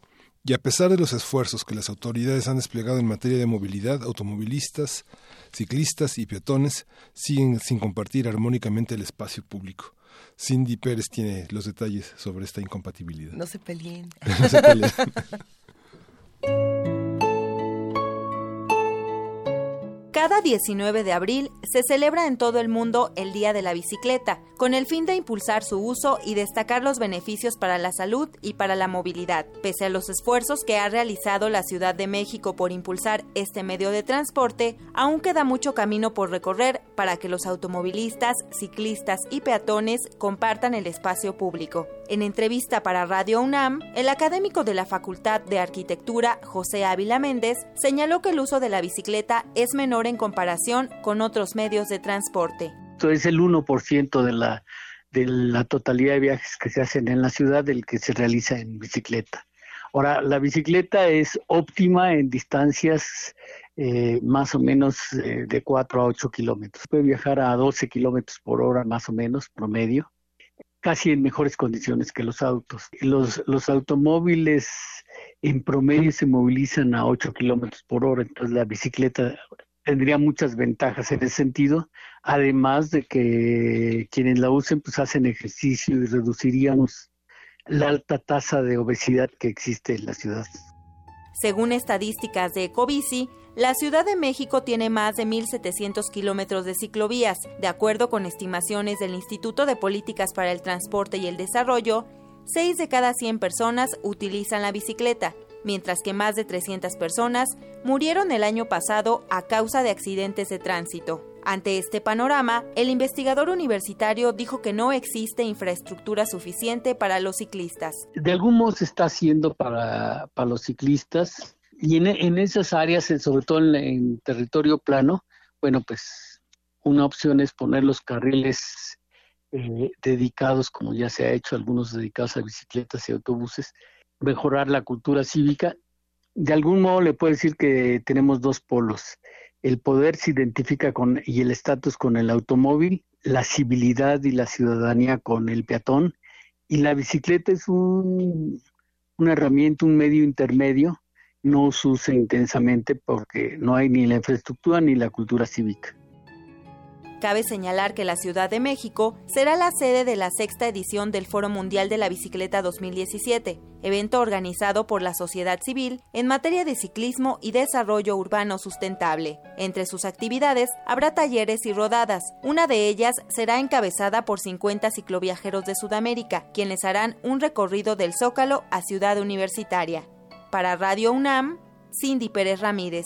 y a pesar de los esfuerzos que las autoridades han desplegado en materia de movilidad, automovilistas, ciclistas y peatones siguen sin compartir armónicamente el espacio público. Cindy Pérez tiene los detalles sobre esta incompatibilidad. No se peleen. no se peleen. Cada 19 de abril se celebra en todo el mundo el Día de la Bicicleta, con el fin de impulsar su uso y destacar los beneficios para la salud y para la movilidad. Pese a los esfuerzos que ha realizado la Ciudad de México por impulsar este medio de transporte, aún queda mucho camino por recorrer para que los automovilistas, ciclistas y peatones compartan el espacio público. En entrevista para Radio UNAM, el académico de la Facultad de Arquitectura, José Ávila Méndez, señaló que el uso de la bicicleta es menor en comparación con otros medios de transporte. Esto es el 1% de la, de la totalidad de viajes que se hacen en la ciudad del que se realiza en bicicleta. Ahora, la bicicleta es óptima en distancias eh, más o menos eh, de 4 a 8 kilómetros. Puede viajar a 12 kilómetros por hora más o menos, promedio, casi en mejores condiciones que los autos. Los, los automóviles en promedio se movilizan a 8 kilómetros por hora, entonces la bicicleta tendría muchas ventajas en ese sentido, además de que quienes la usen pues hacen ejercicio y reduciríamos la alta tasa de obesidad que existe en la ciudad. Según estadísticas de Ecobici, la Ciudad de México tiene más de 1.700 kilómetros de ciclovías. De acuerdo con estimaciones del Instituto de Políticas para el Transporte y el Desarrollo, 6 de cada 100 personas utilizan la bicicleta mientras que más de 300 personas murieron el año pasado a causa de accidentes de tránsito. Ante este panorama, el investigador universitario dijo que no existe infraestructura suficiente para los ciclistas. De algún modo se está haciendo para, los ciclistas y en, esas áreas, sobre todo en, territorio plano, bueno, pues una opción es poner los carriles eh, dedicados, como ya se ha hecho, algunos dedicados a bicicletas y autobuses, mejorar la cultura cívica. De algún modo le puedo decir que tenemos dos polos. El poder se identifica con y el estatus con el automóvil, la civilidad y la ciudadanía con el peatón, y la bicicleta es un, una herramienta, un medio intermedio, no se usa intensamente porque no hay ni la infraestructura ni la cultura cívica. Cabe señalar que la Ciudad de México será la sede de la sexta edición del Foro Mundial de la Bicicleta 2017, evento organizado por la sociedad civil en materia de ciclismo y desarrollo urbano sustentable. Entre sus actividades habrá talleres y rodadas. Una de ellas será encabezada por 50 cicloviajeros de Sudamérica, quienes harán un recorrido del Zócalo a Ciudad Universitaria. Para Radio UNAM, Cindy Pérez Ramírez.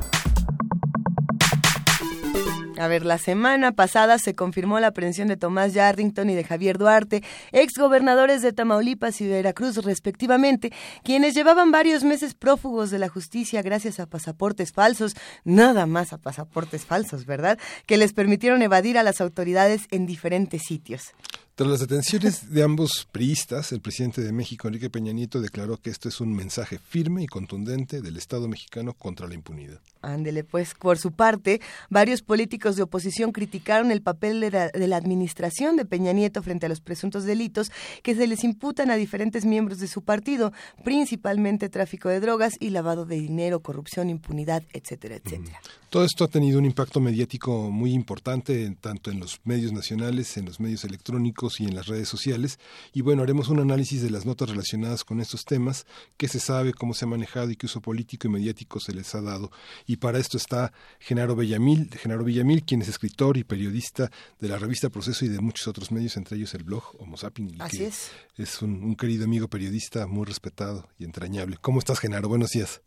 A ver, la semana pasada se confirmó la aprehensión de Tomás Yardington y de Javier Duarte, ex gobernadores de Tamaulipas y Veracruz respectivamente, quienes llevaban varios meses prófugos de la justicia gracias a pasaportes falsos, nada más a pasaportes falsos, ¿verdad? Que les permitieron evadir a las autoridades en diferentes sitios. Tras las detenciones de ambos priistas, el presidente de México, Enrique Peña Nieto, declaró que esto es un mensaje firme y contundente del Estado mexicano contra la impunidad. Ándele, pues, por su parte, varios políticos de oposición criticaron el papel de la, administración de Peña Nieto frente a los presuntos delitos que se les imputan a diferentes miembros de su partido, principalmente tráfico de drogas y lavado de dinero, corrupción, impunidad, etcétera, etcétera. Todo esto ha tenido un impacto mediático muy importante, tanto en los medios nacionales, en los medios electrónicos y en las redes sociales. Y bueno, haremos un análisis de las notas relacionadas con estos temas, qué se sabe, cómo se ha manejado y qué uso político y mediático se les ha dado. Y para esto está Genaro Villamil, Genaro Villamil, quien es escritor y periodista de la revista Proceso y de muchos otros medios, entre ellos el blog Homo Sapiens. Así es. Es un, un querido amigo periodista muy respetado y entrañable. ¿Cómo estás, Genaro? Buenos días.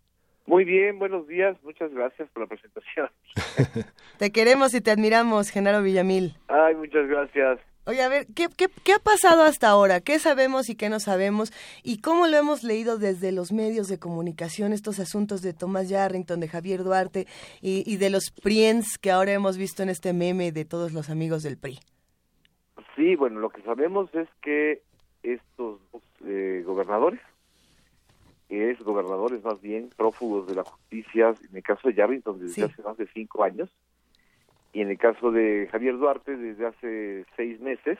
Muy bien, buenos días, muchas gracias por la presentación. te queremos y te admiramos, Genaro Villamil. Ay, muchas gracias. Oye, a ver, ¿qué, ¿qué, qué, ha pasado hasta ahora? ¿Qué sabemos y qué no sabemos? ¿Y cómo lo hemos leído desde los medios de comunicación, estos asuntos de Tomás Yarrington, de Javier Duarte y, y de los PRIENS que ahora hemos visto en este meme de todos los amigos del PRI? Sí, bueno, lo que sabemos es que estos dos eh, gobernadores es gobernadores más bien prófugos de la justicia, en el caso de Yarrington desde hace más de cinco años, y en el caso de Javier Duarte desde hace seis meses,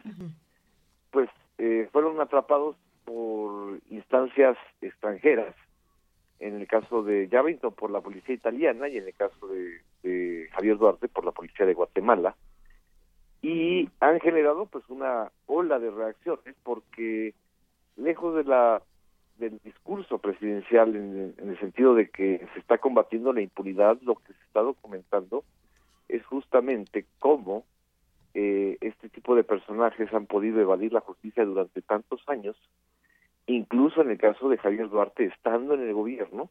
pues eh, fueron atrapados por instancias extranjeras, en el caso de Yarrington por la policía italiana y en el caso de, de Javier Duarte por la policía de Guatemala, y han generado pues una ola de reacciones porque lejos de la del discurso presidencial en, el sentido de que se está combatiendo la impunidad, lo que se está documentando es justamente cómo eh, este tipo de personajes han podido evadir la justicia durante tantos años, incluso en el caso de Javier Duarte estando en el gobierno,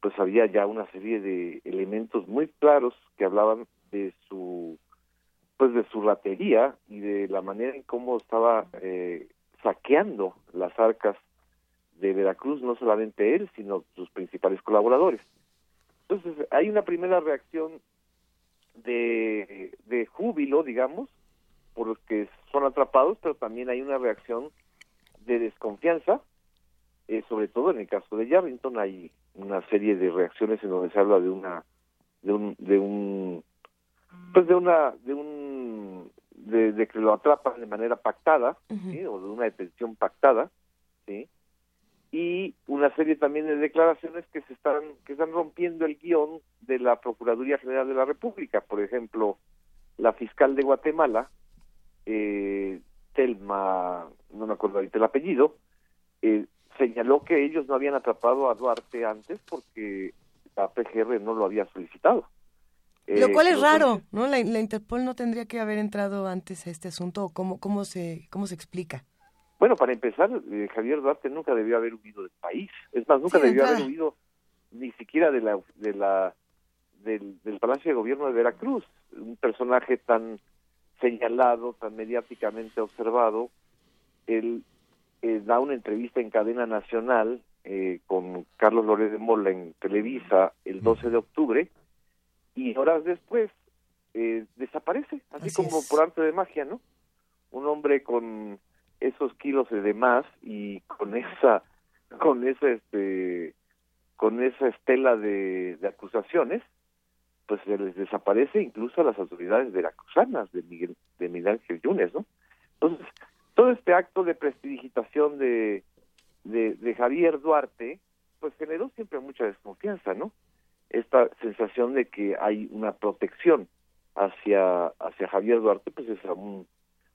pues había ya una serie de elementos muy claros que hablaban de su pues de su ratería y de la manera en cómo estaba eh, saqueando las arcas de Veracruz, no solamente él, sino sus principales colaboradores. Entonces, hay una primera reacción de, de júbilo, digamos, por los que son atrapados, pero también hay una reacción de desconfianza, eh, sobre todo en el caso de Yarrington. Hay una serie de reacciones en donde se habla de una de un de un pues de una de un de, que lo atrapan de manera pactada o de una detención pactada sí y una serie también de declaraciones que se están que están rompiendo el guion de la Procuraduría General de la República. Por ejemplo, la fiscal de Guatemala, eh, Telma, no me acuerdo ahorita el apellido, eh, señaló que ellos no habían atrapado a Duarte antes porque la PGR no lo había solicitado. Lo cual es eh, raro, ¿no? La, la, Interpol no tendría que haber entrado antes a este asunto. ¿Cómo, cómo, se, cómo se explica? Bueno, para empezar, eh, Javier Duarte nunca debió haber huido del país. Es más, nunca debió haber huido ni siquiera de la, de la, del, Palacio de Gobierno de Veracruz. Un personaje tan señalado, tan mediáticamente observado. Él eh, da una entrevista en cadena nacional eh, con Carlos Lórez de Mola en Televisa el 12 de octubre y horas después desaparece, así, como por arte de magia, ¿no? Un hombre con esos kilos de más y con esa con esa este con esa estela de, acusaciones pues se les desaparece incluso a las autoridades veracruzanas de Miguel de Miguel Ángel Yunes no entonces todo este acto de prestidigitación de, de, de Javier Duarte pues generó siempre mucha desconfianza no esta sensación de que hay una protección hacia hacia Javier Duarte pues es aún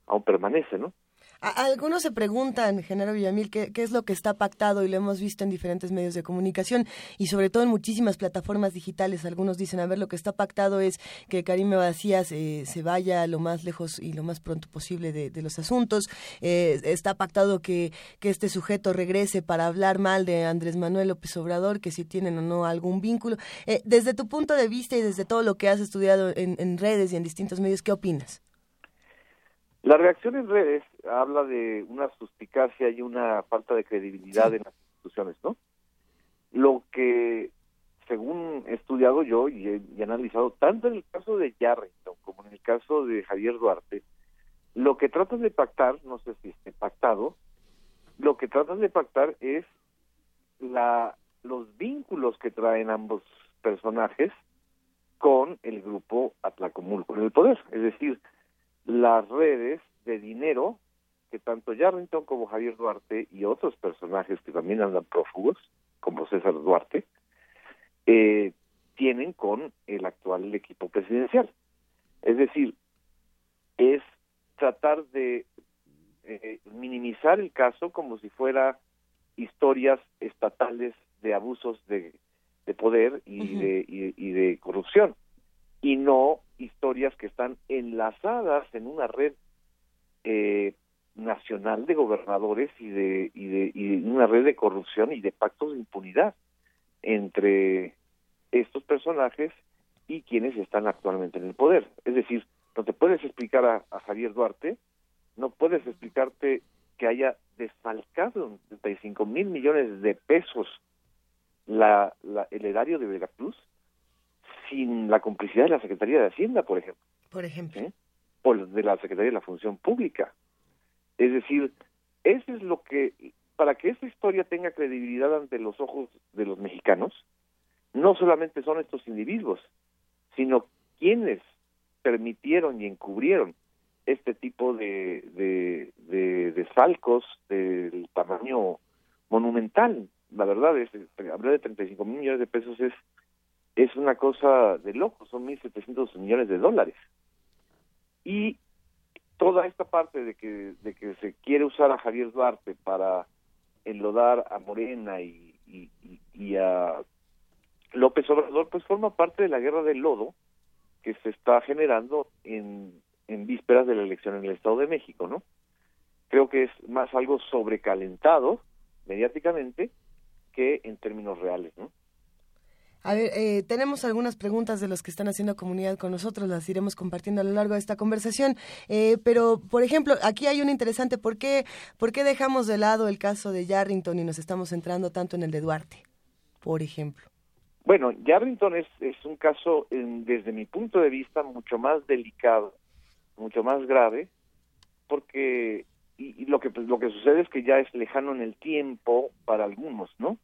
aún permanece no algunos se preguntan, Genaro Villamil, ¿qué, ¿qué, es lo que está pactado y lo hemos visto en diferentes medios de comunicación y sobre todo en muchísimas plataformas digitales. Algunos dicen, a ver, lo que está pactado es que Karime Vacías eh, se vaya lo más lejos y lo más pronto posible de, los asuntos. Eh, está pactado que, que este sujeto regrese para hablar mal de Andrés Manuel López Obrador, que si tienen o no algún vínculo. Eh, desde tu punto de vista y desde todo lo que has estudiado en redes y en distintos medios, ¿qué opinas? La reacción en redes habla de una suspicacia y una falta de credibilidad en las instituciones, ¿no? Lo que, según he estudiado yo y he, analizado tanto en el caso de Yarrington como en el caso de Javier Duarte, lo que tratan de pactar, no sé si esté pactado, lo que tratan de pactar es la los vínculos que traen ambos personajes con el grupo Atlacomulco en el poder, es decir, las redes de dinero que tanto Yarrington como Javier Duarte y otros personajes que también andan prófugos, como César Duarte, eh, tienen con el actual equipo presidencial. Es decir, es tratar de eh, minimizar el caso como si fuera historias estatales de abusos de, poder y, de, y de corrupción y no historias que están enlazadas en una red eh, nacional de gobernadores y de, y de y una red de corrupción y de pactos de impunidad entre estos personajes y quienes están actualmente en el poder. Es decir, no te puedes explicar a, Javier Duarte, no puedes explicarte que haya desfalcado en 35 mil millones de pesos la, la, el erario de Veracruz sin la complicidad de la Secretaría de Hacienda, por ejemplo. Por ejemplo. ¿Eh? O de la Secretaría de la Función Pública. Es decir, eso es lo que, para que esta historia tenga credibilidad ante los ojos de los mexicanos, no solamente son estos individuos, sino quienes permitieron y encubrieron este tipo de, de, de, de salcos del tamaño monumental. La verdad, es, hablar de 35 mil millones de pesos es, es una cosa de loco, son 1.700 millones de dólares. Y toda esta parte de que, de que se quiere usar a Javier Duarte para enlodar a Morena y, y, y a López Obrador, pues forma parte de la guerra del lodo que se está generando en, en vísperas de la elección en el Estado de México, ¿no? Creo que es más algo sobrecalentado mediáticamente que en términos reales, ¿no? A ver, eh, tenemos algunas preguntas de los que están haciendo comunidad con nosotros, las iremos compartiendo a lo largo de esta conversación. Eh, pero, por ejemplo, aquí hay un interesante, ¿por qué, ¿por qué dejamos de lado el caso de Yarrington y nos estamos centrando tanto en el de Duarte, por ejemplo? Bueno, Yarrington es, es un caso, desde mi punto de vista, mucho más delicado, mucho más grave, porque y, lo que pues, lo que sucede es que ya es lejano en el tiempo para algunos, ¿no?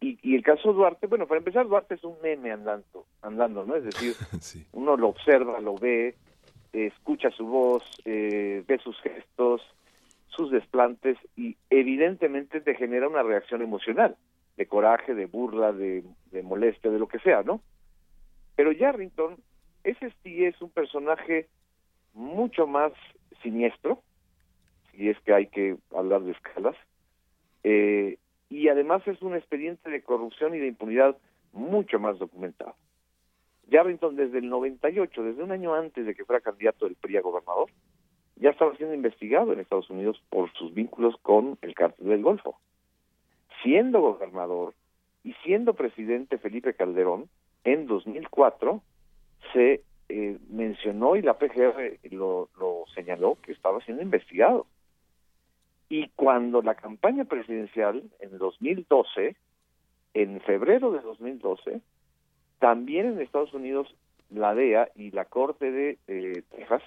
Y, y el caso Duarte, bueno, para empezar, Duarte es un meme andando, andando, ¿no? Es decir, uno lo observa, lo ve, escucha su voz, eh, ve sus gestos, sus desplantes y evidentemente te genera una reacción emocional, de coraje, de burla, de, de molestia, de lo que sea, ¿no? Pero Yarrington, ese sí es un personaje mucho más siniestro, y es que hay que hablar de escalas, eh, y además es un expediente de corrupción y de impunidad mucho más documentado. Yarrington desde el 98, desde un año antes de que fuera candidato del PRI a gobernador, ya estaba siendo investigado en Estados Unidos por sus vínculos con el cártel del Golfo. Siendo gobernador y siendo presidente Felipe Calderón, en 2004 se eh, mencionó y la PGR lo señaló que estaba siendo investigado. Y cuando la campaña presidencial en 2012, en febrero de 2012, también en Estados Unidos la DEA y la Corte de Texas,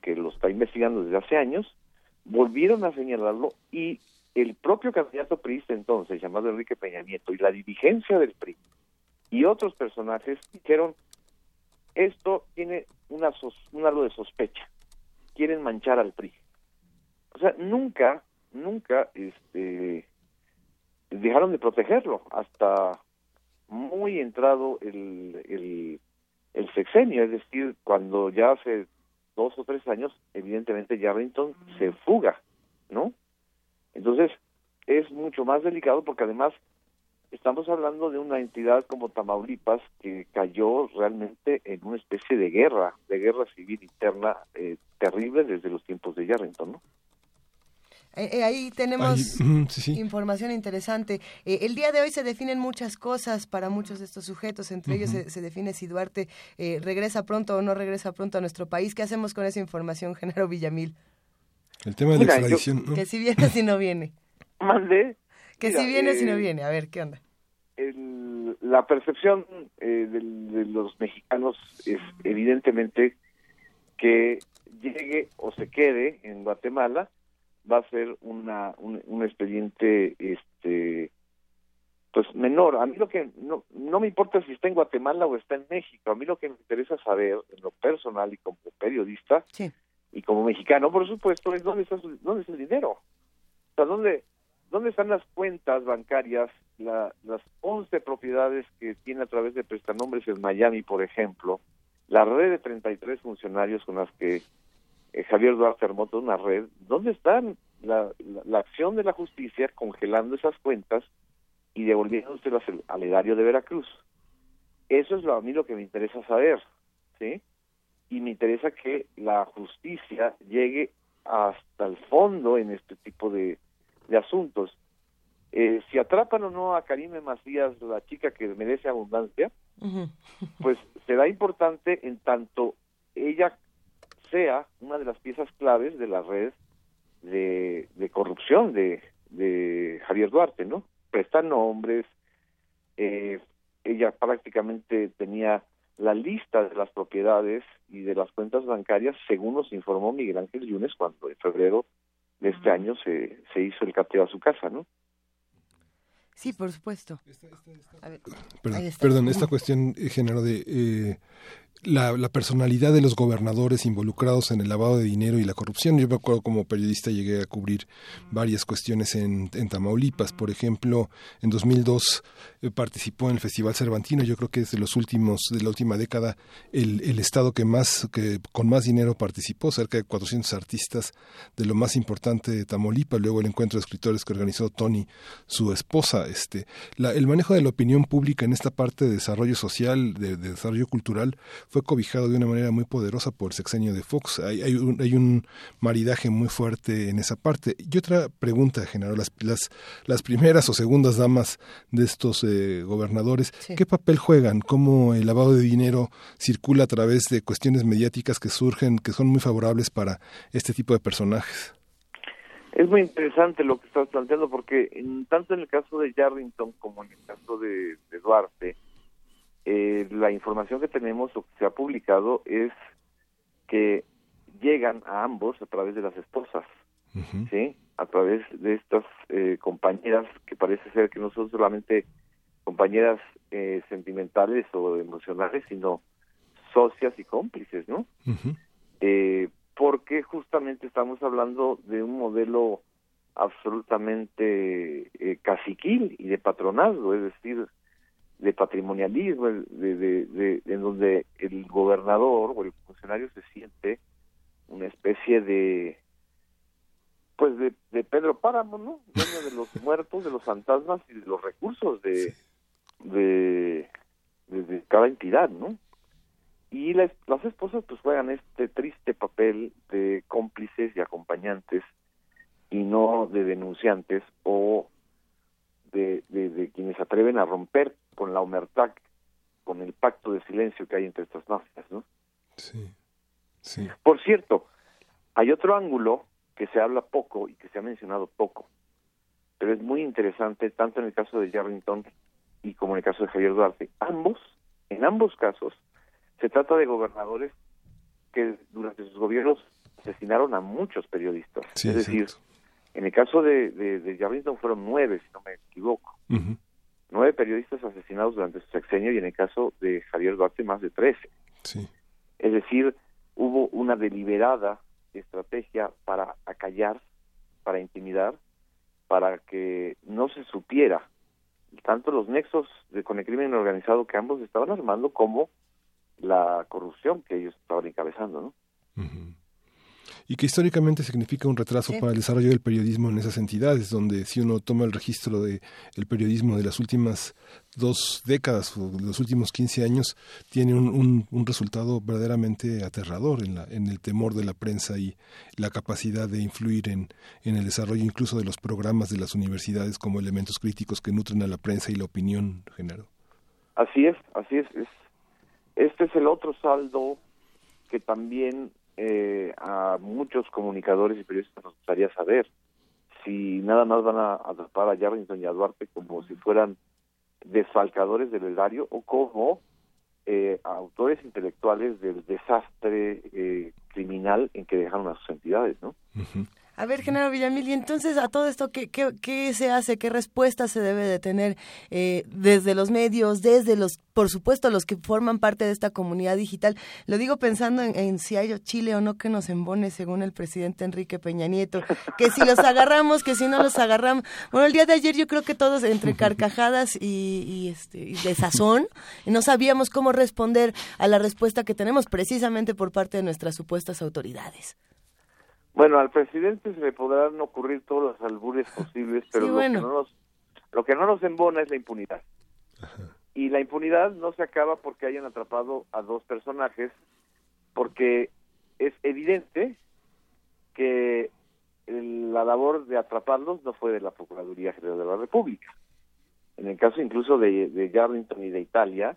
que lo está investigando desde hace años, volvieron a señalarlo y el propio candidato priista entonces, llamado Enrique Peña Nieto, y la dirigencia del PRI y otros personajes dijeron, esto tiene una un algo de sospecha, quieren manchar al PRI. O sea, nunca, nunca este, dejaron de protegerlo hasta muy entrado el, el, el sexenio, es decir, cuando ya hace dos o tres años, evidentemente Yarrington se fuga, ¿no? Entonces, es mucho más delicado porque además estamos hablando de una entidad como Tamaulipas que cayó realmente en una especie de guerra, de guerra civil interna eh, terrible desde los tiempos de Yarrington, ¿no? Eh, eh, ahí tenemos información interesante. Eh, el día de hoy se definen muchas cosas para muchos de estos sujetos, entre ellos se, define si Duarte regresa pronto o no regresa pronto a nuestro país. ¿Qué hacemos con esa información, Genaro Villamil? El tema de la extradición. Que si viene, si no viene. Mande. Que si viene, si no viene. A ver, ¿qué onda? la percepción de, de los mexicanos es evidentemente que llegue o se quede en Guatemala va a ser una, un, expediente este pues menor. A mí lo que no, no me importa si está en Guatemala o está en México, a mí lo que me interesa saber en lo personal y como periodista y como mexicano, por supuesto, es dónde está, dónde está el dinero. O sea, dónde, dónde están las cuentas bancarias, la, las 11 propiedades que tiene a través de prestanombres en Miami, por ejemplo, la red de 33 funcionarios con las que eh, Javier Duarte armó una red, ¿dónde están la, la, acción de la justicia congelando esas cuentas y devolviéndoselas al erario de Veracruz? Eso es lo, a mí lo que me interesa saber, ¿sí? Y me interesa que la justicia llegue hasta el fondo en este tipo de, de asuntos. Eh, si atrapan o no a Karime Macías, la chica que merece abundancia, pues será importante en tanto ella sea una de las piezas claves de la red de, corrupción de, de, Javier Duarte, ¿no? Presta nombres, eh, ella prácticamente tenía la lista de las propiedades y de las cuentas bancarias, según nos informó Miguel Ángel Yunes cuando en febrero de este año se, se hizo el cateo a su casa, ¿no? Sí, por supuesto. perdón, esta cuestión, eh, género de... Eh, la, personalidad de los gobernadores involucrados en el lavado de dinero y la corrupción. Yo me acuerdo como periodista llegué a cubrir varias cuestiones en, en Tamaulipas. Por ejemplo, en 2002 eh, participó en el Festival Cervantino. Yo creo que es de los últimos, de la última década, el, el estado que más, que con más dinero participó, cerca de 400 artistas de lo más importante de Tamaulipas. Luego el encuentro de escritores que organizó Tony, su esposa. Este, el manejo de la opinión pública en esta parte de desarrollo social, de, de desarrollo cultural, fue cobijado de una manera muy poderosa por el sexenio de Fox. Hay, hay, un, hay un maridaje muy fuerte en esa parte. Y otra pregunta, Genaro, las, las, las primeras o segundas damas de estos eh, gobernadores, sí. ¿qué papel juegan? ¿Cómo el lavado de dinero circula a través de cuestiones mediáticas que surgen, que son muy favorables para este tipo de personajes? Es muy interesante lo que estás planteando porque en, tanto en el caso de Yarrington como en el caso de, de Duarte, eh, la información que tenemos o que se ha publicado es que llegan a ambos a través de las esposas, uh -huh. ¿sí? A través de estas eh, compañeras que parece ser que no son solamente compañeras eh, sentimentales o emocionales, sino socias y cómplices, ¿no? Uh -huh. porque justamente estamos hablando de un modelo absolutamente caciquil y de patronazgo, es decir, de patrimonialismo, de, de, de, en donde el gobernador o el funcionario se siente una especie de pues de, de Pedro Páramo, ¿no? Dueño de los muertos, de los fantasmas y de los recursos de, de, de, cada entidad, ¿no? Y las, las esposas pues juegan este triste papel de cómplices y acompañantes y no de denunciantes o de, de, de quienes atreven a romper con la omertad, con el pacto de silencio que hay entre estas mafias, ¿no? Sí, sí. Por cierto, hay otro ángulo que se habla poco y que se ha mencionado poco, pero es muy interesante tanto en el caso de Yarrington y como en el caso de Javier Duarte. Ambos, en ambos casos, se trata de gobernadores que durante sus gobiernos asesinaron a muchos periodistas. Sí, es decir, en el caso de, de, de fueron nueve, si no me equivoco. Uh -huh nueve periodistas asesinados durante su sexenio y en el caso de Javier Duarte más de trece. Sí. Es decir, hubo una deliberada estrategia para acallar, para intimidar, para que no se supiera tanto los nexos de, con el crimen organizado que ambos estaban armando como la corrupción que ellos estaban encabezando, ¿no? Uh -huh y que históricamente significa un retraso sí. para el desarrollo del periodismo en esas entidades, donde si uno toma el registro de el periodismo de las últimas dos décadas o los últimos 15 años, tiene un, un, un resultado verdaderamente aterrador en, la, en el temor de la prensa y la capacidad de influir en, en el desarrollo incluso de los programas de las universidades como elementos críticos que nutren a la prensa y la opinión, Genaro. Así es, así es. es este es el otro saldo que también eh, a muchos comunicadores y periodistas nos gustaría saber si nada más van a atrapar a Yarrington y a Duarte como si fueran desfalcadores del erario o como eh, autores intelectuales del desastre eh, criminal en que dejaron a sus entidades, ¿no? A ver, Genaro Villamil, y entonces a todo esto, ¿qué, qué, qué se hace? ¿Qué respuesta se debe de tener eh, desde los medios, desde los, por supuesto, los que forman parte de esta comunidad digital? Lo digo pensando en, en si hay Chile o no que nos embone, según el presidente Enrique Peña Nieto, que si los agarramos, que si no los agarramos. Bueno, el día de ayer yo creo que todos entre carcajadas y, y, este, y de sazón, no sabíamos cómo responder a la respuesta que tenemos precisamente por parte de nuestras supuestas autoridades. Bueno, al presidente se le podrán ocurrir todos los albures posibles, pero sí, lo, bueno. que no nos, lo que no nos embona es la impunidad. Ajá. Y la impunidad no se acaba porque hayan atrapado a dos personajes, porque es evidente que la labor de atraparlos no fue de la Procuraduría General de la República. En el caso incluso de, de Yarrington y de Italia,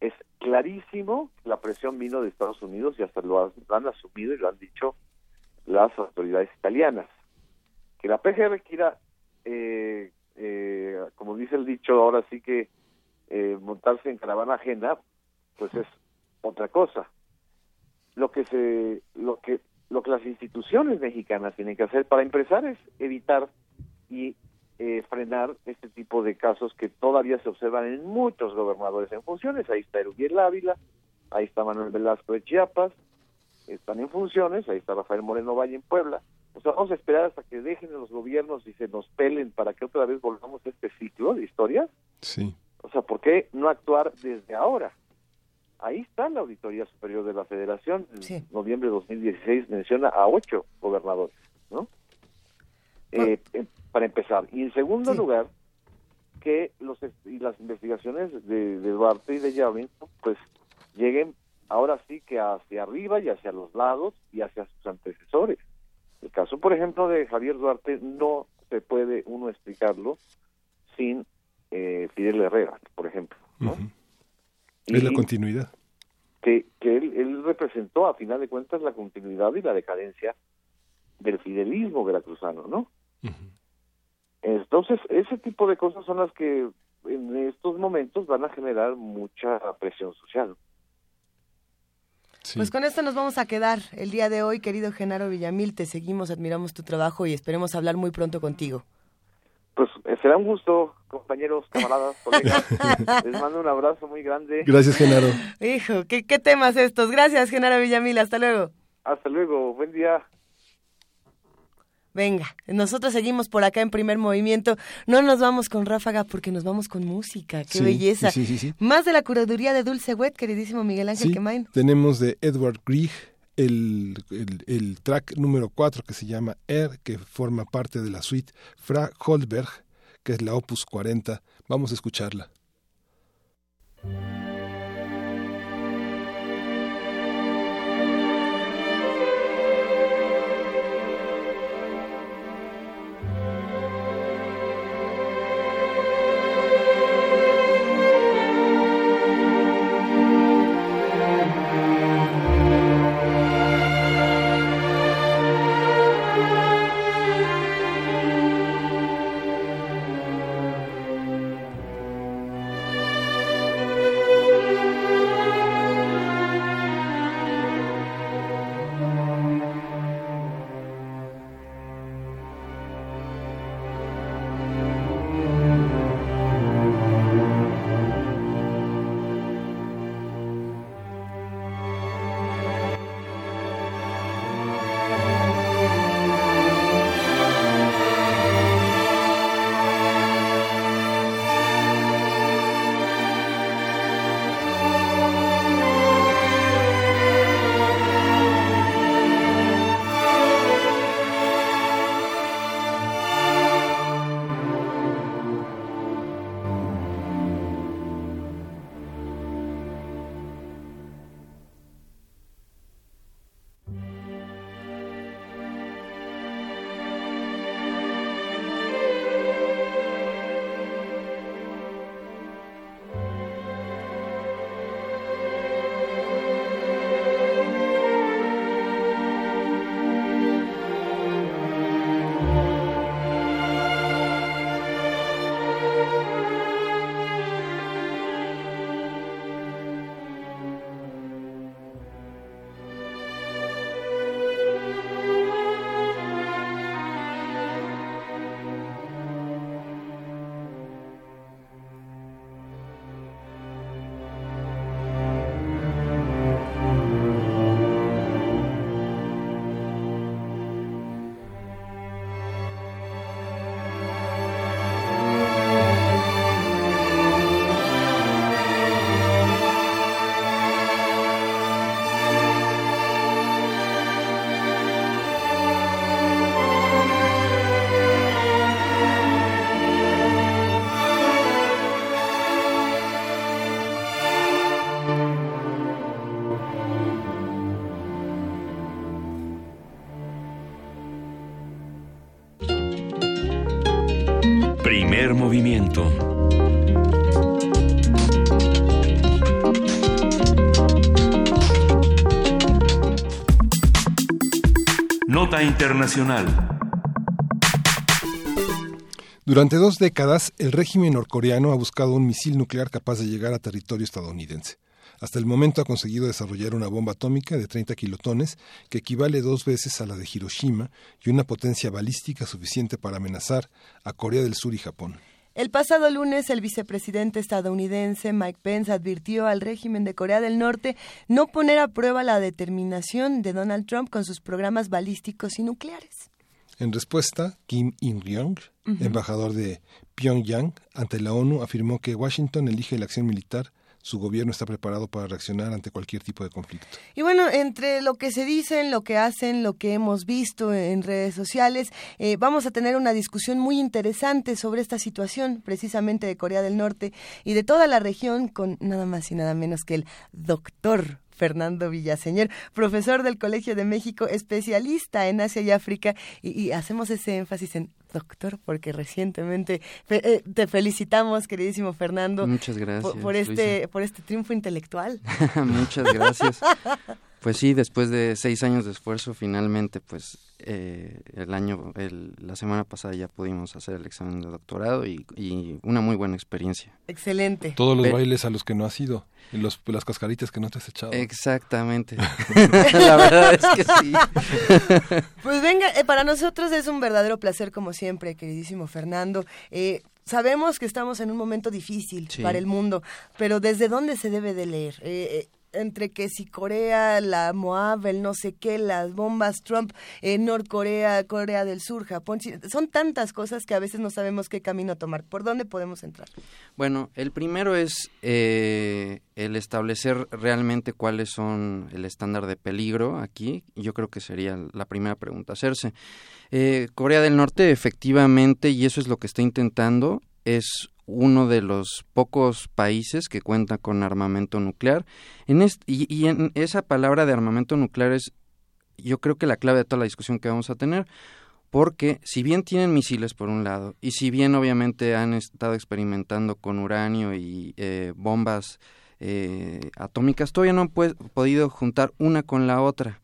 es clarísimo que la presión vino de Estados Unidos y hasta lo han, lo han asumido y lo han dicho las autoridades italianas. Que la PGR quiera, eh, eh, como dice el dicho, ahora sí que eh, montarse en caravana ajena, pues es otra cosa. Lo que se, lo que, lo que las instituciones mexicanas tienen que hacer para empezar es evitar y eh, frenar este tipo de casos que todavía se observan en muchos gobernadores en funciones. Ahí está Erubiel Ávila, ahí está Manuel Velasco de Chiapas, están en funciones, ahí está Rafael Moreno Valle en Puebla. O sea, vamos a esperar hasta que dejen los gobiernos y se nos pelen para que otra vez volvamos a este ciclo de historia. Sí. O sea, ¿por qué no actuar desde ahora? Ahí está la Auditoría Superior de la Federación. En noviembre de 2016 menciona a ocho gobernadores, ¿no? Eh, eh, para empezar. Y en segundo lugar, que los y las investigaciones de, de Duarte y de Yavin, pues lleguen ahora sí que hacia arriba y hacia los lados y hacia sus antecesores. El caso, por ejemplo, de Javier Duarte no se puede uno explicarlo sin eh, Fidel Herrera, por ejemplo. ¿no? Es la continuidad. Que, que él, él, representó, a final de cuentas, la continuidad y la decadencia del fidelismo veracruzano, ¿no? Entonces, ese tipo de cosas son las que en estos momentos van a generar mucha presión social. Pues con esto nos vamos a quedar el día de hoy, querido Genaro Villamil. Te seguimos, admiramos tu trabajo y esperemos hablar muy pronto contigo. Pues eh, será un gusto, compañeros, camaradas, colegas. Les mando un abrazo muy grande. Gracias, Genaro. Hijo, ¿qué, qué temas estos? Gracias, Genaro Villamil. Hasta luego. Hasta luego. Buen día. Venga, nosotros seguimos por acá en primer movimiento. No nos vamos con ráfaga porque nos vamos con música. ¡Qué belleza! Sí, sí, Más de la curaduría de Dulce Wet, queridísimo Miguel Ángel Quemain. Tenemos de Edward Grieg el, el, el, track número 4 que se llama Air, que forma parte de la suite Fra Holberg, que es la Opus 40. Vamos a escucharla. Nota Internacional. Durante dos décadas, el régimen norcoreano ha buscado un misil nuclear capaz de llegar a territorio estadounidense. Hasta el momento ha conseguido desarrollar una bomba atómica de 30 kilotones que equivale dos veces a la de Hiroshima y una potencia balística suficiente para amenazar a Corea del Sur y Japón. El pasado lunes, el vicepresidente estadounidense Mike Pence advirtió al régimen de Corea del Norte no poner a prueba la determinación de Donald Trump con sus programas balísticos y nucleares. En respuesta, Kim Il-ryong, embajador de Pyongyang ante la ONU, afirmó que Washington elige la acción militar su gobierno está preparado para reaccionar ante cualquier tipo de conflicto. Y bueno, entre lo que se dicen, lo que hacen, lo que hemos visto en redes sociales, eh, vamos a tener una discusión muy interesante sobre esta situación precisamente de Corea del Norte y de toda la región con nada más y nada menos que el doctor Fernando Villaseñor, profesor del Colegio de México, especialista en Asia y África, y, hacemos ese énfasis en doctor porque recientemente eh, te felicitamos, queridísimo Fernando. Muchas gracias. Por, este, por este triunfo intelectual. Muchas gracias. Pues sí, después de seis años de esfuerzo, finalmente, pues eh, el año, la semana pasada ya pudimos hacer el examen de doctorado y, una muy buena experiencia. Excelente. Todos los bailes a los que no has ido, y los, las cascaritas que no te has echado. Exactamente. la verdad es que sí. pues venga, eh, para nosotros es un verdadero placer como siempre, queridísimo Fernando. Eh, sabemos que estamos en un momento difícil para el mundo, pero ¿desde dónde se debe de leer? Eh, entre que si Corea, la Moab, el no sé qué, las bombas, Trump, eh, Norcorea, Corea del Sur, Japón, son tantas cosas que a veces no sabemos qué camino tomar. ¿Por dónde podemos entrar? Bueno, el primero es eh, el establecer realmente cuáles son el estándar de peligro aquí. Yo creo que sería la primera pregunta hacerse. Eh, Corea del Norte, efectivamente, y eso es lo que está intentando, es uno de los pocos países que cuenta con armamento nuclear. En y, en esa palabra de armamento nuclear es, yo creo que la clave de toda la discusión que vamos a tener, porque si bien tienen misiles por un lado, y si bien obviamente han estado experimentando con uranio y eh, bombas eh, atómicas, todavía no han podido juntar una con la otra.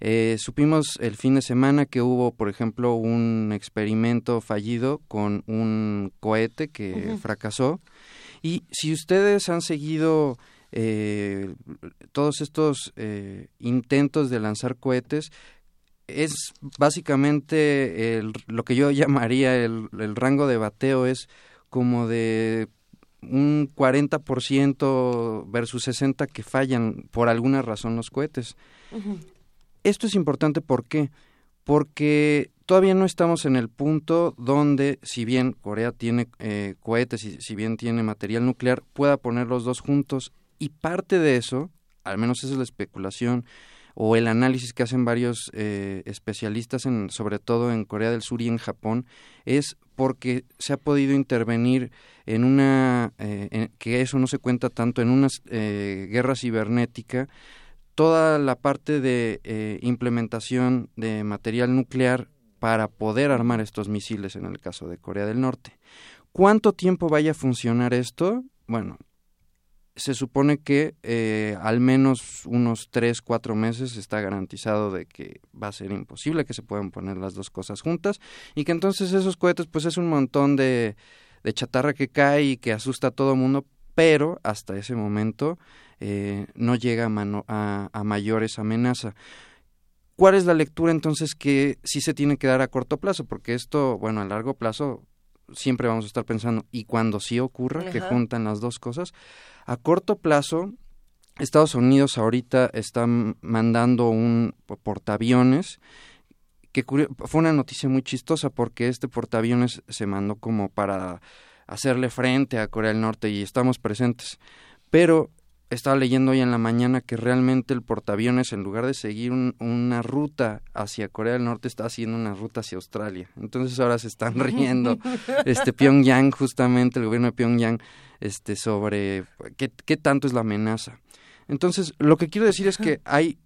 Eh, supimos el fin de semana que hubo, por ejemplo, un experimento fallido con un cohete que fracasó. Y si ustedes han seguido eh, todos estos eh, intentos de lanzar cohetes, es básicamente lo que yo llamaría el, rango de bateo es como de un 40% versus 60% que fallan por alguna razón los cohetes. Esto es importante ¿por qué? Porque todavía no estamos en el punto donde, si bien Corea tiene eh, cohetes y si bien tiene material nuclear, pueda poner los dos juntos. Y parte de eso, al menos esa es la especulación o el análisis que hacen varios eh, especialistas, en, sobre todo en Corea del Sur y en Japón, es porque se ha podido intervenir en una, eh, que eso no se cuenta tanto, en una guerra cibernética toda la parte de eh, implementación de material nuclear para poder armar estos misiles en el caso de Corea del Norte. ¿Cuánto tiempo vaya a funcionar esto? Bueno, se supone que eh, al menos unos tres, cuatro meses está garantizado de que va a ser imposible que se puedan poner las dos cosas juntas y que entonces esos cohetes pues es un montón de, de chatarra que cae y que asusta a todo mundo, pero hasta ese momento eh, no llega a, a, mayores amenaza. ¿Cuál es la lectura entonces que sí se tiene que dar a corto plazo? Porque esto, bueno, a largo plazo siempre vamos a estar pensando, y cuando sí ocurra, que juntan las dos cosas, a corto plazo, Estados Unidos ahorita está mandando un portaaviones que fue una noticia muy chistosa porque este portaaviones se mandó como para hacerle frente a Corea del Norte y estamos presentes. Pero estaba leyendo hoy en la mañana que realmente el portaaviones, en lugar de seguir una ruta hacia Corea del Norte, está haciendo una ruta hacia Australia. Entonces ahora se están riendo, este Pyongyang, justamente el gobierno de Pyongyang, este, sobre qué, qué tanto es la amenaza. Entonces, lo que quiero decir es que hay,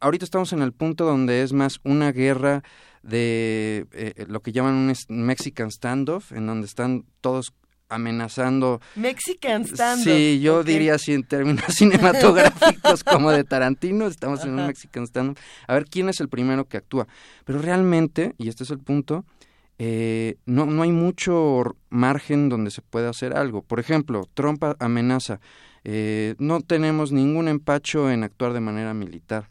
ahorita estamos en el punto donde es más una guerra de eh, lo que llaman un Mexican standoff, en donde están todos amenazando. Mexican standoff. Sí, yo diría así en términos cinematográficos como de Tarantino, estamos en un Mexican standoff. A ver quién es el primero que actúa. Pero realmente, y este es el punto, eh, no, no hay mucho margen donde se pueda hacer algo. Por ejemplo, Trump amenaza, eh, no tenemos ningún empacho en actuar de manera militar.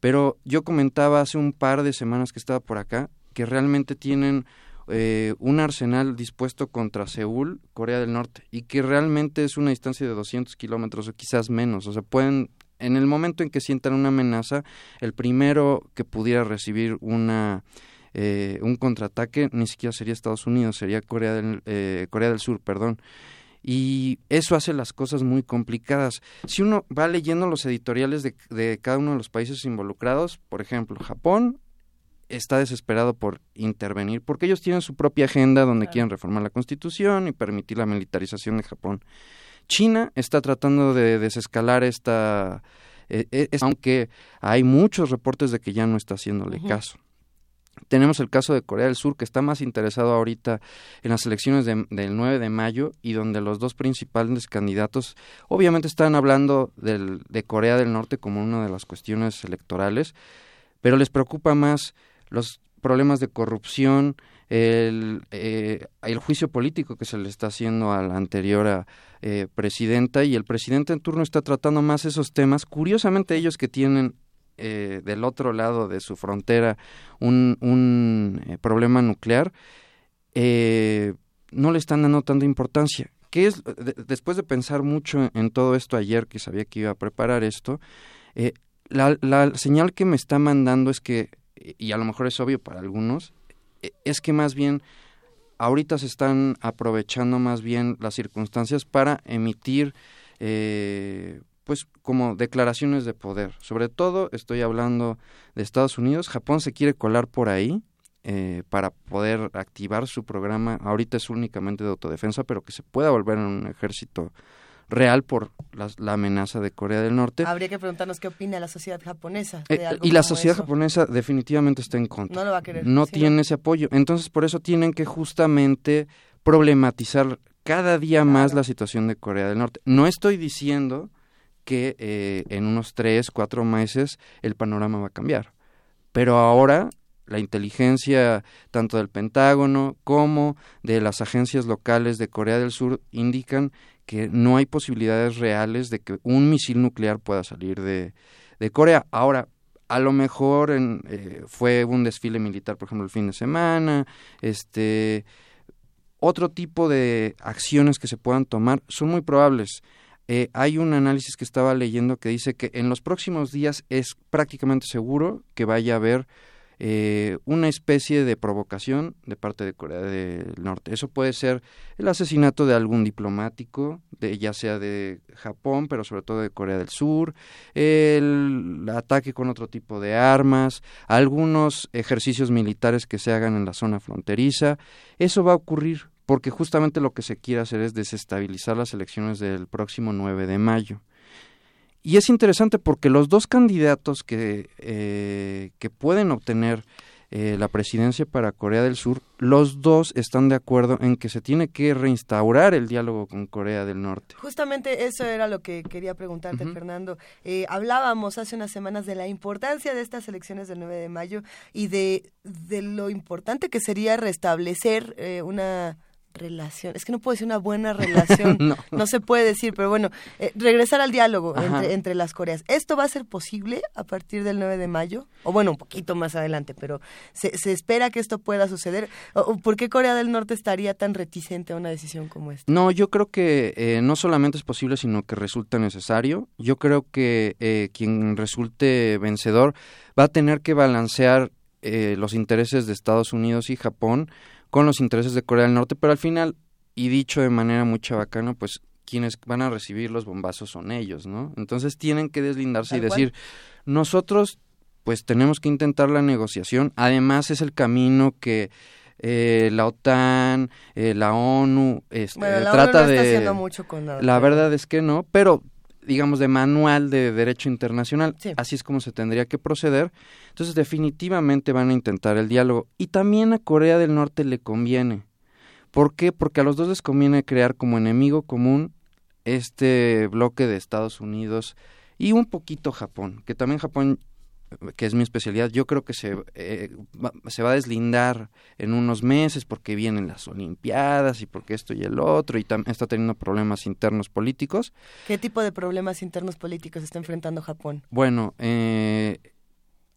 Pero yo comentaba hace un par de semanas que estaba por acá que realmente tienen eh, un arsenal dispuesto contra Seúl, Corea del Norte, y que realmente es una distancia de 200 kilómetros o quizás menos. O sea, pueden, en el momento en que sientan una amenaza, el primero que pudiera recibir una eh, un contraataque ni siquiera sería Estados Unidos, sería Corea del, eh, Corea del Sur, perdón. Y eso hace las cosas muy complicadas. Si uno va leyendo los editoriales de, de cada uno de los países involucrados, por ejemplo, Japón está desesperado por intervenir porque ellos tienen su propia agenda donde quieren reformar la constitución y permitir la militarización de Japón. China está tratando de desescalar esta, eh, eh, aunque hay muchos reportes de que ya no está haciéndole caso. Tenemos el caso de Corea del Sur, que está más interesado ahorita en las elecciones del 9 de mayo y donde los dos principales candidatos obviamente están hablando del, de Corea del Norte como una de las cuestiones electorales, pero les preocupa más los problemas de corrupción, el, eh, juicio político que se le está haciendo a la anterior eh, presidenta y el presidente en turno está tratando más esos temas. Curiosamente ellos que tienen eh, del otro lado de su frontera un, un problema nuclear, no le están dando tanta importancia. ¿Qué es, después de pensar mucho en todo esto ayer, que sabía que iba a preparar esto, la, la señal que me está mandando es que y a lo mejor es obvio para algunos, e, es que más bien ahorita se están aprovechando más bien las circunstancias para emitir eh, pues como declaraciones de poder. Sobre todo estoy hablando de Estados Unidos. Japón se quiere colar por ahí eh, para poder activar su programa. Ahorita es únicamente de autodefensa, pero que se pueda volver en un ejército real por la, amenaza de Corea del Norte. Habría que preguntarnos qué opina la sociedad japonesa. Eh, y la sociedad japonesa definitivamente está en contra. No lo va a querer. No tiene ese apoyo. Entonces, por eso tienen que justamente problematizar cada día más la situación de Corea del Norte. No estoy diciendo que eh, en unos tres, cuatro meses el panorama va a cambiar. Pero ahora la inteligencia tanto del Pentágono como de las agencias locales de Corea del Sur indican que no hay posibilidades reales de que un misil nuclear pueda salir de, Corea. Ahora, a lo mejor en, eh, fue un desfile militar, por ejemplo, el fin de semana, este otro tipo de acciones que se puedan tomar son muy probables. Eh, hay un análisis que estaba leyendo que dice que en los próximos días es prácticamente seguro que vaya a haber eh, una especie de provocación de parte de Corea del Norte. Eso puede ser el asesinato de algún diplomático, de, ya sea de Japón, pero sobre todo de Corea del Sur, el ataque con otro tipo de armas, algunos ejercicios militares que se hagan en la zona fronteriza. Eso va a ocurrir porque justamente lo que se quiere hacer es desestabilizar las elecciones del próximo 9 de mayo. Y es interesante porque los dos candidatos que, eh, que pueden obtener eh, la presidencia para Corea del Sur, los dos están de acuerdo en que se tiene que reinstaurar el diálogo con Corea del Norte. Justamente eso era lo que quería preguntarte, Fernando. Eh, hablábamos hace unas semanas de la importancia de estas elecciones del 9 de mayo y de, de lo importante que sería restablecer una relación, es que no puedo decir una buena relación, no. se puede decir, pero bueno, eh, regresar al diálogo entre, las Coreas. ¿Esto va a ser posible a partir del 9 de mayo? O bueno, un poquito más adelante, pero ¿se, espera que esto pueda suceder? ¿O, ¿Por qué Corea del Norte estaría tan reticente a una decisión como esta? No, yo creo que eh, no solamente es posible, sino que resulta necesario. Yo creo que eh, quien resulte vencedor va a tener que balancear los intereses de Estados Unidos y Japón con los intereses de Corea del Norte, pero al final, y dicho de manera muy chabacana, pues quienes van a recibir los bombazos son ellos, ¿no? Entonces tienen que deslindarse y decir, nosotros pues tenemos que intentar la negociación, además es el camino que eh, la OTAN, eh, la ONU, este, trata de... mucho con la verdad es que no, pero digamos, de manual de derecho internacional. Así es como se tendría que proceder. Entonces, definitivamente van a intentar el diálogo. Y también a Corea del Norte le conviene. ¿Por qué? Porque a los dos les conviene crear como enemigo común este bloque de Estados Unidos y un poquito Japón, que también Japón que es mi especialidad, yo creo que se, eh, va, se va a deslindar en unos meses porque vienen las Olimpiadas y porque esto y el otro y está teniendo problemas internos políticos. ¿Qué tipo de problemas internos políticos está enfrentando Japón? Bueno, eh,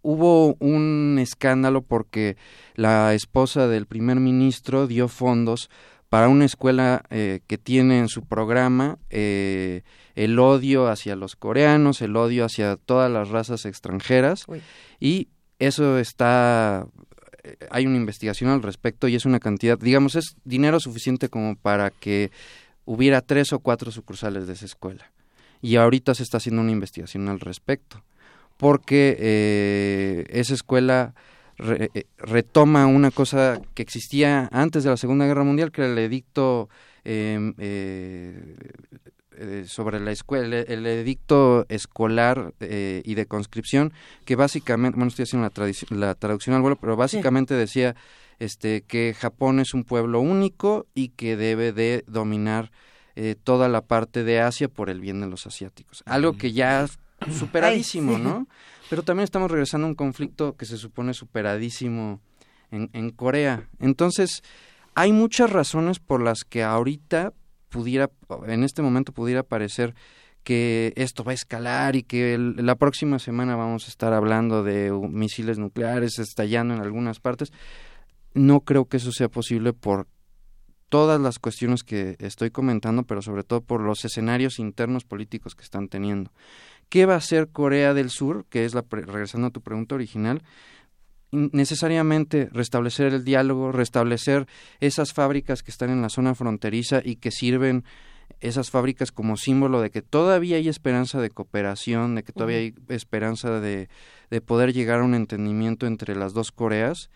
hubo un escándalo porque la esposa del primer ministro dio fondos para una escuela eh, que tiene en su programa eh, el odio hacia los coreanos, el odio hacia todas las razas extranjeras y eso está eh, hay una investigación al respecto y es una cantidad, digamos, es dinero suficiente como para que hubiera tres o cuatro sucursales de esa escuela. Y ahorita se está haciendo una investigación al respecto, porque esa escuela eh, retoma una cosa que existía antes de la Segunda Guerra Mundial, que era el edicto em, eh, eh, sobre la escuela, el, edicto escolar y de conscripción, que básicamente, bueno, estoy haciendo la, traducción al vuelo, pero básicamente decía este, que Japón es un pueblo único y que debe de dominar toda la parte de Asia por el bien de los asiáticos. Algo que ya superadísimo, ¿no? Pero también estamos regresando a un conflicto que se supone superadísimo en, Corea. Entonces, hay muchas razones por las que ahorita pudiera, en este momento pudiera parecer que esto va a escalar y que la próxima semana vamos a estar hablando de misiles nucleares estallando en algunas partes. No creo que eso sea posible por todas las cuestiones que estoy comentando, pero sobre todo por los escenarios internos políticos que están teniendo. ¿Qué va a hacer Corea del Sur? Que es la regresando a tu pregunta original necesariamente restablecer el diálogo, restablecer esas fábricas que están en la zona fronteriza y que sirven esas fábricas como símbolo de que todavía hay esperanza de cooperación, de que todavía hay esperanza de, de poder llegar a un entendimiento entre las dos Coreas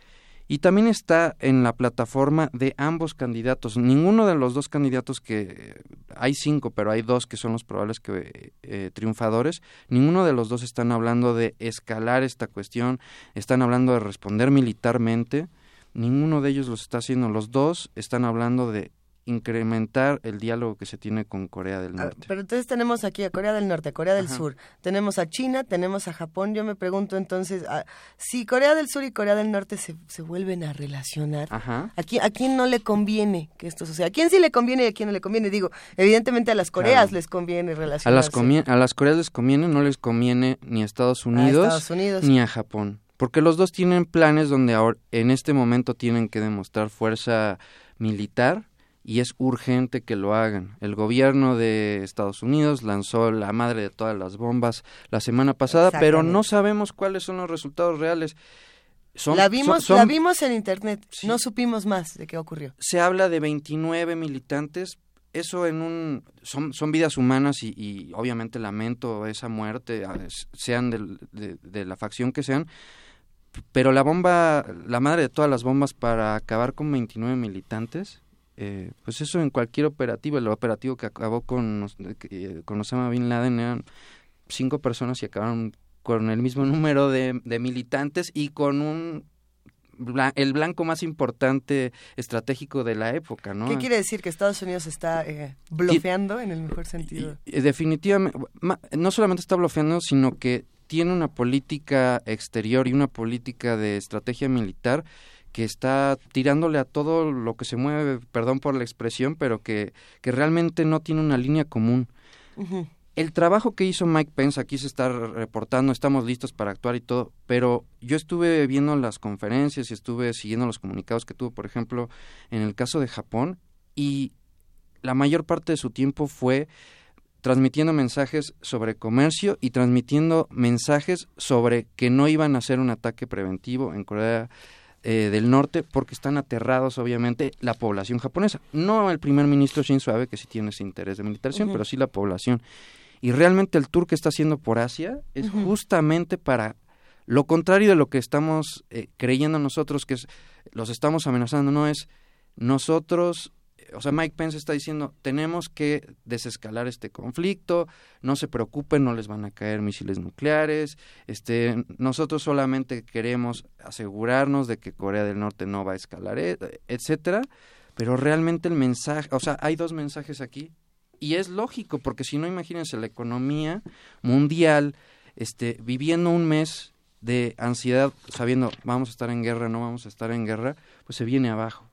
y también está en la plataforma de ambos candidatos. Ninguno de los dos candidatos que hay cinco, pero hay dos que son los probables que eh, triunfadores. Ninguno de los dos están hablando de escalar esta cuestión, están hablando de responder militarmente. Ninguno de ellos los está haciendo. Los dos están hablando de incrementar el diálogo que se tiene con Corea del ah, Norte. Pero entonces tenemos aquí a Corea del Norte, a Corea del Sur, tenemos a China, tenemos a Japón. Yo me pregunto entonces, ah, si Corea del Sur y Corea del Norte se, se vuelven a relacionar, ¿a, quién, no le conviene que esto suceda? ¿A quién sí le conviene y a quién no le conviene? Digo, evidentemente a las Coreas les conviene relacionarse. A las, a las Coreas les conviene, no les conviene ni a Estados Unidos, ni a Japón. Porque los dos tienen planes donde ahora, en este momento tienen que demostrar fuerza militar y es urgente que lo hagan. El gobierno de Estados Unidos lanzó la madre de todas las bombas la semana pasada, pero no sabemos cuáles son los resultados reales. la, vimos, la vimos en internet, no supimos más de qué ocurrió. Se habla de 29 militantes, eso en un son, son vidas humanas y, obviamente lamento esa muerte, sean de, de la facción que sean, pero la bomba, la madre de todas las bombas para acabar con 29 militantes, eh, pues eso en cualquier operativo, el operativo que acabó con, eh, con Osama Bin Laden eran cinco personas y acabaron con el mismo número de, militantes y con un el blanco más importante estratégico de la época, ¿no? ¿Qué quiere decir que Estados Unidos está eh, bloqueando en el mejor sentido? definitivamente, no solamente está bloqueando, sino que tiene una política exterior y una política de estrategia militar que está tirándole a todo lo que se mueve, perdón por la expresión, pero que, que realmente no tiene una línea común. El trabajo que hizo Mike Pence, aquí se está reportando, estamos listos para actuar y todo, pero yo estuve viendo las conferencias y estuve siguiendo los comunicados que tuvo, por ejemplo, en el caso de Japón, y la mayor parte de su tiempo fue transmitiendo mensajes sobre comercio y transmitiendo mensajes sobre que no iban a hacer un ataque preventivo en Corea eh, del norte porque están aterrados obviamente la población japonesa. No el primer ministro Shinzo Abe que sí tiene ese interés de militarización, pero sí la población. Y realmente el tour que está haciendo por Asia es justamente para lo contrario de lo que estamos eh, creyendo nosotros que es los estamos amenazando, no es nosotros o sea, Mike Pence está diciendo, tenemos que desescalar este conflicto, no se preocupen, no les van a caer misiles nucleares, este, nosotros solamente queremos asegurarnos de que Corea del Norte no va a escalar, e, etcétera, pero realmente el mensaje, o sea, hay dos mensajes aquí y es lógico, porque si no, imagínense la economía mundial, este, viviendo un mes de ansiedad, sabiendo vamos a estar en guerra, no vamos a estar en guerra, pues se viene abajo.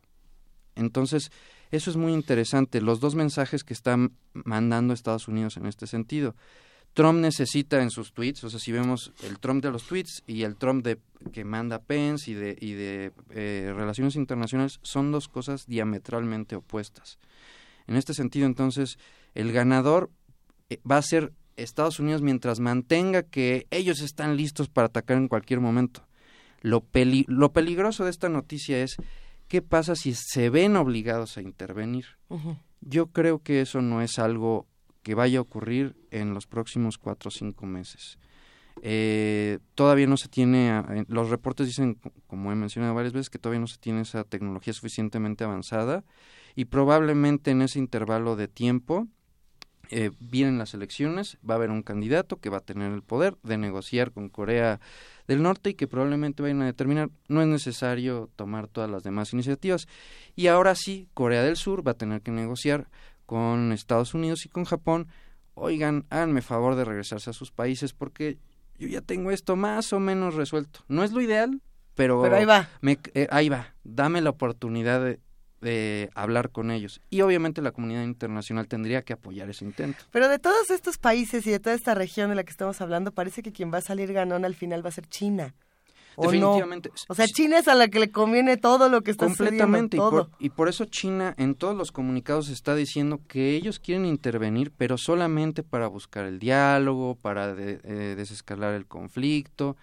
Entonces, eso es muy interesante, los dos mensajes que están mandando Estados Unidos en este sentido. Trump necesita en sus tweets, o sea, si vemos el Trump de los tweets y el Trump de que manda Pence y de, y de eh, relaciones internacionales, son dos cosas diametralmente opuestas. En este sentido, entonces, el ganador eh, va a ser Estados Unidos mientras mantenga que ellos están listos para atacar en cualquier momento. Lo, lo peligroso de esta noticia es qué pasa si se ven obligados a intervenir. Yo creo que eso no es algo que vaya a ocurrir en los próximos cuatro o cinco meses. Eh, todavía no se tiene, los reportes dicen, como he mencionado varias veces, que todavía no se tiene esa tecnología suficientemente avanzada y probablemente en ese intervalo de tiempo eh, vienen las elecciones, va a haber un candidato que va a tener el poder de negociar con Corea del Norte y que probablemente vayan a determinar, no es necesario tomar todas las demás iniciativas. Y ahora sí, Corea del Sur va a tener que negociar con Estados Unidos y con Japón, oigan, háganme favor de regresarse a sus países porque yo ya tengo esto más o menos resuelto. No es lo ideal, pero, ahí va. Eh, ahí va. Dame la oportunidad de, de hablar con ellos. Y obviamente la comunidad internacional tendría que apoyar ese intento. Pero de todos estos países y de toda esta región de la que estamos hablando, parece que quien va a salir ganón al final va a ser China. Definitivamente. O sea, China es a la que le conviene todo lo que está Completamente. Y, por, y por eso China en todos los comunicados está diciendo que ellos quieren intervenir, pero solamente para buscar el diálogo, para eh, desescalar el conflicto.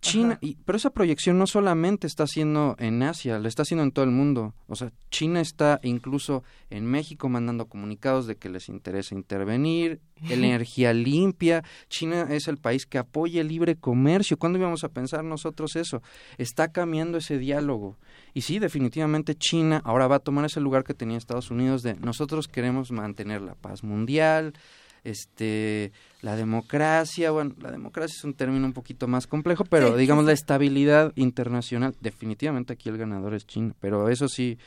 China, y, pero esa proyección no solamente está haciendo en Asia, la está haciendo en todo el mundo. O sea, China está incluso en México mandando comunicados de que les interesa intervenir, energía limpia. China es el país que apoya el libre comercio. ¿Cuándo íbamos a pensar nosotros eso? Está cambiando ese diálogo. Y sí, definitivamente China ahora va a tomar ese lugar que tenía Estados Unidos de nosotros queremos mantener la paz mundial, este la democracia, bueno, la democracia es un término un poquito más complejo, pero digamos la estabilidad internacional, definitivamente aquí el ganador es China, pero eso sí,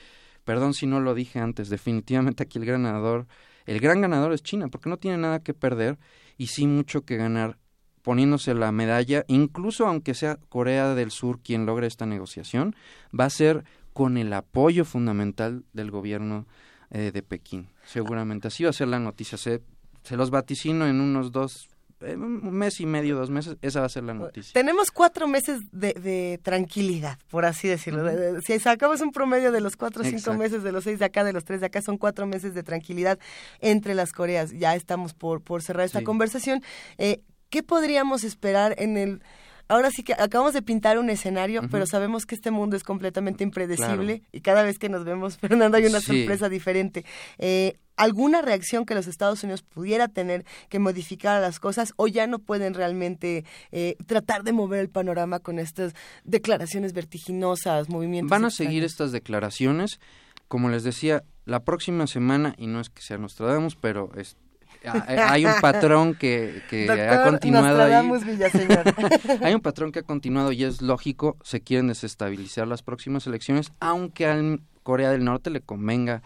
perdón si no lo dije antes, definitivamente aquí el ganador, el gran ganador es China, porque no tiene nada que perder y sí mucho que ganar poniéndose la medalla, incluso aunque sea Corea del Sur quien logre esta negociación, va a ser con el apoyo fundamental del gobierno eh, de Pekín. Seguramente así va a ser la noticia. Se se los vaticino en unos dos un mes y medio, dos meses, esa va a ser la noticia. Tenemos cuatro meses de, tranquilidad, por así decirlo. si sacamos un promedio de los cuatro o cinco meses, de los seis de acá, de los tres de acá, son cuatro meses de tranquilidad entre las Coreas. Ya estamos por, por cerrar esta conversación. Eh, ¿Qué podríamos esperar en el ahora sí que acabamos de pintar un escenario, pero sabemos que este mundo es completamente impredecible y cada vez que nos vemos, Fernando, hay una sorpresa diferente. Eh, ¿Alguna reacción que los Estados Unidos pudiera tener que modificar las cosas o ya no pueden realmente eh, tratar de mover el panorama con estas declaraciones vertiginosas, movimientos? Van a seguir estas declaraciones. Como les decía, la próxima semana, y no es que sea Nostradamus, pero es, hay un patrón que, que ha continuado ahí. hay un patrón que ha continuado y es lógico, se quieren desestabilizar las próximas elecciones, aunque a Corea del Norte le convenga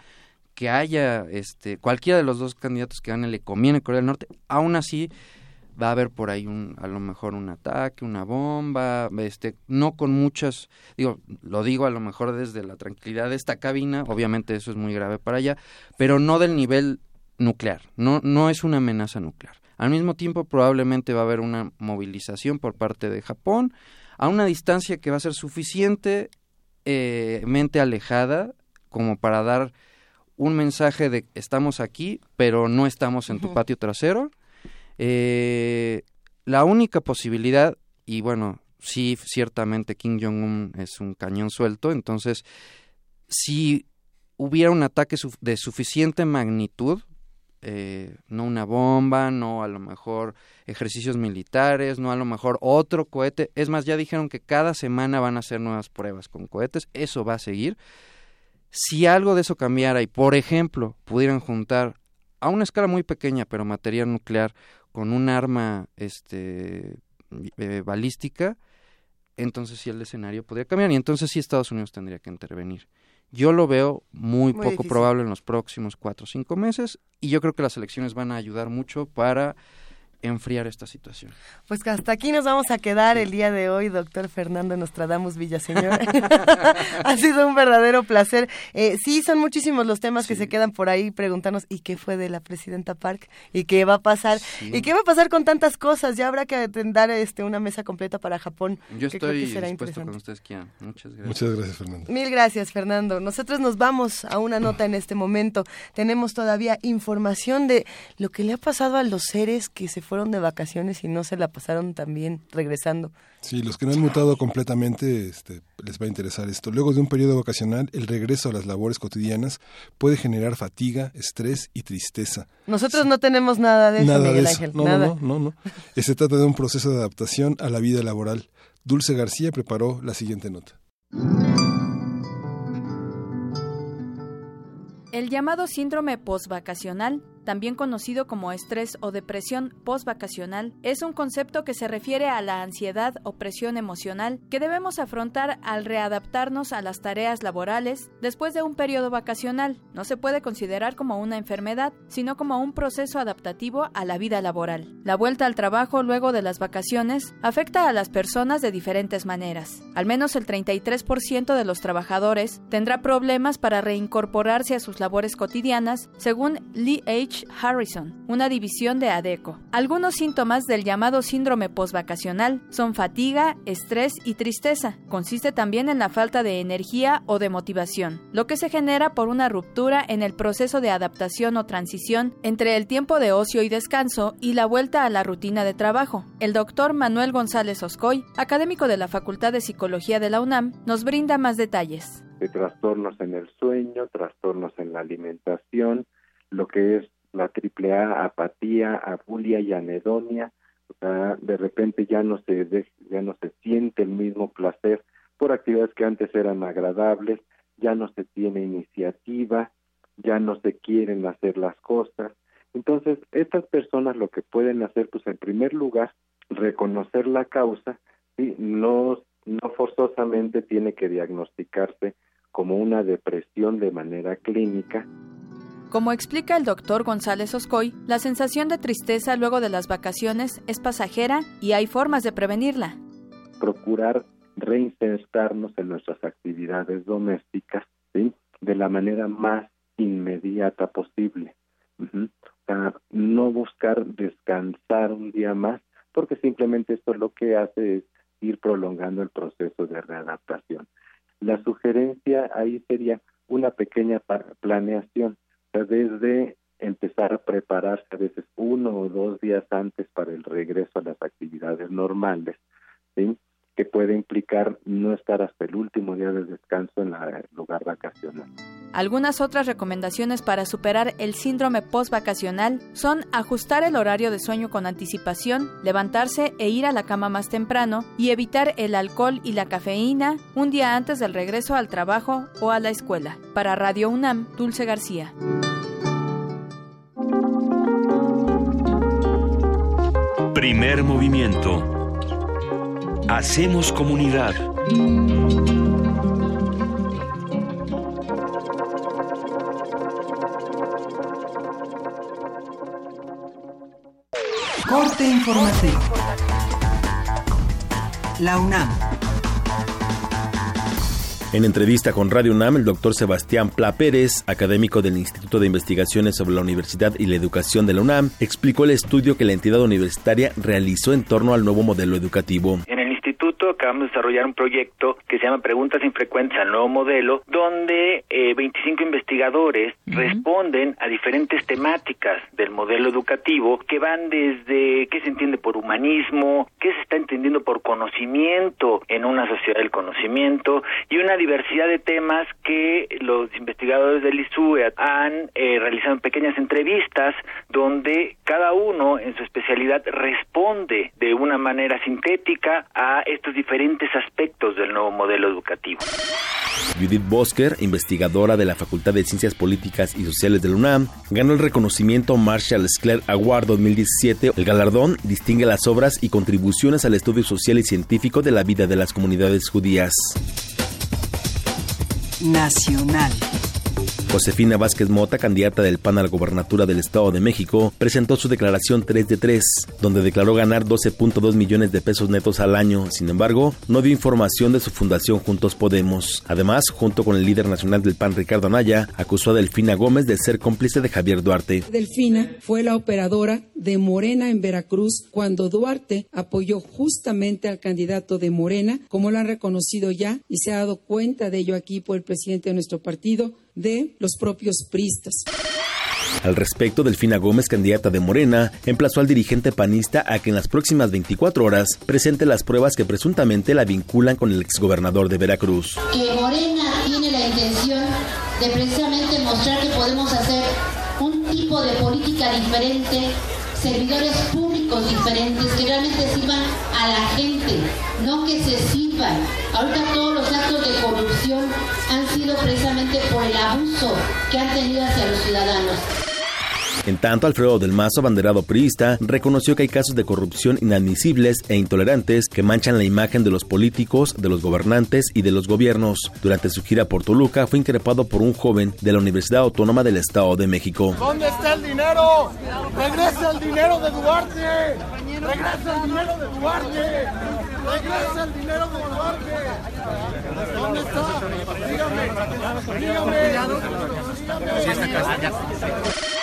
que haya este cualquiera de los dos candidatos que gane le conviene a Corea del Norte, aún así va a haber por ahí un a lo mejor un ataque, una bomba, este no con muchas, digo, lo digo a lo mejor desde la tranquilidad de esta cabina, obviamente eso es muy grave para allá, pero no del nivel nuclear, no, no es una amenaza nuclear. Al mismo tiempo, probablemente va a haber una movilización por parte de Japón a una distancia que va a ser suficientemente alejada como para dar un mensaje de estamos aquí, pero no estamos en tu patio trasero. Eh, la única posibilidad, y bueno, sí, ciertamente Kim Jong-un es un cañón suelto, entonces, si hubiera un ataque de suficiente magnitud, eh, no una bomba, no a lo mejor ejercicios militares, no a lo mejor otro cohete. Es más, ya dijeron que cada semana van a hacer nuevas pruebas con cohetes. Eso va a seguir. Si algo de eso cambiara y, por ejemplo, pudieran juntar a una escala muy pequeña, pero material nuclear, con un arma este, eh, balística, entonces sí el escenario podría cambiar y entonces sí Estados Unidos tendría que intervenir. Yo lo veo muy, poco probable en los próximos cuatro o cinco meses y yo creo que las elecciones van a ayudar mucho para enfriar esta situación. Pues hasta aquí nos vamos a quedar el día de hoy, doctor Fernando Nostradamus Villaseñor. ha sido un verdadero placer. Eh, sí, son muchísimos los temas que se quedan por ahí preguntarnos, ¿y qué fue de la presidenta Park? ¿Y qué va a pasar? ¿Y qué va a pasar con tantas cosas? Ya habrá que dar este, una mesa completa para Japón. Yo estoy dispuesto con ustedes, Kia. Muchas gracias. Muchas gracias, Fernando. Mil gracias, Fernando. Nosotros nos vamos a una nota en este momento. Tenemos todavía información de lo que le ha pasado a los seres que se fueron de vacaciones y no se la pasaron también regresando. Sí, los que no han mutado completamente este, les va a interesar esto. Luego de un periodo vacacional, el regreso a las labores cotidianas puede generar fatiga, estrés y tristeza. Nosotros no tenemos nada de eso, Miguel Ángel. No, nada. no, no, no. Se trata de un proceso de adaptación a la vida laboral. Dulce García preparó la siguiente nota. El llamado síndrome postvacacional también conocido como estrés o depresión postvacacional, es un concepto que se refiere a la ansiedad o presión emocional que debemos afrontar al readaptarnos a las tareas laborales después de un periodo vacacional. No se puede considerar como una enfermedad, sino como un proceso adaptativo a la vida laboral. La vuelta al trabajo luego de las vacaciones afecta a las personas de diferentes maneras. Al menos el 33% de los trabajadores tendrá problemas para reincorporarse a sus labores cotidianas, según Lee H. Harrison, una división de ADECO. Algunos síntomas del llamado síndrome postvacacional son fatiga, estrés y tristeza. Consiste también en la falta de energía o de motivación, lo que se genera por una ruptura en el proceso de adaptación o transición entre el tiempo de ocio y descanso y la vuelta a la rutina de trabajo. El doctor Manuel González Oscoy, académico de la Facultad de Psicología de la UNAM, nos brinda más detalles. De trastornos en el sueño, trastornos en la alimentación, lo que es la triple A, apatía, abulia y anedonia, o sea, de repente ya no se ya no se siente el mismo placer por actividades que antes eran agradables, ya no se tiene iniciativa, ya no se quieren hacer las cosas. Entonces, estas personas lo que pueden hacer, pues en primer lugar, reconocer la causa, no, no forzosamente tiene que diagnosticarse como una depresión de manera clínica, como explica el doctor González Oscoy, la sensación de tristeza luego de las vacaciones es pasajera y hay formas de prevenirla. Procurar reinsertarnos en nuestras actividades domésticas ¿sí? de la manera más inmediata posible. no buscar descansar un día más, porque simplemente esto lo que hace es ir prolongando el proceso de readaptación. La sugerencia ahí sería una pequeña planeación desde empezar a prepararse a veces uno o dos días antes para el regreso a las actividades normales, ¿sí? Que puede implicar no estar hasta el último día de descanso en el lugar vacacional. Algunas otras recomendaciones para superar el síndrome postvacacional son ajustar el horario de sueño con anticipación, levantarse e ir a la cama más temprano y evitar el alcohol y la cafeína un día antes del regreso al trabajo o a la escuela. Para Radio UNAM, Dulce García. Primer movimiento. Hacemos comunidad. Corte informativo. La UNAM. En entrevista con Radio UNAM, el doctor Sebastián Pla Pérez, académico del Instituto de Investigaciones sobre la Universidad y la Educación de la UNAM, explicó el estudio que la entidad universitaria realizó en torno al nuevo modelo educativo acabamos de desarrollar un proyecto que se llama Preguntas Infrecuentes al Nuevo Modelo, donde 25 eh, investigadores responden a diferentes temáticas del modelo educativo que van desde qué se entiende por humanismo, qué se está entendiendo por conocimiento en una sociedad del conocimiento y una diversidad de temas que los investigadores del ISUE han eh, realizado en pequeñas entrevistas donde cada uno en su especialidad responde de una manera sintética a estos diferentes aspectos del nuevo modelo educativo. Judith Bosker, investigadora de la Facultad de Ciencias Políticas y Sociales de la UNAM, ganó el reconocimiento Marshall Skler Award 2017. El galardón distingue las obras y contribuciones al estudio social y científico de la vida de las comunidades judías. Nacional. Josefina Vázquez Mota, candidata del PAN a la gobernatura del Estado de México, presentó su declaración 3 de 3, donde declaró ganar 12.2 millones de pesos netos al año. Sin embargo, no dio información de su fundación Juntos Podemos. Además, junto con el líder nacional del PAN, Ricardo Anaya, acusó a Delfina Gómez de ser cómplice de Javier Duarte. Delfina fue la operadora de Morena en Veracruz cuando Duarte apoyó justamente al candidato de Morena, como lo han reconocido ya y se ha dado cuenta de ello aquí por el presidente de nuestro partido, de los propios pristas. Al respecto, Delfina Gómez, candidata de Morena, emplazó al dirigente panista a que en las próximas 24 horas presente las pruebas que presuntamente la vinculan con el exgobernador de Veracruz. Que Morena tiene la intención de precisamente mostrar que podemos hacer un tipo de política diferente, servidores públicos diferentes que realmente sirvan a la gente, no que se sirvan. Ahorita todos los actos de corrupción precisamente por el abuso que han tenido hacia los ciudadanos. En tanto, Alfredo del Mazo, abanderado priista, reconoció que hay casos de corrupción inadmisibles e intolerantes que manchan la imagen de los políticos, de los gobernantes y de los gobiernos. Durante su gira por Toluca fue increpado por un joven de la Universidad Autónoma del Estado de México. ¿Dónde está el dinero? ¡Regresa el dinero de Duarte! ¡Regresa el dinero de Duarte! ¡Regresa el dinero de Duarte! ¿Dónde está? Dígame. Dígame. Dígame.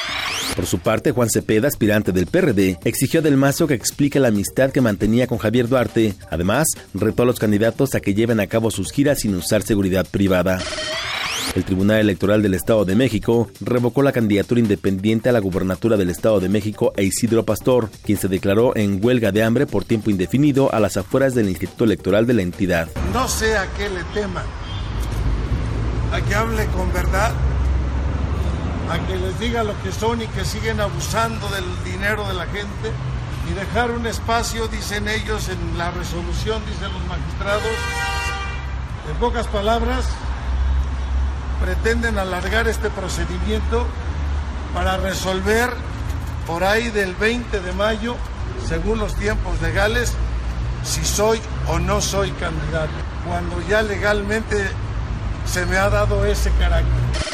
Por su parte, Juan Cepeda, aspirante del PRD, exigió a Del Mazo que explique la amistad que mantenía con Javier Duarte. Además, retó a los candidatos a que lleven a cabo sus giras sin usar seguridad privada. El Tribunal Electoral del Estado de México revocó la candidatura independiente a la gubernatura del Estado de México a Isidro Pastor, quien se declaró en huelga de hambre por tiempo indefinido a las afueras del Instituto Electoral de la entidad. No sé a qué le teman, a que hable con verdad a que les diga lo que son y que siguen abusando del dinero de la gente y dejar un espacio, dicen ellos en la resolución, dicen los magistrados, en pocas palabras, pretenden alargar este procedimiento para resolver por ahí del 20 de mayo, según los tiempos legales, si soy o no soy candidato, cuando ya legalmente se me ha dado ese carácter.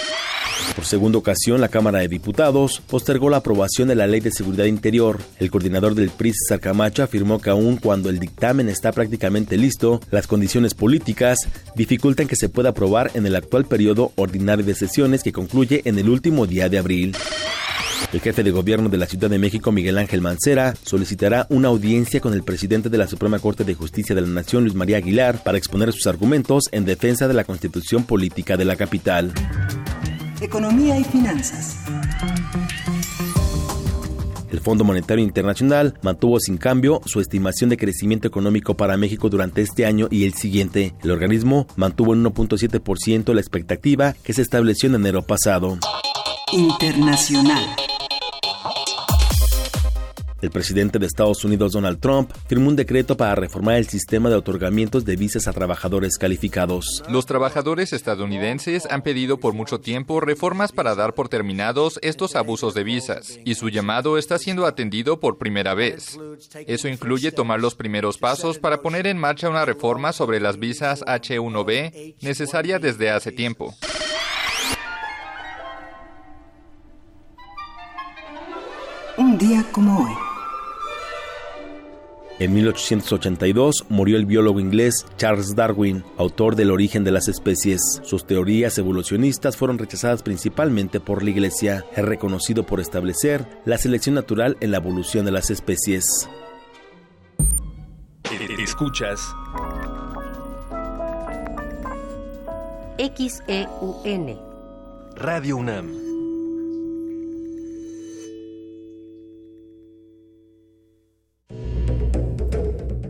Por segunda ocasión, la Cámara de Diputados postergó la aprobación de la Ley de Seguridad Interior. El coordinador del PRI, Sarcamacho, afirmó que aun cuando el dictamen está prácticamente listo, las condiciones políticas dificultan que se pueda aprobar en el actual periodo ordinario de sesiones que concluye en el último día de abril. El jefe de gobierno de la Ciudad de México, Miguel Ángel Mancera, solicitará una audiencia con el presidente de la Suprema Corte de Justicia de la Nación, Luis María Aguilar, para exponer sus argumentos en defensa de la constitución política de la capital. Economía y finanzas. El Fondo Monetario Internacional mantuvo sin cambio su estimación de crecimiento económico para México durante este año y el siguiente. El organismo mantuvo en 1.7% la expectativa que se estableció en enero pasado. Internacional. El presidente de Estados Unidos, Donald Trump, firmó un decreto para reformar el sistema de otorgamientos de visas a trabajadores calificados. Los trabajadores estadounidenses han pedido por mucho tiempo reformas para dar por terminados estos abusos de visas, y su llamado está siendo atendido por primera vez. Eso incluye tomar los primeros pasos para poner en marcha una reforma sobre las visas H1B necesaria desde hace tiempo. Un día como hoy. En 1882 murió el biólogo inglés Charles Darwin, autor del origen de las especies. Sus teorías evolucionistas fueron rechazadas principalmente por la Iglesia. Es reconocido por establecer la selección natural en la evolución de las especies. Escuchas XEUN Radio UNAM.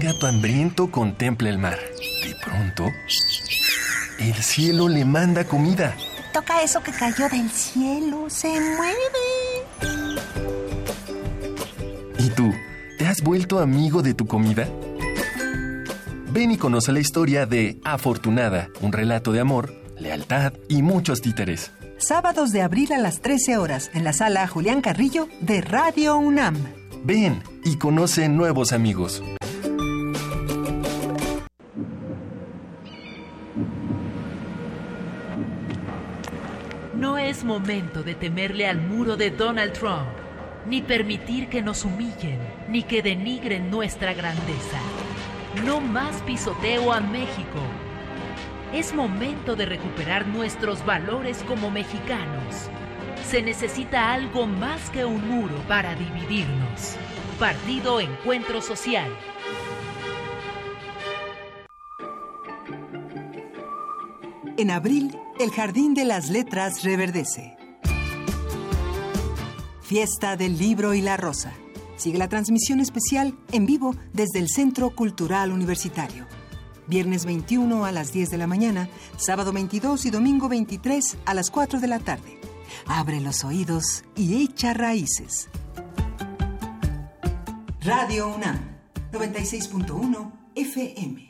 Un gato hambriento contempla el mar. De pronto, el cielo le manda comida. Toca eso que cayó del cielo. Se mueve. ¿Y tú? ¿Te has vuelto amigo de tu comida? Ven y conoce la historia de Afortunada, un relato de amor, lealtad y muchos títeres. Sábados de abril a las 13 horas en la sala Julián Carrillo de Radio UNAM. Ven y conoce nuevos amigos. Es momento de temerle al muro de Donald Trump, ni permitir que nos humillen, ni que denigren nuestra grandeza. No más pisoteo a México. Es momento de recuperar nuestros valores como mexicanos. Se necesita algo más que un muro para dividirnos. Partido Encuentro Social. En abril, el Jardín de las Letras reverdece. Fiesta del Libro y la Rosa. Sigue la transmisión especial en vivo desde el Centro Cultural Universitario. Viernes 21 a las 10 de la mañana, sábado 22 y domingo 23 a las 4 de la tarde. Abre los oídos y echa raíces. Radio UNAM, 96.1 FM.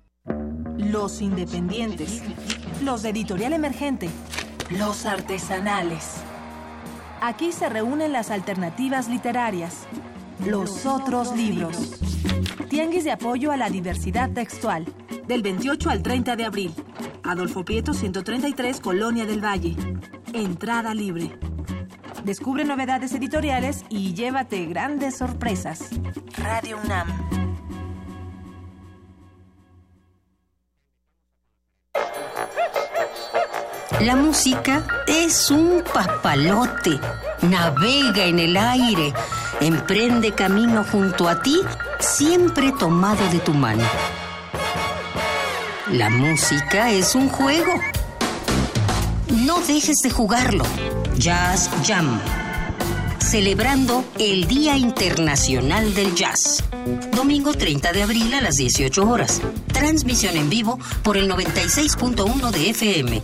Los independientes, los de editorial emergente, los artesanales. Aquí se reúnen las alternativas literarias, los otros libros. Tianguis de apoyo a la diversidad textual, del 28 al 30 de abril. Adolfo Prieto 133, Colonia del Valle. Entrada libre. Descubre novedades editoriales y llévate grandes sorpresas. Radio UNAM. La música es un papalote. Navega en el aire. Emprende camino junto a ti, siempre tomado de tu mano. La música es un juego. No dejes de jugarlo. Jazz Jam. Celebrando el Día Internacional del Jazz. Domingo 30 de abril a las 18 horas. Transmisión en vivo por el 96.1 de FM.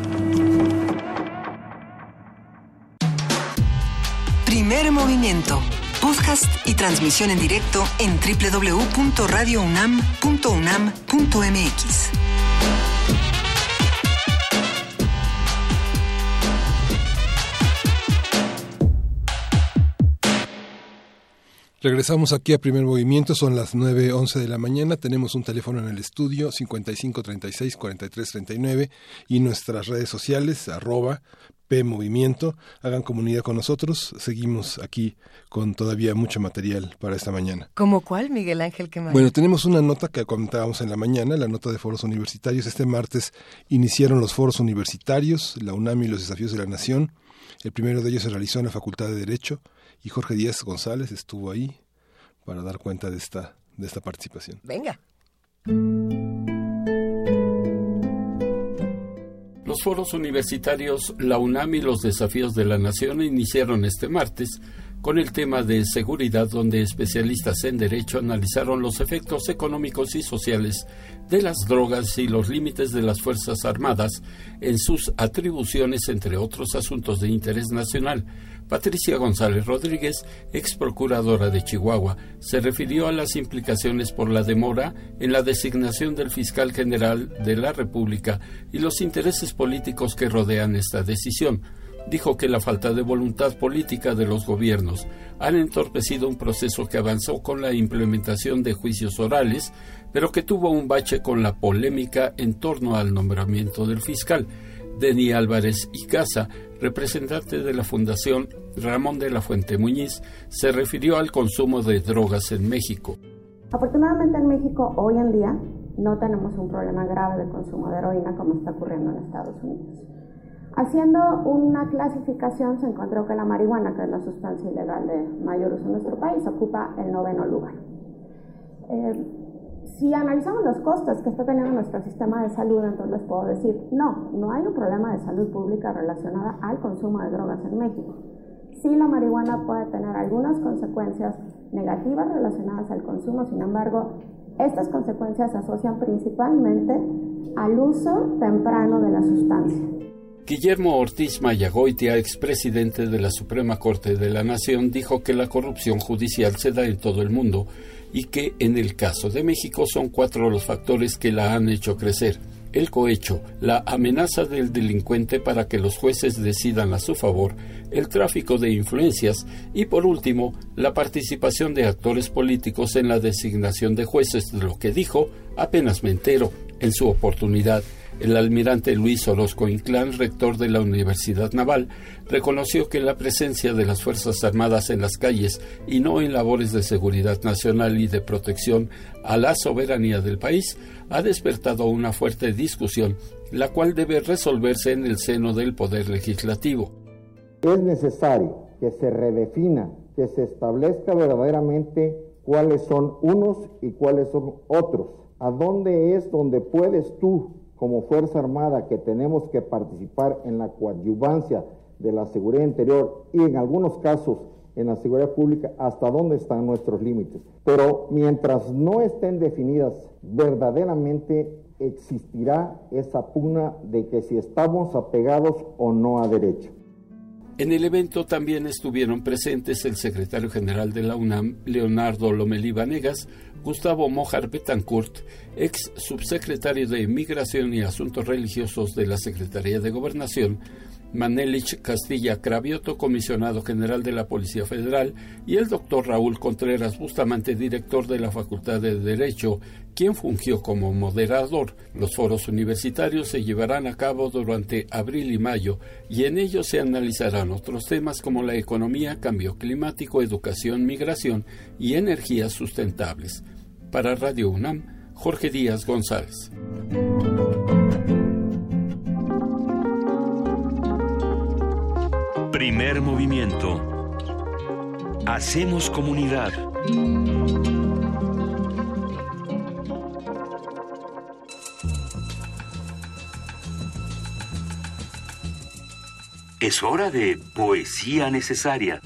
Primer movimiento. Podcast y transmisión en directo en www.radiounam.unam.mx. Regresamos aquí a Primer Movimiento, son las 9.11 de la mañana, tenemos un teléfono en el estudio 5536-4339 y nuestras redes sociales, arroba P Movimiento, hagan comunidad con nosotros, seguimos aquí con todavía mucho material para esta mañana. ¿Como cuál, Miguel Ángel? Bueno, tenemos una nota que comentábamos en la mañana, la nota de foros universitarios. Este martes iniciaron los foros universitarios, la UNAM y los desafíos de la nación. El primero de ellos se realizó en la Facultad de Derecho y Jorge Díaz González estuvo ahí para dar cuenta de esta, de esta participación. Venga. Los foros universitarios La UNAM y los desafíos de la nación iniciaron este martes con el tema de seguridad donde especialistas en derecho analizaron los efectos económicos y sociales de las drogas y los límites de las Fuerzas Armadas en sus atribuciones, entre otros asuntos de interés nacional. Patricia González Rodríguez, ex procuradora de Chihuahua, se refirió a las implicaciones por la demora en la designación del fiscal general de la República y los intereses políticos que rodean esta decisión dijo que la falta de voluntad política de los gobiernos han entorpecido un proceso que avanzó con la implementación de juicios orales, pero que tuvo un bache con la polémica en torno al nombramiento del fiscal. Deni Álvarez y Casa, representante de la Fundación Ramón de la Fuente Muñiz, se refirió al consumo de drogas en México. Afortunadamente en México hoy en día no tenemos un problema grave de consumo de heroína como está ocurriendo en Estados Unidos. Haciendo una clasificación se encontró que la marihuana, que es la sustancia ilegal de mayor uso en nuestro país, ocupa el noveno lugar. Eh, si analizamos los costes que está teniendo nuestro sistema de salud, entonces les puedo decir, no, no hay un problema de salud pública relacionada al consumo de drogas en México. Sí, la marihuana puede tener algunas consecuencias negativas relacionadas al consumo, sin embargo, estas consecuencias se asocian principalmente al uso temprano de la sustancia. Guillermo Ortiz Mayagoitia, expresidente de la Suprema Corte de la Nación, dijo que la corrupción judicial se da en todo el mundo y que en el caso de México son cuatro los factores que la han hecho crecer. El cohecho, la amenaza del delincuente para que los jueces decidan a su favor, el tráfico de influencias y, por último, la participación de actores políticos en la designación de jueces, de lo que dijo apenas me entero en su oportunidad el almirante Luis Orozco Inclán, rector de la Universidad Naval, reconoció que la presencia de las Fuerzas Armadas en las calles y no en labores de seguridad nacional y de protección a la soberanía del país ha despertado una fuerte discusión, la cual debe resolverse en el seno del Poder Legislativo. Es necesario que se redefina, que se establezca verdaderamente cuáles son unos y cuáles son otros. ¿A dónde es donde puedes tú como Fuerza Armada que tenemos que participar en la coadyuvancia de la seguridad interior y en algunos casos en la seguridad pública, hasta dónde están nuestros límites. Pero mientras no estén definidas verdaderamente existirá esa pugna de que si estamos apegados o no a derecho. En el evento también estuvieron presentes el secretario general de la UNAM, Leonardo Lomelí Vanegas, Gustavo Mojar Betancourt, ex subsecretario de Migración y Asuntos Religiosos de la Secretaría de Gobernación, Manelich Castilla Cravioto, comisionado general de la Policía Federal, y el doctor Raúl Contreras Bustamante, director de la Facultad de Derecho, quien fungió como moderador. Los foros universitarios se llevarán a cabo durante abril y mayo, y en ellos se analizarán otros temas como la economía, cambio climático, educación, migración y energías sustentables. Para Radio UNAM, Jorge Díaz González. Primer movimiento. Hacemos comunidad. Es hora de poesía necesaria.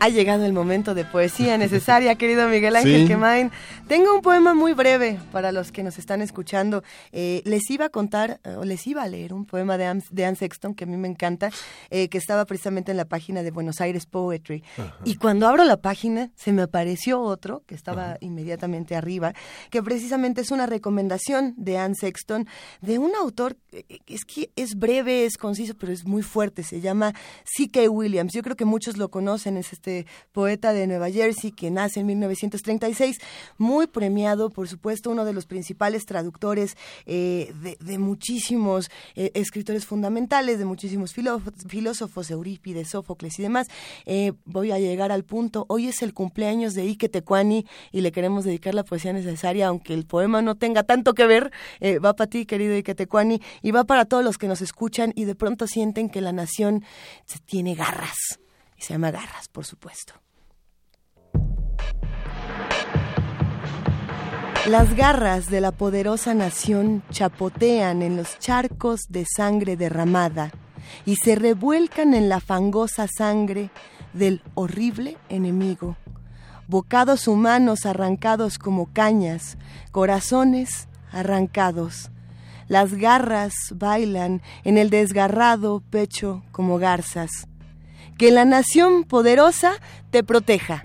Ha llegado el momento de poesía necesaria, querido Miguel Ángel Quemain. Tengo un poema muy breve para los que nos están escuchando. Eh, les iba a contar, o les iba a leer un poema de Anne, Sexton que a mí me encanta, eh, que estaba precisamente en la página de Buenos Aires Poetry. Y cuando abro la página, se me apareció otro, que estaba inmediatamente arriba, que precisamente es una recomendación de Anne Sexton, de un autor, eh, es que es breve, es conciso, pero es muy fuerte. Se llama C.K. Williams. Yo creo que muchos lo conocen, es este este poeta de Nueva Jersey que nace en 1936, muy premiado, por supuesto, uno de los principales traductores eh, de, muchísimos eh, escritores fundamentales, de muchísimos filósofos, Eurípides, Sófocles y demás. Eh, voy a llegar al punto, hoy es el cumpleaños de Ike Tecuani y le queremos dedicar la poesía necesaria, aunque el poema no tenga tanto que ver, va para ti, querido Ike Tecuani, y va para todos los que nos escuchan y de pronto sienten que la nación tiene garras y se llama Garras, por supuesto. Las garras de la poderosa nación chapotean en los charcos de sangre derramada y se revuelcan en la fangosa sangre del horrible enemigo. Bocados humanos arrancados como cañas, corazones arrancados. Las garras bailan en el desgarrado pecho como garzas que la nación poderosa te proteja.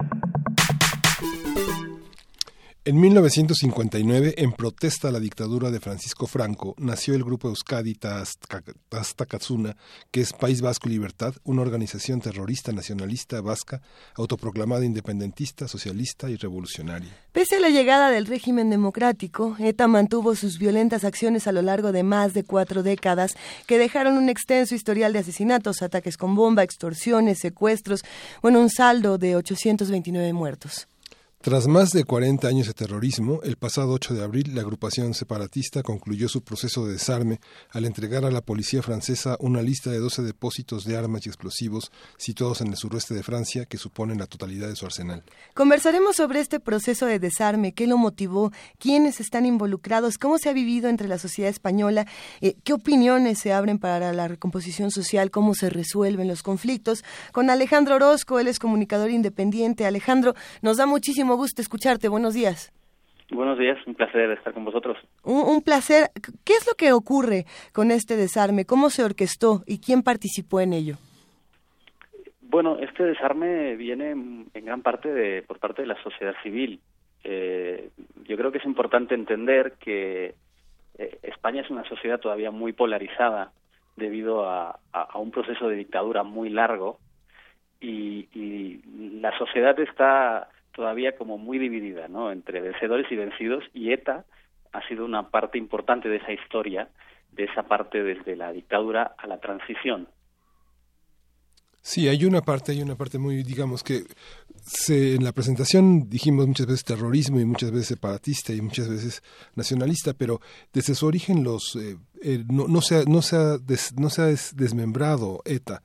En 1959, en protesta a la dictadura de Francisco Franco, nació el grupo Euskadi Tastakatsuna, que es País Vasco y Libertad, una organización terrorista nacionalista vasca, autoproclamada independentista, socialista y revolucionaria. Pese a la llegada del régimen democrático, ETA mantuvo sus violentas acciones a lo largo de más de cuatro décadas, que dejaron un extenso historial de asesinatos, ataques con bomba, extorsiones, secuestros, bueno, un saldo de 829 muertos. Tras más de 40 años de terrorismo, el pasado 8 de abril la agrupación separatista concluyó su proceso de desarme al entregar a la policía francesa una lista de 12 depósitos de armas y explosivos situados en el suroeste de Francia que suponen la totalidad de su arsenal. Conversaremos sobre este proceso de desarme, qué lo motivó, quiénes están involucrados, cómo se ha vivido entre la sociedad española, eh, qué opiniones se abren para la recomposición social, cómo se resuelven los conflictos. Con Alejandro Orozco, él es comunicador independiente. Alejandro, nos da muchísimo gusto escucharte. Buenos días. Buenos días, un placer estar con vosotros. Un, placer. ¿Qué es lo que ocurre con este desarme? ¿Cómo se orquestó y quién participó en ello? Bueno, este desarme viene en gran parte de, por parte de la sociedad civil. Eh, yo creo que es importante entender que eh, España es una sociedad todavía muy polarizada debido a, un proceso de dictadura muy largo y, y la sociedad está todavía como muy dividida, ¿no? Entre vencedores y vencidos y ETA ha sido una parte importante de esa historia, de esa parte desde la dictadura a la transición. Sí, hay una parte, hay una parte muy, digamos que se, en la presentación dijimos muchas veces terrorismo y muchas veces separatista y muchas veces nacionalista, pero desde su origen los eh, eh, no, no, se no, ha no se ha desmembrado ETA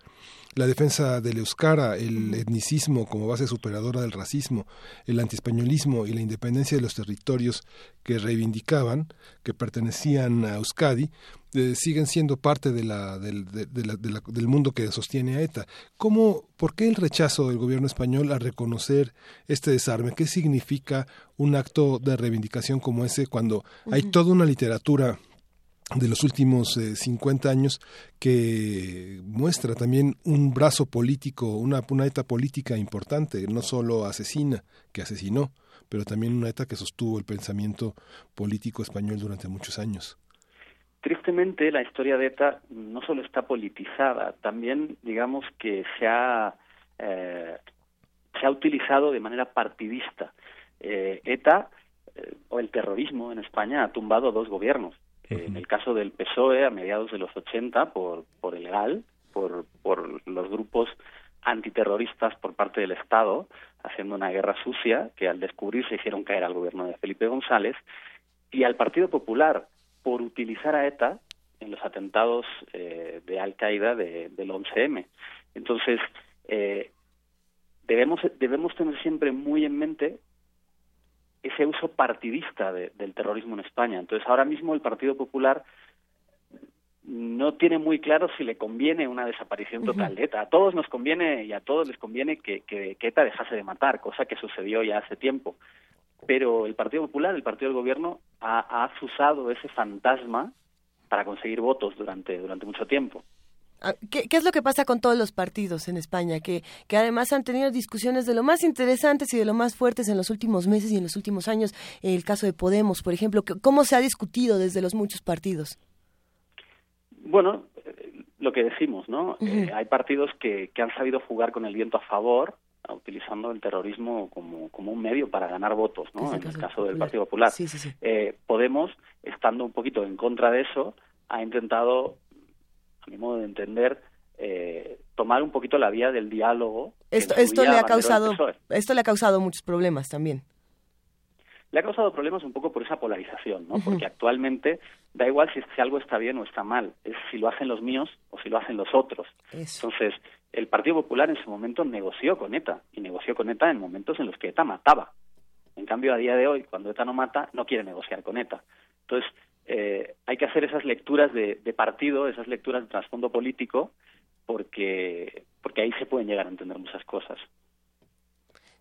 la defensa del euskara, el etnicismo como base superadora del racismo, el antiespañolismo y la independencia de los territorios que reivindicaban, que pertenecían a Euskadi, eh, siguen siendo parte de la, del, del mundo que sostiene a ETA. ¿Cómo, ¿Por qué el rechazo del gobierno español a reconocer este desarme? ¿Qué significa un acto de reivindicación como ese cuando hay toda una literatura de los últimos 50 eh, años que muestra también un brazo político, una, una ETA política importante, no solo asesina, que asesinó, pero también una ETA que sostuvo el pensamiento político español durante muchos años. Tristemente, la historia de ETA no solo está politizada, también digamos que se ha, eh, se ha utilizado de manera partidista. Eh, ETA o el terrorismo en España ha tumbado dos gobiernos en el caso del PSOE, a mediados de los 80, por, por el GAL, por, por los grupos antiterroristas por parte del Estado, haciendo una guerra sucia que al descubrirse hicieron caer al gobierno de Felipe González, y al Partido Popular por utilizar a ETA en los atentados eh, de Al-Qaeda del 11M. Entonces, eh, debemos, debemos tener siempre muy en mente ese uso partidista del terrorismo en España. Entonces, ahora mismo el Partido Popular no tiene muy claro si le conviene una desaparición total de ETA. A todos nos conviene y a todos les conviene que, que, ETA dejase de matar, cosa que sucedió ya hace tiempo. Pero el Partido Popular, el partido del gobierno, ha, ha usado ese fantasma para conseguir votos durante, durante mucho tiempo. Ah, ¿Qué, es lo que pasa con todos los partidos en España? Que, que además han tenido discusiones de lo más interesantes y de lo más fuertes en los últimos meses y en los últimos años. El caso de Podemos, por ejemplo, ¿cómo se ha discutido desde los muchos partidos? Bueno, lo que decimos, ¿no? Eh, hay partidos que, que han sabido jugar con el viento a favor, utilizando el terrorismo como, como un medio para ganar votos, ¿no? En el caso del Partido Popular. Eh, Podemos, estando un poquito en contra de eso, ha intentado, a mi modo de entender, eh, tomar un poquito la vía del diálogo. Esto, esto le ha causado, esto le ha causado muchos problemas también le ha causado problemas un poco por esa polarización, ¿no? Porque actualmente da igual si, algo está bien o está mal, es si lo hacen los míos o si lo hacen los otros. Entonces, el Partido Popular en su momento negoció con ETA, y negoció con ETA en momentos en los que ETA mataba. En cambio, a día de hoy, cuando ETA no mata, no quiere negociar con ETA. Entonces, eh, hay que hacer esas lecturas de, partido, esas lecturas de trasfondo político, porque, porque ahí se pueden llegar a entender muchas cosas.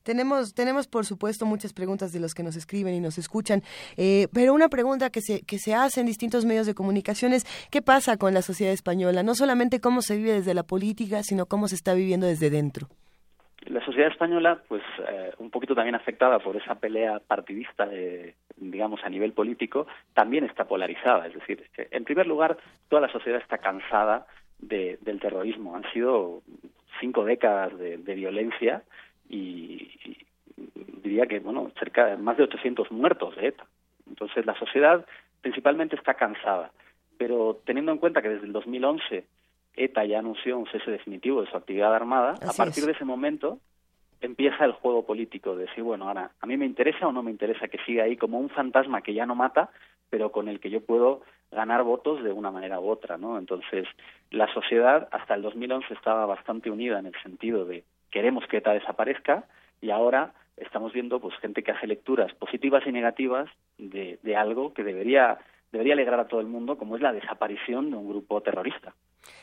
Tenemos, tenemos por supuesto muchas preguntas de los que nos escriben y nos escuchan, eh, pero una pregunta que se, que se hace en distintos medios de comunicación es ¿qué pasa con la sociedad española? No solamente cómo se vive desde la política, sino cómo se está viviendo desde dentro. La sociedad española, pues eh, un poquito también afectada por esa pelea partidista, digamos, a nivel político, también está polarizada. Es decir, en primer lugar, toda la sociedad está cansada del terrorismo. Han sido cinco décadas de violencia y, diría que, bueno, cerca de más de 800 muertos de ETA. Entonces, la sociedad principalmente está cansada, pero teniendo en cuenta que desde el 2011 ETA ya anunció un cese definitivo de su actividad armada, a partir de ese momento empieza el juego político de decir, bueno, ahora, ¿a mí me interesa o no me interesa que siga ahí como un fantasma que ya no mata, pero con el que yo puedo ganar votos de una manera u otra, ¿no? Entonces, la sociedad hasta el 2011 estaba bastante unida en el sentido de queremos que ETA desaparezca y ahora estamos viendo pues gente que hace lecturas positivas y negativas de, de algo que debería debería alegrar a todo el mundo como es la desaparición de un grupo terrorista.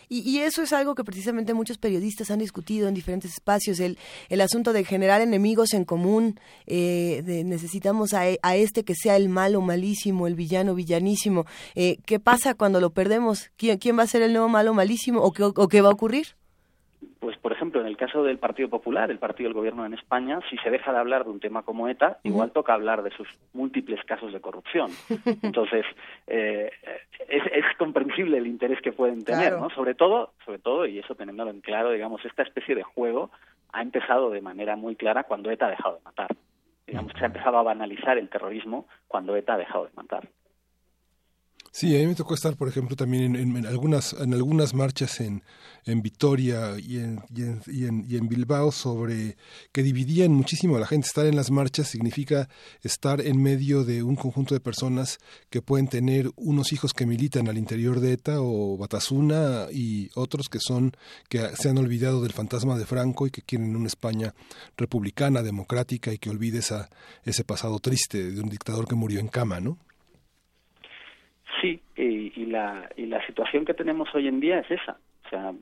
Y, eso es algo que precisamente muchos periodistas han discutido en diferentes espacios, el, el asunto de generar enemigos en común, eh, de necesitamos a, a, este que sea el malo malísimo, el villano villanísimo. Eh, ¿Qué pasa cuando lo perdemos? ¿Quién, ¿Quién va a ser el nuevo malo malísimo o qué, o qué va a ocurrir? Pues por ejemplo, en el caso del Partido Popular, el partido del gobierno en España, si se deja de hablar de un tema como ETA, igual toca hablar de sus múltiples casos de corrupción. Entonces, eh, es, es, comprensible el interés que pueden tener, ¿no? Sobre todo, sobre todo, y eso teniéndolo en claro, digamos, esta especie de juego ha empezado de manera muy clara cuando ETA ha dejado de matar. Digamos, se ha empezado a banalizar el terrorismo cuando ETA ha dejado de matar. Sí, a mí me tocó estar, por ejemplo, también en, algunas en algunas marchas en, en Vitoria y en, y, en, y, en, Bilbao sobre que dividían muchísimo a la gente. Estar en las marchas significa estar en medio de un conjunto de personas que pueden tener unos hijos que militan al interior de ETA o Batasuna y otros que son que se han olvidado del fantasma de Franco y que quieren una España republicana, democrática y que olvide esa, ese pasado triste de un dictador que murió en cama, ¿no? Sí, y, la, y la situación que tenemos hoy en día es esa. O sea,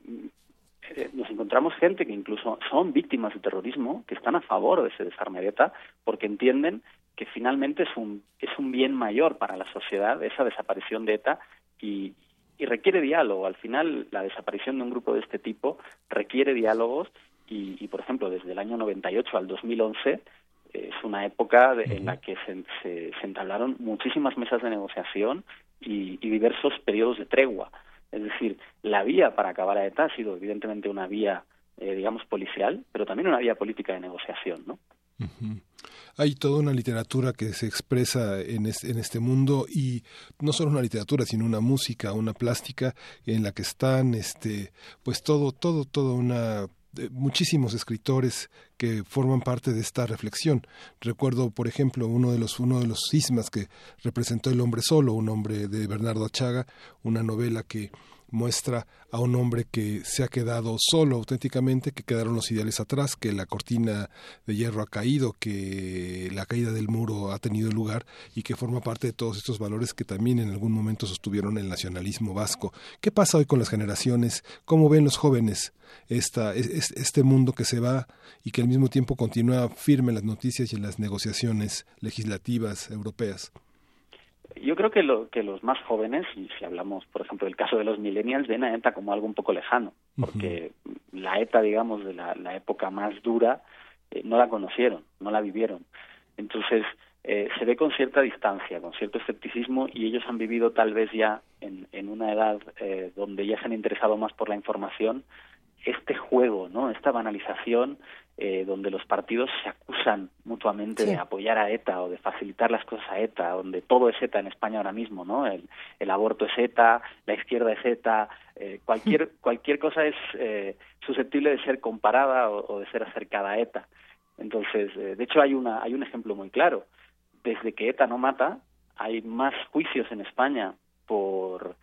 eh, nos encontramos gente que incluso son víctimas de terrorismo, que están a favor de ese desarme de ETA, porque entienden que finalmente es un, es un bien mayor para la sociedad esa desaparición de ETA y, y requiere diálogo. Al final, la desaparición de un grupo de este tipo requiere diálogos y, y por ejemplo, desde el año 98 al 2011 es una época en la que se, se, se, entablaron muchísimas mesas de negociación y, diversos periodos de tregua. Es decir, la vía para acabar a ETA ha sido evidentemente una vía, eh, digamos, policial, pero también una vía política de negociación, ¿no? Hay toda una literatura que se expresa en este, en este mundo y no solo una literatura, sino una música, una plástica en la que están, este, pues todo, todo, toda una muchísimos escritores que forman parte de esta reflexión. Recuerdo, por ejemplo, uno de los uno de los sismas que representó El hombre solo, un hombre de Bernardo Achaga, una novela que muestra a un hombre que se ha quedado solo auténticamente, que quedaron los ideales atrás, que la cortina de hierro ha caído, que la caída del muro ha tenido lugar y que forma parte de todos estos valores que también en algún momento sostuvieron el nacionalismo vasco. ¿Qué pasa hoy con las generaciones? ¿Cómo ven los jóvenes esta, este mundo que se va y que al mismo tiempo continúa firme en las noticias y en las negociaciones legislativas europeas? Yo creo que, lo, que los más jóvenes, y si hablamos, por ejemplo, del caso de los millennials, ven a ETA como algo un poco lejano, porque la ETA, digamos, de la, época más dura, eh, no la conocieron, no la vivieron. Entonces, eh, se ve con cierta distancia, con cierto escepticismo, y ellos han vivido tal vez ya en, en una edad eh, donde ya se han interesado más por la información, este juego, ¿no? Esta banalización eh, donde los partidos se acusan mutuamente de apoyar a ETA o de facilitar las cosas a ETA, donde todo es ETA en España ahora mismo, ¿no? El, aborto es ETA, la izquierda es ETA, eh, cualquier cualquier cosa es eh, susceptible de ser comparada o, de ser acercada a ETA. Entonces, de hecho hay una hay un ejemplo muy claro. Desde que ETA no mata, hay más juicios en España por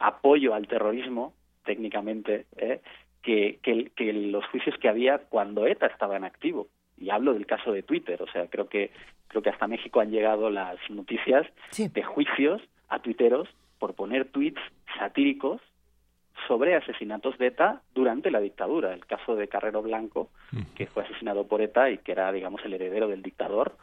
apoyo al terrorismo técnicamente, ¿eh? Que, que, los juicios que había cuando ETA estaba en activo. Y hablo del caso de Twitter, o sea, creo que creo que hasta México han llegado las noticias de juicios a tuiteros por poner tweets satíricos sobre asesinatos de ETA durante la dictadura. El caso de Carrero Blanco, que fue asesinado por ETA y que era, digamos, el heredero del dictador.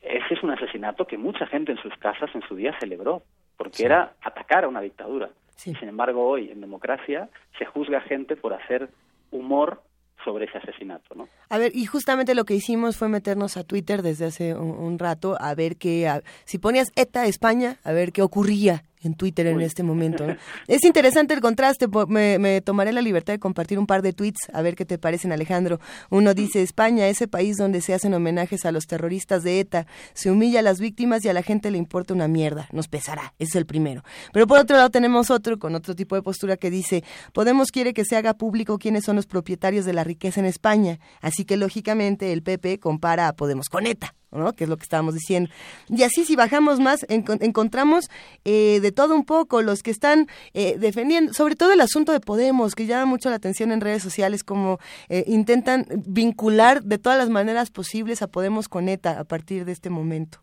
Ese es un asesinato que mucha gente en sus casas en su día celebró, porque era atacar a una dictadura. Sin embargo, hoy en democracia se juzga a gente por hacer humor sobre ese asesinato, ¿no? A ver, y justamente lo que hicimos fue meternos a Twitter desde hace un, rato a ver qué, si ponías ETA España, a ver qué ocurría en Twitter en este momento. Es interesante el contraste, me, tomaré la libertad de compartir un par de tweets, a ver qué te parecen Alejandro. Uno dice, España, ese país donde se hacen homenajes a los terroristas de ETA, se humilla a las víctimas y a la gente le importa una mierda, nos pesará, ese es el primero. Pero por otro lado tenemos otro con otro tipo de postura que dice, Podemos quiere que se haga público quiénes son los propietarios de la riqueza en España, así que lógicamente el PP compara a Podemos con ETA. ¿No? que es lo que estábamos diciendo. Y así si bajamos más, encontramos eh, de todo un poco los que están eh, defendiendo, sobre todo el asunto de Podemos, que llama mucho la atención en redes sociales, como eh, intentan vincular de todas las maneras posibles a Podemos con ETA a partir de este momento.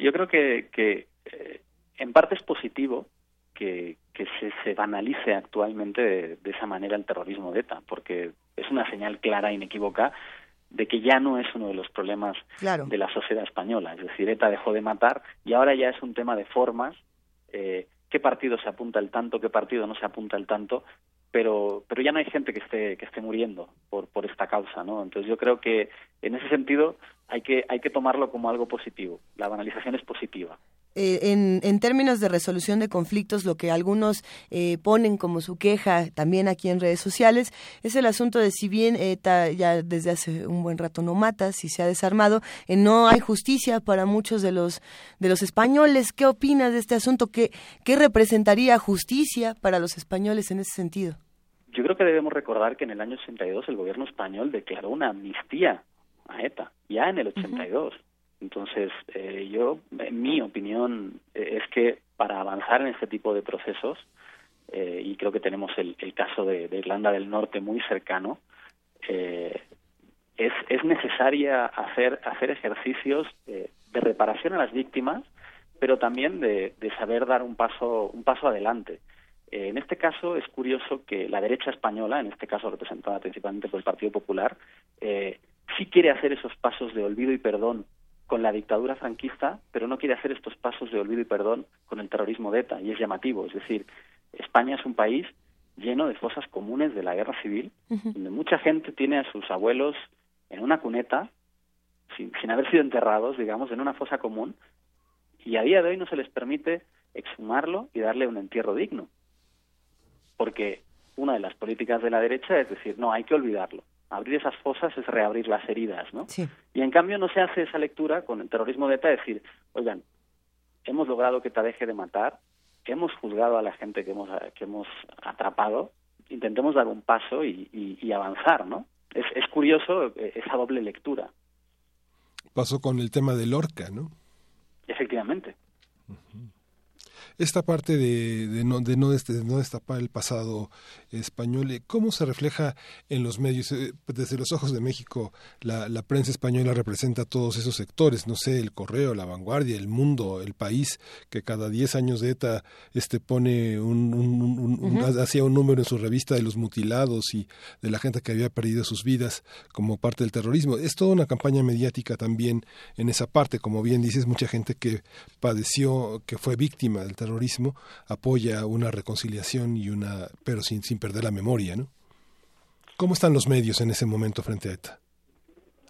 yo creo que, que en parte es positivo que, que se, se banalice actualmente de, de, esa manera el terrorismo de ETA, porque es una señal clara e inequívoca de que ya no es uno de los problemas de la sociedad española. Es decir, ETA dejó de matar y ahora ya es un tema de formas. Eh, ¿Qué partido se apunta el tanto? ¿Qué partido no se apunta el tanto? Pero, pero ya no hay gente que esté, que esté muriendo por, por esta causa, ¿no? Entonces yo creo que en ese sentido hay que, hay que tomarlo como algo positivo. La banalización es positiva. Eh, en, en, términos de resolución de conflictos, lo que algunos eh, ponen como su queja también aquí en redes sociales es el asunto de si bien ETA ya desde hace un buen rato no mata, si se ha desarmado, eh, no hay justicia para muchos de los de los españoles. ¿Qué opinas de este asunto? ¿Qué, ¿Qué representaría justicia para los españoles en ese sentido? Yo creo que debemos recordar que en el año 82 el gobierno español declaró una amnistía a ETA, ya en el 82. Entonces, eh, yo, en mi opinión, eh, es que para avanzar en este tipo de procesos, eh, y creo que tenemos el, el caso de, Irlanda del Norte muy cercano, es, es necesaria hacer, hacer ejercicios de reparación a las víctimas, pero también de, de saber dar un paso, un paso adelante. en este caso es curioso que la derecha española, en este caso representada principalmente por el Partido Popular, sí quiere hacer esos pasos de olvido y perdón con la dictadura franquista, pero no quiere hacer estos pasos de olvido y perdón con el terrorismo de ETA, y es llamativo. Es decir, España es un país lleno de fosas comunes de la guerra civil, donde mucha gente tiene a sus abuelos en una cuneta, sin, sin haber sido enterrados, digamos, en una fosa común, y a día de hoy no se les permite exhumarlo y darle un entierro digno. Porque una de las políticas de la derecha es decir, no, hay que olvidarlo abrir esas fosas es reabrir las heridas, ¿no? Y en cambio no se hace esa lectura con el terrorismo de ETA, decir, oigan, hemos logrado que ETA deje de matar, hemos juzgado a la gente que hemos, que hemos atrapado, intentemos dar un paso y, avanzar, ¿no? Es, es curioso eh, esa doble lectura. Pasó con el tema de Lorca, ¿no? Efectivamente esta parte de, de, no, de, no, no destapar el pasado español, eh, ¿cómo se refleja en los medios? Eh, desde los ojos de México, la, la prensa española representa todos esos sectores, no sé, el correo, la vanguardia, el mundo, el país, que cada 10 años de ETA este, pone un, un, hacía un número en su revista de los mutilados y de la gente que había perdido sus vidas como parte del terrorismo. Es toda una campaña mediática también en esa parte, como bien dices, mucha gente que padeció, que fue víctima del terrorismo terrorismo apoya una reconciliación y una pero sin sin perder la memoria, ¿no? ¿Cómo están los medios en ese momento frente a ETA?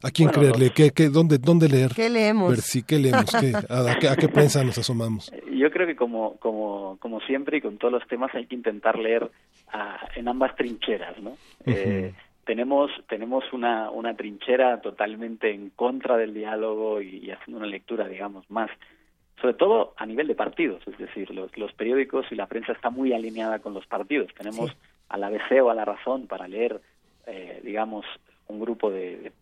¿A quién creerle? ¿Qué, qué, dónde, ¿Dónde leer? ¿Qué leemos? Ver si, ¿Qué leemos? ¿Qué, a, qué, ¿A qué prensa nos asomamos? Yo creo que como, como, como siempre y con todos los temas hay que intentar leer en ambas trincheras, ¿no? eh, tenemos tenemos una, una trinchera totalmente en contra del diálogo y, y haciendo una lectura, digamos, más sobre todo a nivel de partidos, es decir, los, los periódicos y la prensa está muy alineada con los partidos. Tenemos a la ABC o a la Razón para leer, eh, digamos, un grupo de,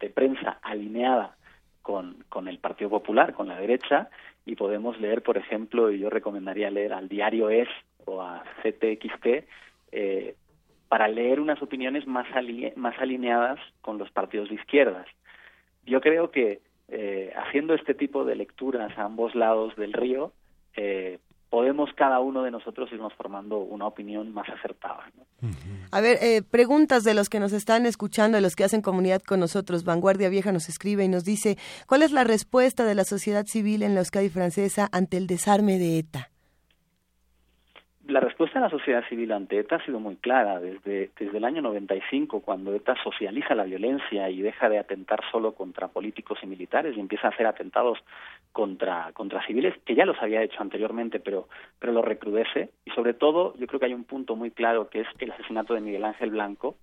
de, prensa alineada con, con el Partido Popular, con la derecha, y podemos leer, por ejemplo, y yo recomendaría leer al diario ES o a CTXT, eh, para leer unas opiniones más, más alineadas con los partidos de izquierdas. Yo creo que eh, haciendo este tipo de lecturas a ambos lados del río, eh, podemos cada uno de nosotros irnos formando una opinión más acertada. A ver, eh, preguntas de los que nos están escuchando, de los que hacen comunidad con nosotros. Vanguardia Vieja nos escribe y nos dice, ¿cuál es la respuesta de la sociedad civil en la Euskadi francesa ante el desarme de ETA? La respuesta de la sociedad civil ante ETA ha sido muy clara. Desde, desde el año 95, cuando ETA socializa la violencia y deja de atentar solo contra políticos y militares y empieza a hacer atentados contra, contra civiles, que ya los había hecho anteriormente, pero, pero lo recrudece. Y sobre todo, yo creo que hay un punto muy claro que es el asesinato de Miguel Ángel Blanco.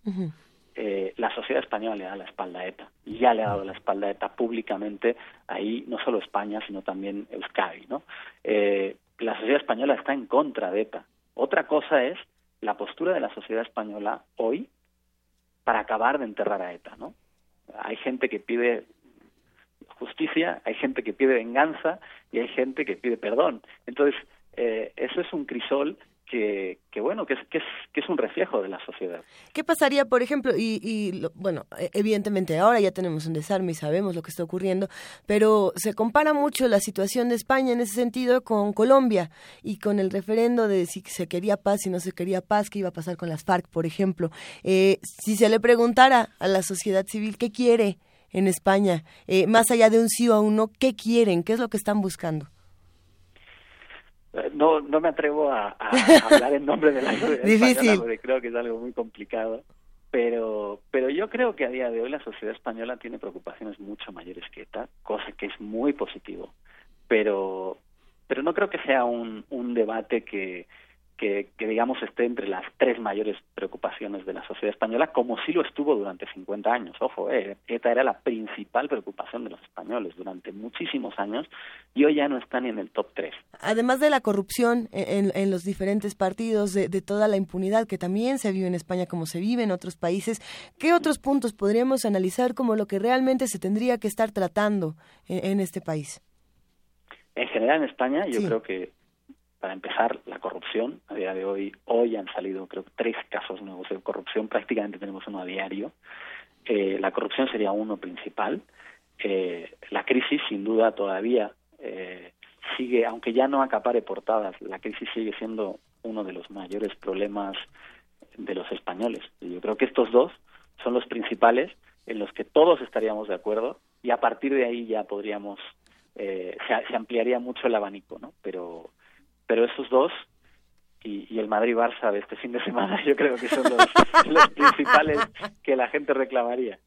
Eh, la sociedad española le da la espalda a ETA. Y ya le ha dado la espalda a ETA públicamente, ahí no solo España, sino también Euskadi. ¿no? Eh, la sociedad española está en contra de ETA. Otra cosa es la postura de la sociedad española hoy para acabar de enterrar a ETA, ¿no? Hay gente que pide justicia, hay gente que pide venganza y hay gente que pide perdón. Entonces, eh, eso es un crisol que, que bueno, que es, que, es, que es un reflejo de la sociedad. ¿Qué pasaría, por ejemplo, y, y bueno, e, evidentemente ahora ya tenemos un desarme y sabemos lo que está ocurriendo, pero se compara mucho la situación de España en ese sentido con Colombia y con el referendo de si se quería paz, si no se quería paz, qué iba a pasar con las FARC, por ejemplo. Eh, si se le preguntara a la sociedad civil qué quiere en España, eh, más allá de un sí o un no, ¿qué quieren? ¿Qué es lo que están buscando? Eh, no, no me atrevo a, hablar en nombre de la sociedad española porque creo que es algo muy complicado. Pero, pero yo creo que a día de hoy la sociedad española tiene preocupaciones mucho mayores que esta, cosa que es muy positivo. Pero, pero no creo que sea un, un debate que, que, digamos esté entre las tres mayores preocupaciones de la sociedad española, como sí lo estuvo durante 50 años. Ojo, eh, ETA era la principal preocupación de los españoles durante muchísimos años y hoy ya no está ni en el top 3. Además de la corrupción en, en los diferentes partidos, de, de, toda la impunidad que también se vive en España como se vive en otros países, ¿qué otros puntos podríamos analizar como lo que realmente se tendría que estar tratando en, en este país? En general en España yo sí. creo que para empezar, la corrupción. A día de hoy, hoy han salido creo tres casos nuevos de corrupción, prácticamente tenemos uno a diario. Eh, la corrupción sería uno principal. Eh, la crisis, sin duda, todavía eh, sigue, aunque ya no acapare portadas, la crisis sigue siendo uno de los mayores problemas de los españoles. Yo creo que estos dos son los principales en los que todos estaríamos de acuerdo y a partir de ahí ya podríamos, eh, se, se ampliaría mucho el abanico, ¿no? Pero pero esos dos y, y, el Madrid-Barça de este fin de semana yo creo que son los, los principales que la gente reclamaría.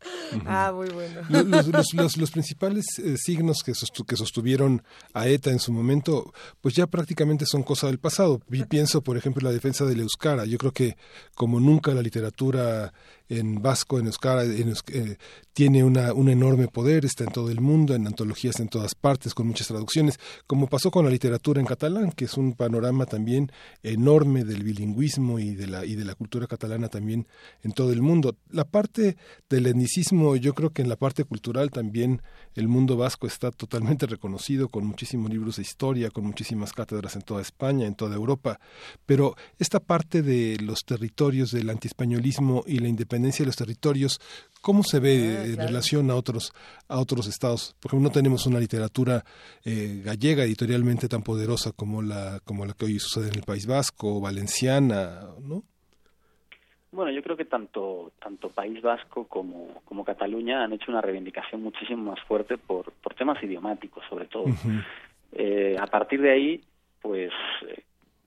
Ah, muy bueno. Los, los, los, los principales eh, signos que, sostu que sostuvieron a ETA en su momento, pues ya prácticamente son cosa del pasado. Pienso, por ejemplo, en la defensa del Euskara. Yo creo que como nunca la literatura en vasco, en euskara, eh, tiene una, un enorme poder, está en todo el mundo, en antologías en todas partes, con muchas traducciones, como pasó con la literatura en catalán, que es un panorama también enorme del bilingüismo y de la, y de la cultura catalana también en todo el mundo. La parte del etnicismo, yo creo que en la parte cultural también el mundo vasco está totalmente reconocido, con muchísimos libros de historia, con muchísimas cátedras en toda España, en toda Europa, pero esta parte de los territorios del antiespañolismo y la independencia de los territorios, ¿cómo se ve ah, en relación a otros, a otros estados? Por ejemplo, no tenemos una literatura eh, gallega editorialmente tan poderosa como la, como la que hoy sucede en el País Vasco, valenciana, ¿no? Bueno, yo creo que tanto, tanto País Vasco como, como Cataluña han hecho una reivindicación muchísimo más fuerte por, por temas idiomáticos, sobre todo. eh, a partir de ahí, pues eh,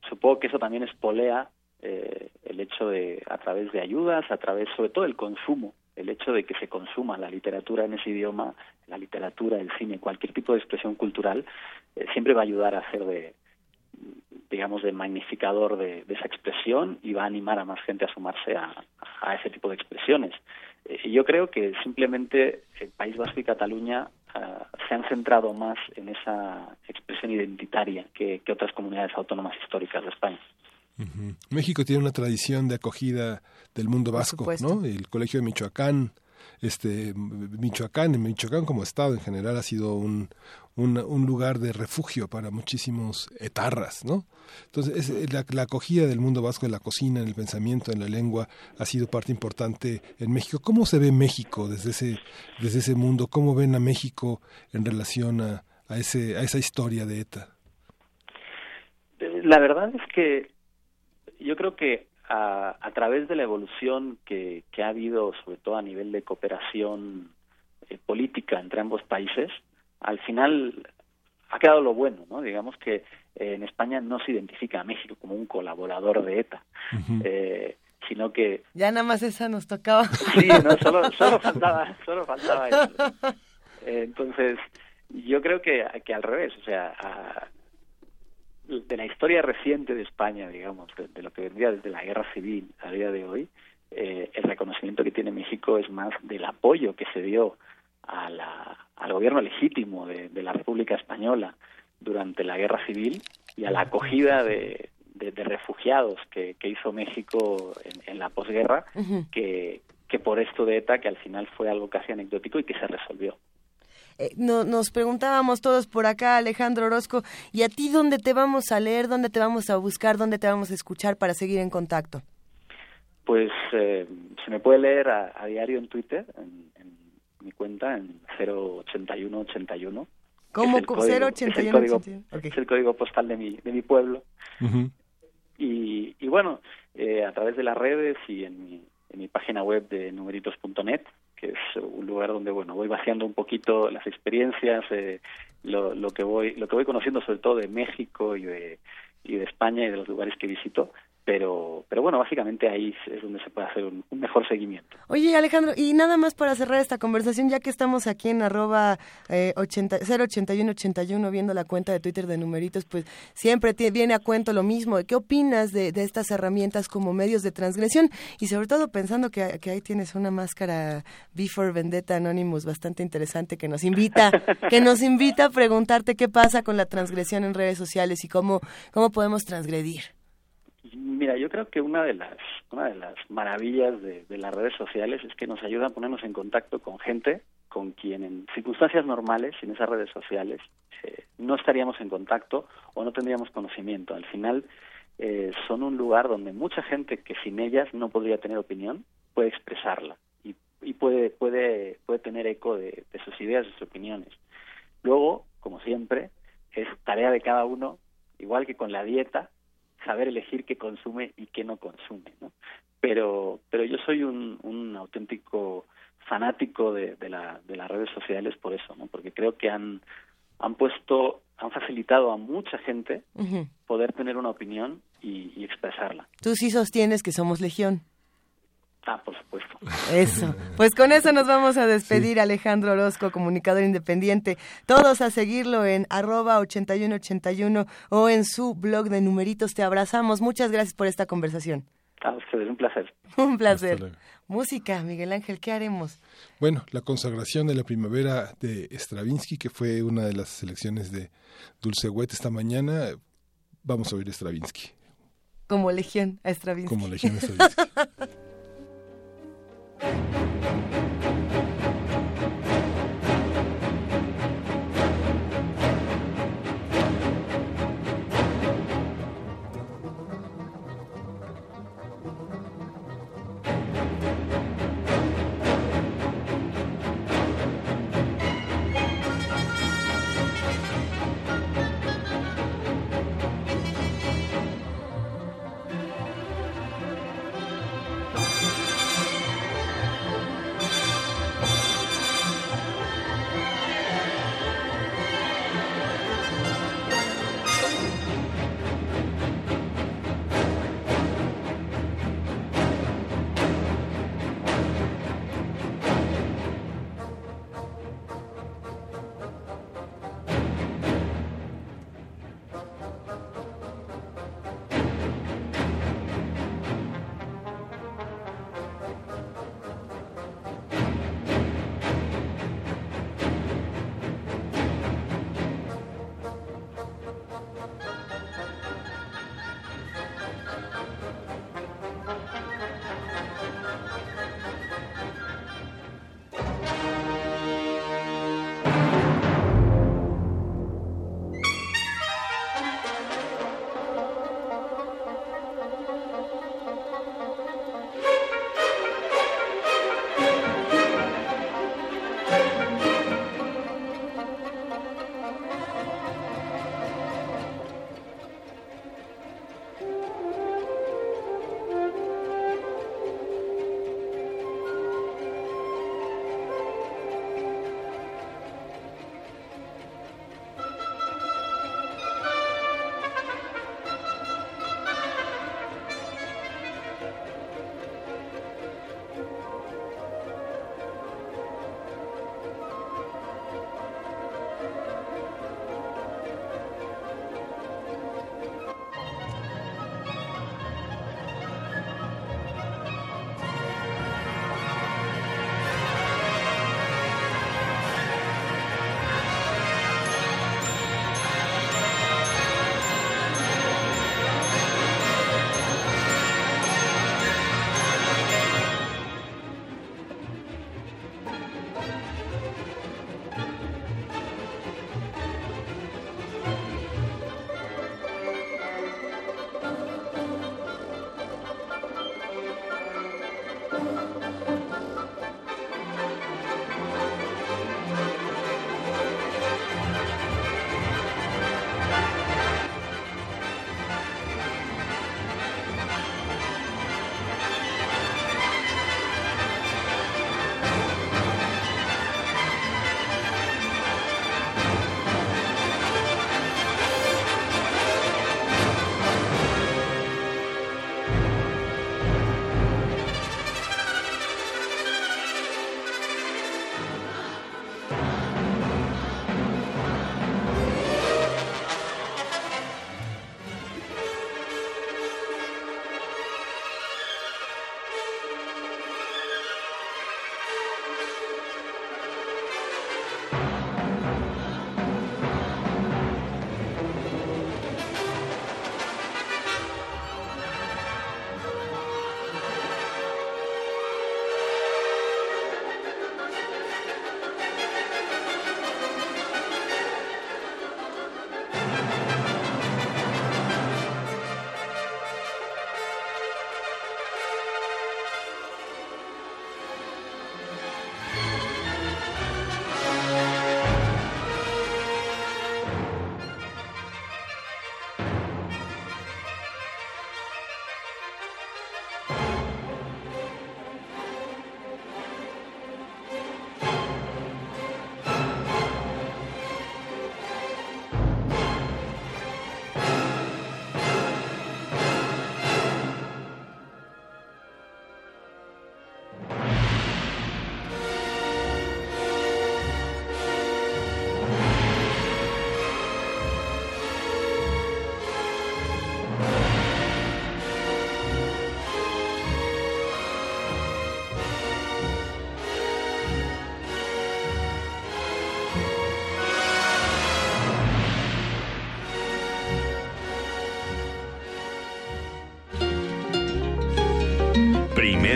supongo que eso también espolea eh, el hecho de, a través de ayudas, a través sobre todo del consumo, el hecho de que se consuma la literatura en ese idioma, la literatura, el cine, cualquier tipo de expresión cultural, eh, siempre va a ayudar a hacer de, digamos, de magnificador de, esa expresión y va a animar a más gente a sumarse a, ese tipo de expresiones. Eh, yo creo que simplemente el País Vasco y Cataluña ah, se han centrado más en esa expresión identitaria que, otras comunidades autónomas históricas de España. México tiene una tradición de acogida del mundo vasco, ¿no? El Colegio de Michoacán, este Michoacán, en Michoacán como estado en general ha sido un, un, lugar de refugio para muchísimos etarras, ¿no? Entonces, es, la, la, acogida del mundo vasco en la cocina, en el pensamiento, en la lengua, ha sido parte importante en México. ¿Cómo se ve México desde ese, desde ese mundo? ¿Cómo ven a México en relación a, a, ese, a esa historia de ETA? La verdad es que yo creo que a, a través de la evolución que, que, ha habido, sobre todo a nivel de cooperación eh, política entre ambos países, al final ha quedado lo bueno, ¿no? Digamos que eh, en España no se identifica a México como un colaborador de ETA, eh, sino que... Ya nada más esa nos tocaba. Sí, no, solo, solo faltaba, solo faltaba eso. entonces, yo creo que, que al revés, o sea, de la historia reciente de España, digamos, de, lo que vendría desde la guerra civil a día de hoy, eh, el reconocimiento que tiene México es más del apoyo que se dio a la, al gobierno legítimo de, la República Española durante la guerra civil y a la acogida de, refugiados que, hizo México en, la posguerra, que, que por esto de ETA, que al final fue algo casi anecdótico y que se resolvió. Eh, no, nos preguntábamos todos por acá, Alejandro Orozco, ¿y a ti dónde te vamos a leer, dónde te vamos a buscar, dónde te vamos a escuchar para seguir en contacto? Pues eh, se me puede leer a, diario en Twitter, en, mi cuenta, en 08181. ¿Cómo? 08181. Es el código postal de mi, de mi pueblo. y, y bueno, eh, a través de las redes y en mi, en mi página web de numeritos.net que es un lugar donde bueno voy vaciando un poquito las experiencias eh, lo, lo que voy lo que voy conociendo sobre todo de México y de y de España y de los lugares que visito pero pero bueno básicamente ahí es donde se puede hacer un, mejor seguimiento. Oye Alejandro y nada más para cerrar esta conversación ya que estamos aquí en arroba eh, 80, 08181 viendo la cuenta de Twitter de numeritos pues siempre viene a cuento lo mismo. ¿qué opinas de, de, estas herramientas como medios de transgresión y sobre todo pensando que, que ahí tienes una máscara Before Vendetta Anonymous bastante interesante que nos invita que nos invita a preguntarte qué pasa con la transgresión en redes sociales y cómo cómo podemos transgredir Mira, yo creo que una de las maravillas de, las redes sociales es que nos ayudan a ponernos en contacto con gente con quien en circunstancias normales, sin esas redes sociales, eh, no estaríamos en contacto o no tendríamos conocimiento. Al final eh, son un lugar donde mucha gente que sin ellas no podría tener opinión puede expresarla y, y puede puede puede tener eco de, de sus ideas, de sus opiniones. Luego, como siempre, es tarea de cada uno, igual que con la dieta, saber elegir qué consume y qué no consume, ¿no? Pero, pero yo soy un, un auténtico fanático de, de, la, de las redes sociales por eso, ¿no? Porque creo que han, han puesto, han facilitado a mucha gente poder tener una opinión y, y expresarla. Tú sí sostienes que somos legión. Ah, por supuesto. Eso. Pues con eso nos vamos a despedir, Alejandro Orozco, comunicador independiente. Todos a seguirlo en arroba 8181 o en su blog de numeritos. Te abrazamos. Muchas gracias por esta conversación. A ustedes, un placer. Un placer. Música, Miguel Ángel, ¿qué haremos? Bueno, la consagración de la primavera de Stravinsky, que fue una de las selecciones de Dulce Wet esta mañana. Vamos a oír Stravinsky. Como legión a Stravinsky. Como legión a Stravinsky. thank you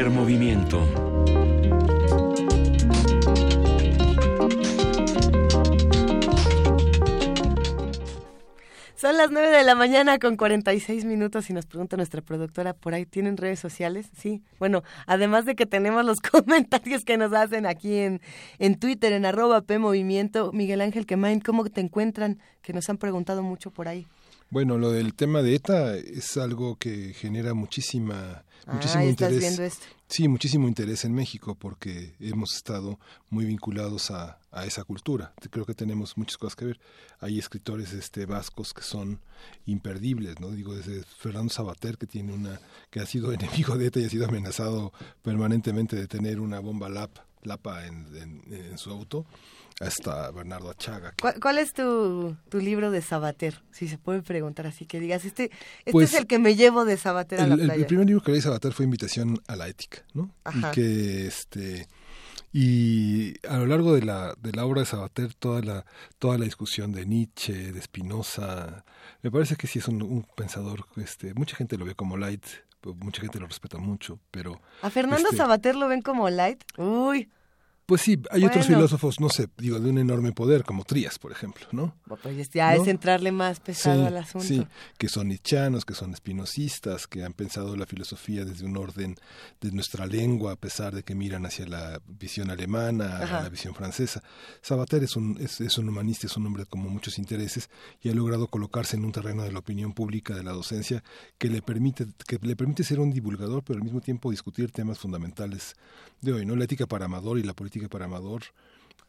Movimiento. Son las 9 de la mañana con 46 minutos y nos pregunta nuestra productora, ¿por ahí tienen redes sociales? Sí. Bueno, además de que tenemos los comentarios que nos hacen aquí en, en Twitter, en arroba P Movimiento, Miguel Ángel Quemain, ¿cómo te encuentran? Que nos han preguntado mucho por ahí. Bueno, lo del tema de ETA es algo que genera muchísima, muchísimo interés. Sí, muchísimo interés en México porque hemos estado muy vinculados a, a, esa cultura. Creo que tenemos muchas cosas que ver. Hay escritores este vascos que son imperdibles, ¿no? Digo desde Fernando Sabater que tiene una que ha sido enemigo de ETA y ha sido amenazado permanentemente de tener una bomba LAP, LAPA en, en su auto hasta Bernardo Achaga. ¿Cuál, es tu, tu, libro de Sabater? Si se puede preguntar así, que digas, este, este pues es el que me llevo de Sabater a la playa. El primer libro que leí de Sabater fue Invitación a la Ética, ¿no? Y que, este, y a lo largo de la, de la obra de Sabater, toda la, toda la discusión de Nietzsche, de Spinoza, me parece que sí es un, un pensador, este, mucha gente lo ve como light, mucha gente lo respeta mucho, pero... ¿A Fernando este, Sabater lo ven como light? Uy... Pues sí, hay otros filósofos, no sé, digo, de un enorme poder, como Trías, por ejemplo, ¿no? Pues ya es entrarle más pesado al asunto. Sí, que son nichanos, que son espinosistas, que han pensado la filosofía desde un orden de nuestra lengua, a pesar de que miran hacia la visión alemana, la visión francesa. Sabater es un, es, es, un humanista, es un hombre con muchos intereses y ha logrado colocarse en un terreno de la opinión pública, de la docencia, que le permite, que le permite ser un divulgador, pero al mismo tiempo discutir temas fundamentales de hoy, ¿no? La ética para Amador y la política para Amador,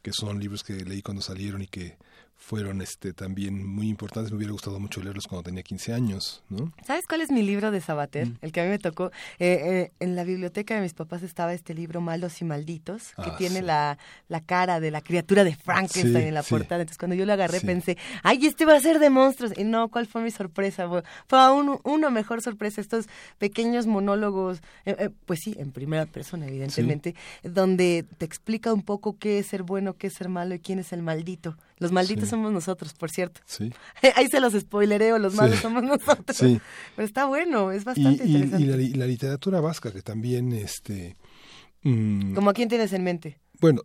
que son libros que leí cuando salieron y que fueron este también muy importantes. Me hubiera gustado mucho leerlos cuando tenía 15 años, ¿no? ¿Sabes cuál es mi libro de Sabater? Mm. El que a mí me tocó. Eh, eh, en la biblioteca de mis papás estaba este libro Malos y Malditos, que ah, tiene la, la, cara de la criatura de Frankenstein en la portada. Entonces cuando yo lo agarré pensé, ¡ay, este va a ser de monstruos! Y no, ¿cuál fue mi sorpresa? Fue aún una mejor sorpresa. Estos pequeños monólogos, eh, pues sí, en primera persona, evidentemente, donde te explica un poco qué es ser bueno, qué es ser malo y quién es el maldito. Los malditos somos nosotros, por cierto. Sí. Ahí se los spoilereo, los malos somos nosotros. Sí. Pero está bueno, es bastante y, interesante. Y la, literatura vasca, que también, este... Mm, ¿Cómo a quién tienes en mente? Bueno,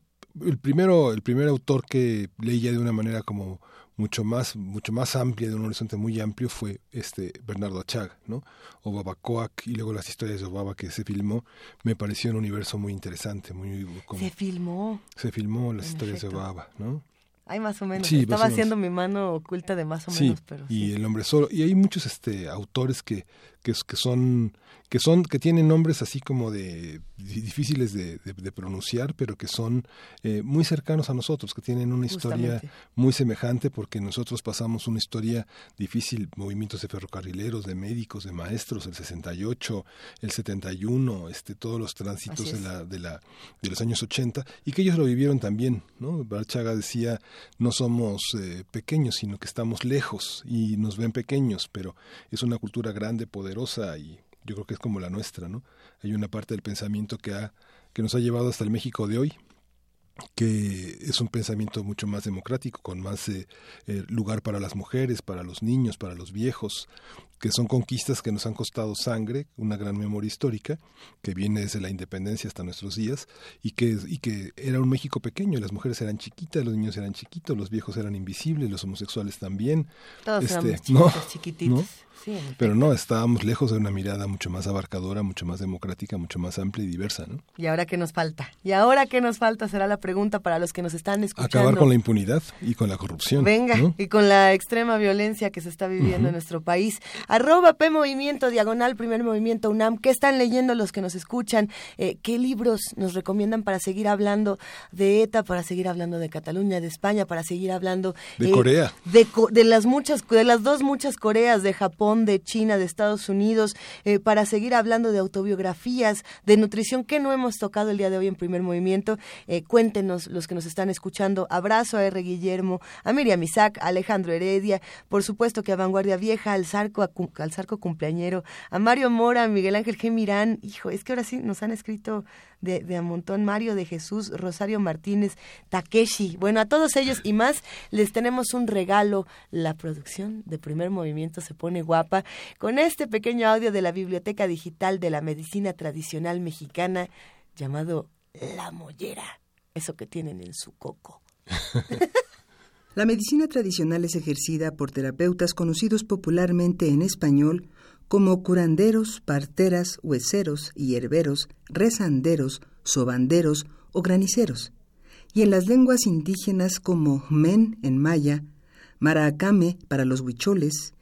el primero, el primer autor que leía de una manera como mucho más, mucho más amplia, de un horizonte muy amplio, fue este Bernardo Achag, ¿no? O Babacoac, y luego las historias de Obaba que se filmó, me pareció un universo muy interesante, muy... se filmó. Se filmó las historias de Obaba, ¿no? Hay más o menos. Estaba haciendo mi mano oculta de más o menos, pero y el hombre solo. Y hay muchos este autores que, que, que son que son que tienen nombres así como de difíciles de, pronunciar pero que son eh, muy cercanos a nosotros que tienen una historia muy semejante porque nosotros pasamos una historia difícil movimientos de ferrocarrileros de médicos de maestros el 68 el 71 este todos los tránsitos de la, de la de los años 80 y que ellos lo vivieron también no Barchaga decía no somos eh, pequeños sino que estamos lejos y nos ven pequeños pero es una cultura grande poderosa y yo creo que es como la nuestra, ¿no? Hay una parte del pensamiento que, ha, que nos ha llevado hasta el México de hoy, que es un pensamiento mucho más democrático, con más eh, eh, lugar para las mujeres, para los niños, para los viejos, que son conquistas que nos han costado sangre, una gran memoria histórica, que viene desde la independencia hasta nuestros días, y que, y que era un México pequeño, las mujeres eran chiquitas, los niños eran chiquitos, los viejos eran invisibles, los homosexuales también. Todos este, chiquitos, pero no, estábamos lejos de una mirada mucho más abarcadora, mucho más democrática, mucho más amplia y diversa, ¿no? ¿Y ahora qué nos falta? ¿Y ahora qué nos falta? Será la pregunta para los que nos están escuchando. Acabar con la impunidad y con la corrupción. Venga, y con la extrema violencia que se está viviendo en nuestro país. Arroba P Movimiento, diagonal, primer movimiento UNAM. ¿Qué están leyendo los que nos escuchan? Eh, ¿Qué libros nos recomiendan para seguir hablando de ETA, para seguir hablando de Cataluña, de España, para seguir hablando... De Corea. De, de las muchas, de las dos muchas Coreas, de Japón, de China, de Estados Unidos, eh, para seguir hablando de autobiografías, de nutrición, que no hemos tocado el día de hoy en primer movimiento. Eh, cuéntenos los que nos están escuchando. Abrazo a R. Guillermo, a Miriam Isaac, a Alejandro Heredia, por supuesto que a Vanguardia Vieja, al Zarco, al Zarco Cumpleañero, a Mario Mora, a Miguel Ángel G. Mirán. Hijo, es que ahora sí nos han escrito de, de a montón, Mario de Jesús, Rosario Martínez, Takeshi. Bueno, a todos ellos y más les tenemos un regalo. La producción de primer movimiento se pone guapa con este pequeño audio de la Biblioteca Digital de la Medicina Tradicional Mexicana llamado La Mollera. Eso que tienen en su coco. La medicina tradicional es ejercida por terapeutas conocidos popularmente en español como curanderos, parteras, hueseros, hierberos, rezanderos, sobanderos o graniceros, y en las lenguas indígenas como men en maya, maracame para los huicholes,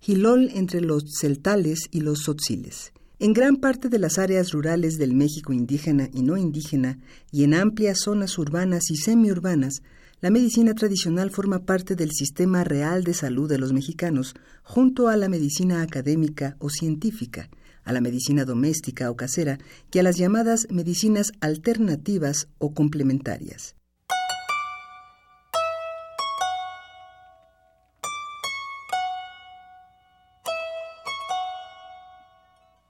gilol entre los celtales y los tzotziles. En gran parte de las áreas rurales del México indígena y no indígena, y en amplias zonas urbanas y semiurbanas, la medicina tradicional forma parte del sistema real de salud de los mexicanos, junto a la medicina académica o científica, a la medicina doméstica o casera y a las llamadas medicinas alternativas o complementarias.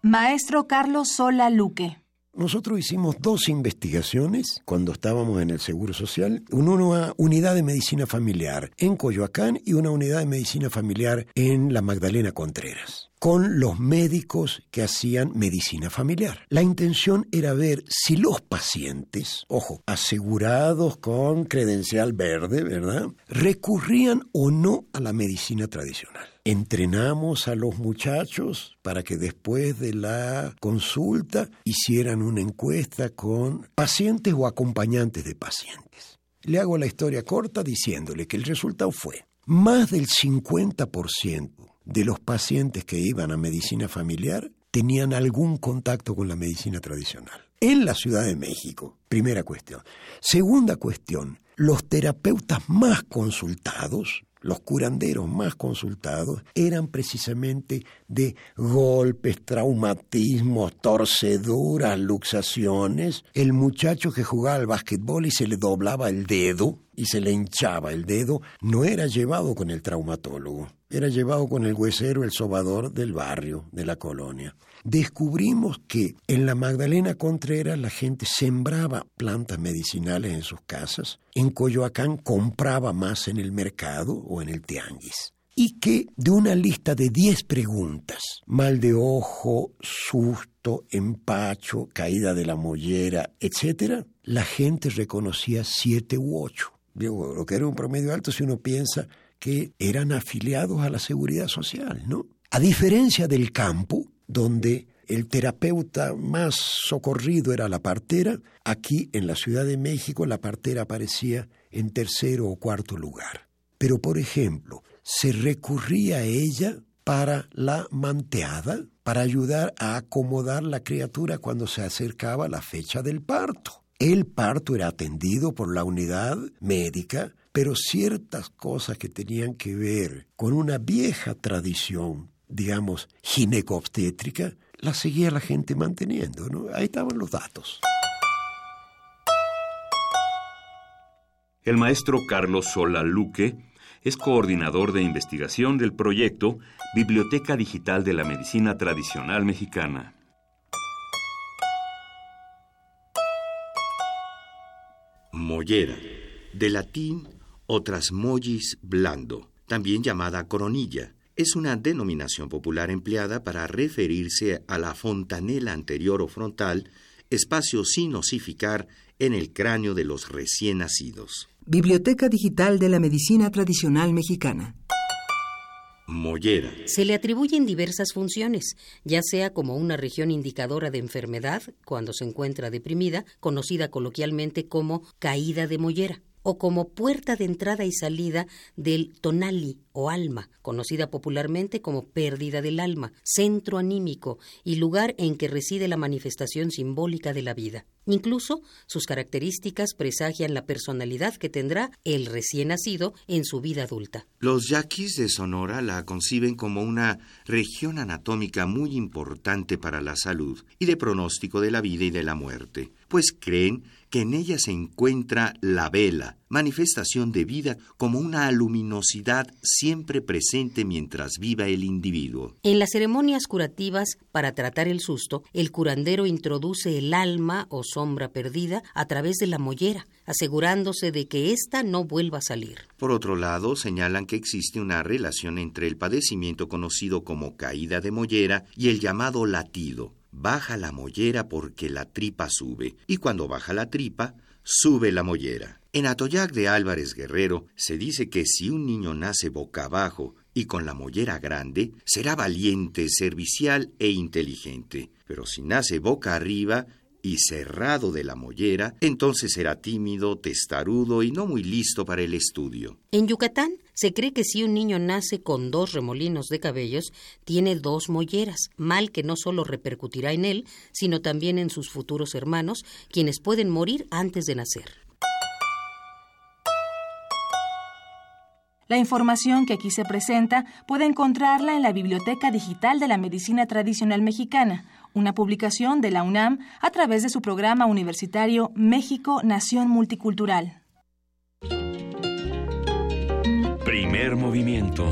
Maestro Carlos Sola Luque. Nosotros hicimos dos investigaciones cuando estábamos en el Seguro Social, una unidad de medicina familiar en Coyoacán y una unidad de medicina familiar en la Magdalena Contreras con los médicos que hacían medicina familiar. La intención era ver si los pacientes, ojo, asegurados con credencial verde, ¿verdad?, recurrían o no a la medicina tradicional. Entrenamos a los muchachos para que después de la consulta hicieran una encuesta con pacientes o acompañantes de pacientes. Le hago la historia corta diciéndole que el resultado fue más del 50% de los pacientes que iban a medicina familiar tenían algún contacto con la medicina tradicional. En la Ciudad de México, primera cuestión. Segunda cuestión, los terapeutas más consultados, los curanderos más consultados, eran precisamente de golpes, traumatismos, torceduras, luxaciones. El muchacho que jugaba al básquetbol y se le doblaba el dedo y se le hinchaba el dedo, no era llevado con el traumatólogo era llevado con el huesero, el sobador del barrio, de la colonia. Descubrimos que en la Magdalena Contreras la gente sembraba plantas medicinales en sus casas, en Coyoacán compraba más en el mercado o en el tianguis y que de una lista de 10 preguntas, mal de ojo, susto, empacho, caída de la mollera, etc., la gente reconocía siete u ocho. Digo, lo que era un promedio alto si uno piensa que eran afiliados a la seguridad social, ¿no? A diferencia del campo, donde el terapeuta más socorrido era la partera, aquí en la Ciudad de México la partera aparecía en tercero o cuarto lugar. Pero, por ejemplo, se recurría a ella para la manteada, para ayudar a acomodar la criatura cuando se acercaba la fecha del parto. El parto era atendido por la unidad médica pero ciertas cosas que tenían que ver con una vieja tradición, digamos, ginecobstétrica, las seguía la gente manteniendo, ¿no? Ahí estaban los datos. El maestro Carlos Sola Luque es coordinador de investigación del proyecto Biblioteca Digital de la Medicina Tradicional Mexicana. Mollera, de latín o trasmollis blando, también llamada coronilla. Es una denominación popular empleada para referirse a la fontanela anterior o frontal, espacio sin osificar en el cráneo de los recién nacidos. Biblioteca Digital de la Medicina Tradicional Mexicana. Mollera. Se le atribuyen diversas funciones, ya sea como una región indicadora de enfermedad, cuando se encuentra deprimida, conocida coloquialmente como caída de mollera o como puerta de entrada y salida del tonali o alma, conocida popularmente como pérdida del alma, centro anímico y lugar en que reside la manifestación simbólica de la vida. Incluso sus características presagian la personalidad que tendrá el recién nacido en su vida adulta. Los yaquis de Sonora la conciben como una región anatómica muy importante para la salud y de pronóstico de la vida y de la muerte, pues creen que en ella se encuentra la vela, manifestación de vida como una luminosidad siempre presente mientras viva el individuo. En las ceremonias curativas, para tratar el susto, el curandero introduce el alma o sombra perdida a través de la mollera, asegurándose de que ésta no vuelva a salir. Por otro lado, señalan que existe una relación entre el padecimiento conocido como caída de mollera y el llamado latido. Baja la mollera porque la tripa sube, y cuando baja la tripa, sube la mollera. En Atoyac de Álvarez Guerrero se dice que si un niño nace boca abajo y con la mollera grande, será valiente, servicial e inteligente. Pero si nace boca arriba y cerrado de la mollera, entonces será tímido, testarudo y no muy listo para el estudio. En Yucatán se cree que si un niño nace con dos remolinos de cabellos, tiene dos molleras, mal que no solo repercutirá en él, sino también en sus futuros hermanos, quienes pueden morir antes de nacer. La información que aquí se presenta puede encontrarla en la Biblioteca Digital de la Medicina Tradicional Mexicana, una publicación de la UNAM a través de su programa universitario México Nación Multicultural. Primer movimiento.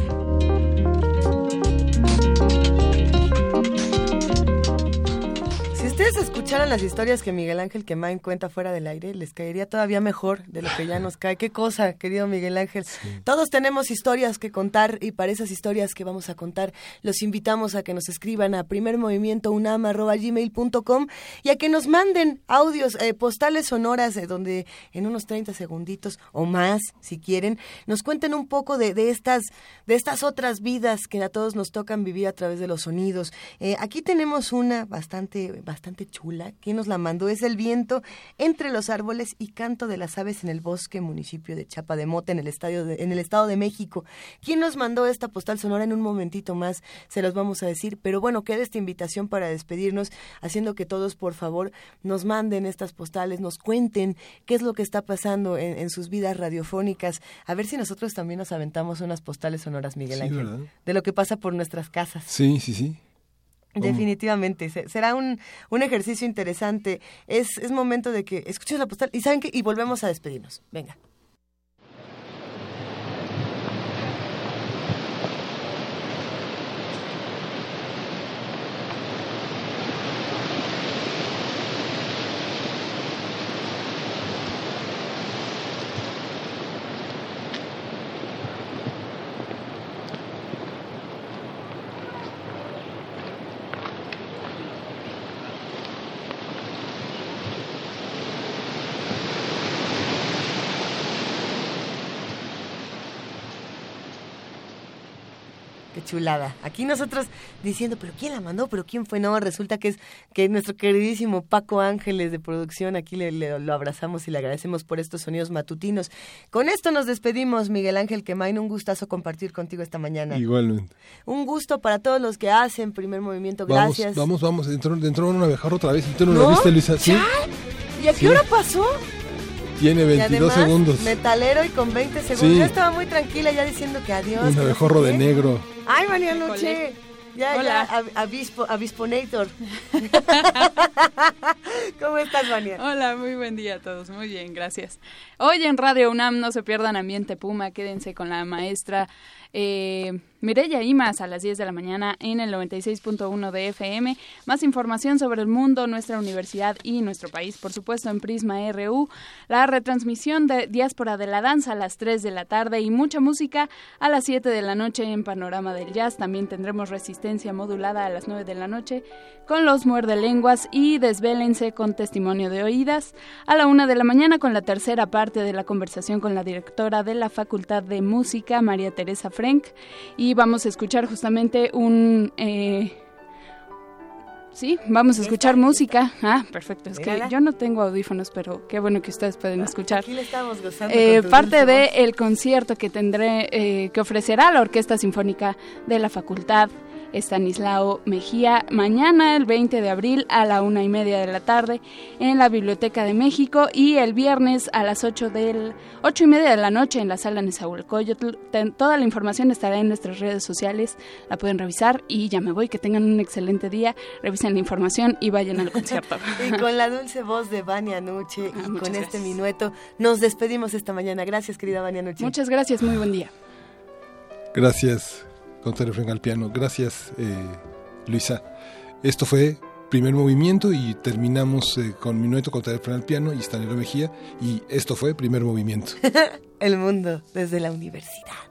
Ustedes escucharan las historias que Miguel Ángel Quemain cuenta fuera del aire, les caería todavía mejor de lo que ya nos cae. Qué cosa, querido Miguel Ángel. Todos tenemos historias que contar y para esas historias que vamos a contar, los invitamos a que nos escriban a primermovimientounam.gmail.com y a que nos manden audios, eh, postales sonoras, de donde en unos 30 segunditos o más, si quieren, nos cuenten un poco de, estas, de estas otras vidas que a todos nos tocan vivir a través de los sonidos. Eh, aquí tenemos una bastante, bastante chula. ¿Quién nos la mandó? Es el viento entre los árboles y canto de las aves en el bosque, municipio de Chapa de Mota, en el, estadio en el Estado de México. ¿Quién nos mandó esta postal sonora? En un momentito más se los vamos a decir. Pero bueno, queda esta invitación para despedirnos, haciendo que todos, por favor, nos manden estas postales, nos cuenten qué es lo que está pasando en, sus vidas radiofónicas. A ver si nosotros también nos aventamos unas postales sonoras, Miguel Ángel, de lo que pasa por nuestras casas. Sí, sí, sí. Definitivamente, será un, un ejercicio interesante. Es, es momento de que escuches la postal y saben que y volvemos a despedirnos. Venga. Chulada. Aquí nosotros diciendo, pero ¿quién la mandó? ¿Pero quién fue? No, resulta que es que nuestro queridísimo Paco Ángeles de producción, aquí le, lo abrazamos y le agradecemos por estos sonidos matutinos. Con esto nos despedimos, Miguel Ángel Quemain, un gustazo compartir contigo esta mañana. Igualmente. Un gusto para todos los que hacen primer movimiento, gracias. Vamos, vamos, vamos, entró, una abejar otra vez, ¿tú no, lo viste, Luisa? ¿Sí? ¿Y a qué hora pasó? Tiene 22 segundos. Metalero y con 20 segundos. Yo estaba muy tranquila ya diciendo que adiós. Un abejorro de negro. Ay, María Noche. Ya, Hola. ya, avispo, avisponator. ¿Cómo estás, María? Hola, muy buen día a todos. Muy bien, gracias. Hoy en Radio UNAM no se pierdan Ambiente Puma, quédense con la maestra eh, Mireya Imas a las 10 de la mañana en el 96.1 de FM. Más información sobre el mundo, nuestra universidad y nuestro país, por supuesto, en Prisma RU. La retransmisión de Diáspora de la Danza a las 3 de la tarde y mucha música a las 7 de la noche en Panorama del Jazz. También tendremos resistencia modulada a las 9 de la noche con los muerde lenguas y desvélense con testimonio de oídas. A la 1 de la mañana con la tercera parte de la conversación con la directora de la Facultad de Música, María Teresa Frank. Y vamos a escuchar justamente un... Eh, sí, vamos a escuchar música. Ah, perfecto. Es que yo no tengo audífonos, pero qué bueno que ustedes pueden escuchar. Aquí le estamos gozando. Eh, parte del el concierto que tendré, eh, que ofrecerá la Orquesta Sinfónica de la Facultad Estanislao Mejía mañana el 20 de abril a la una y media de la tarde en la Biblioteca de México y el viernes a las 8 del ocho y media de la noche en la sala Nezahualcóyotl. Toda la información estará en nuestras redes sociales, la pueden revisar y ya me voy, que tengan un excelente día. actualicen la información y vayan al concierto. y con la dulce voz de Vania Nuche ah, y con este minueto nos despedimos esta mañana. Gracias, querida Vania Nuche. Muchas gracias, muy buen día. Gracias, Gonzalo Frenga al piano. Gracias, eh, Luisa. Esto fue primer movimiento y terminamos eh, con Minueto contra el al piano y Stanley Mejía y esto fue primer movimiento. el mundo desde la universidad.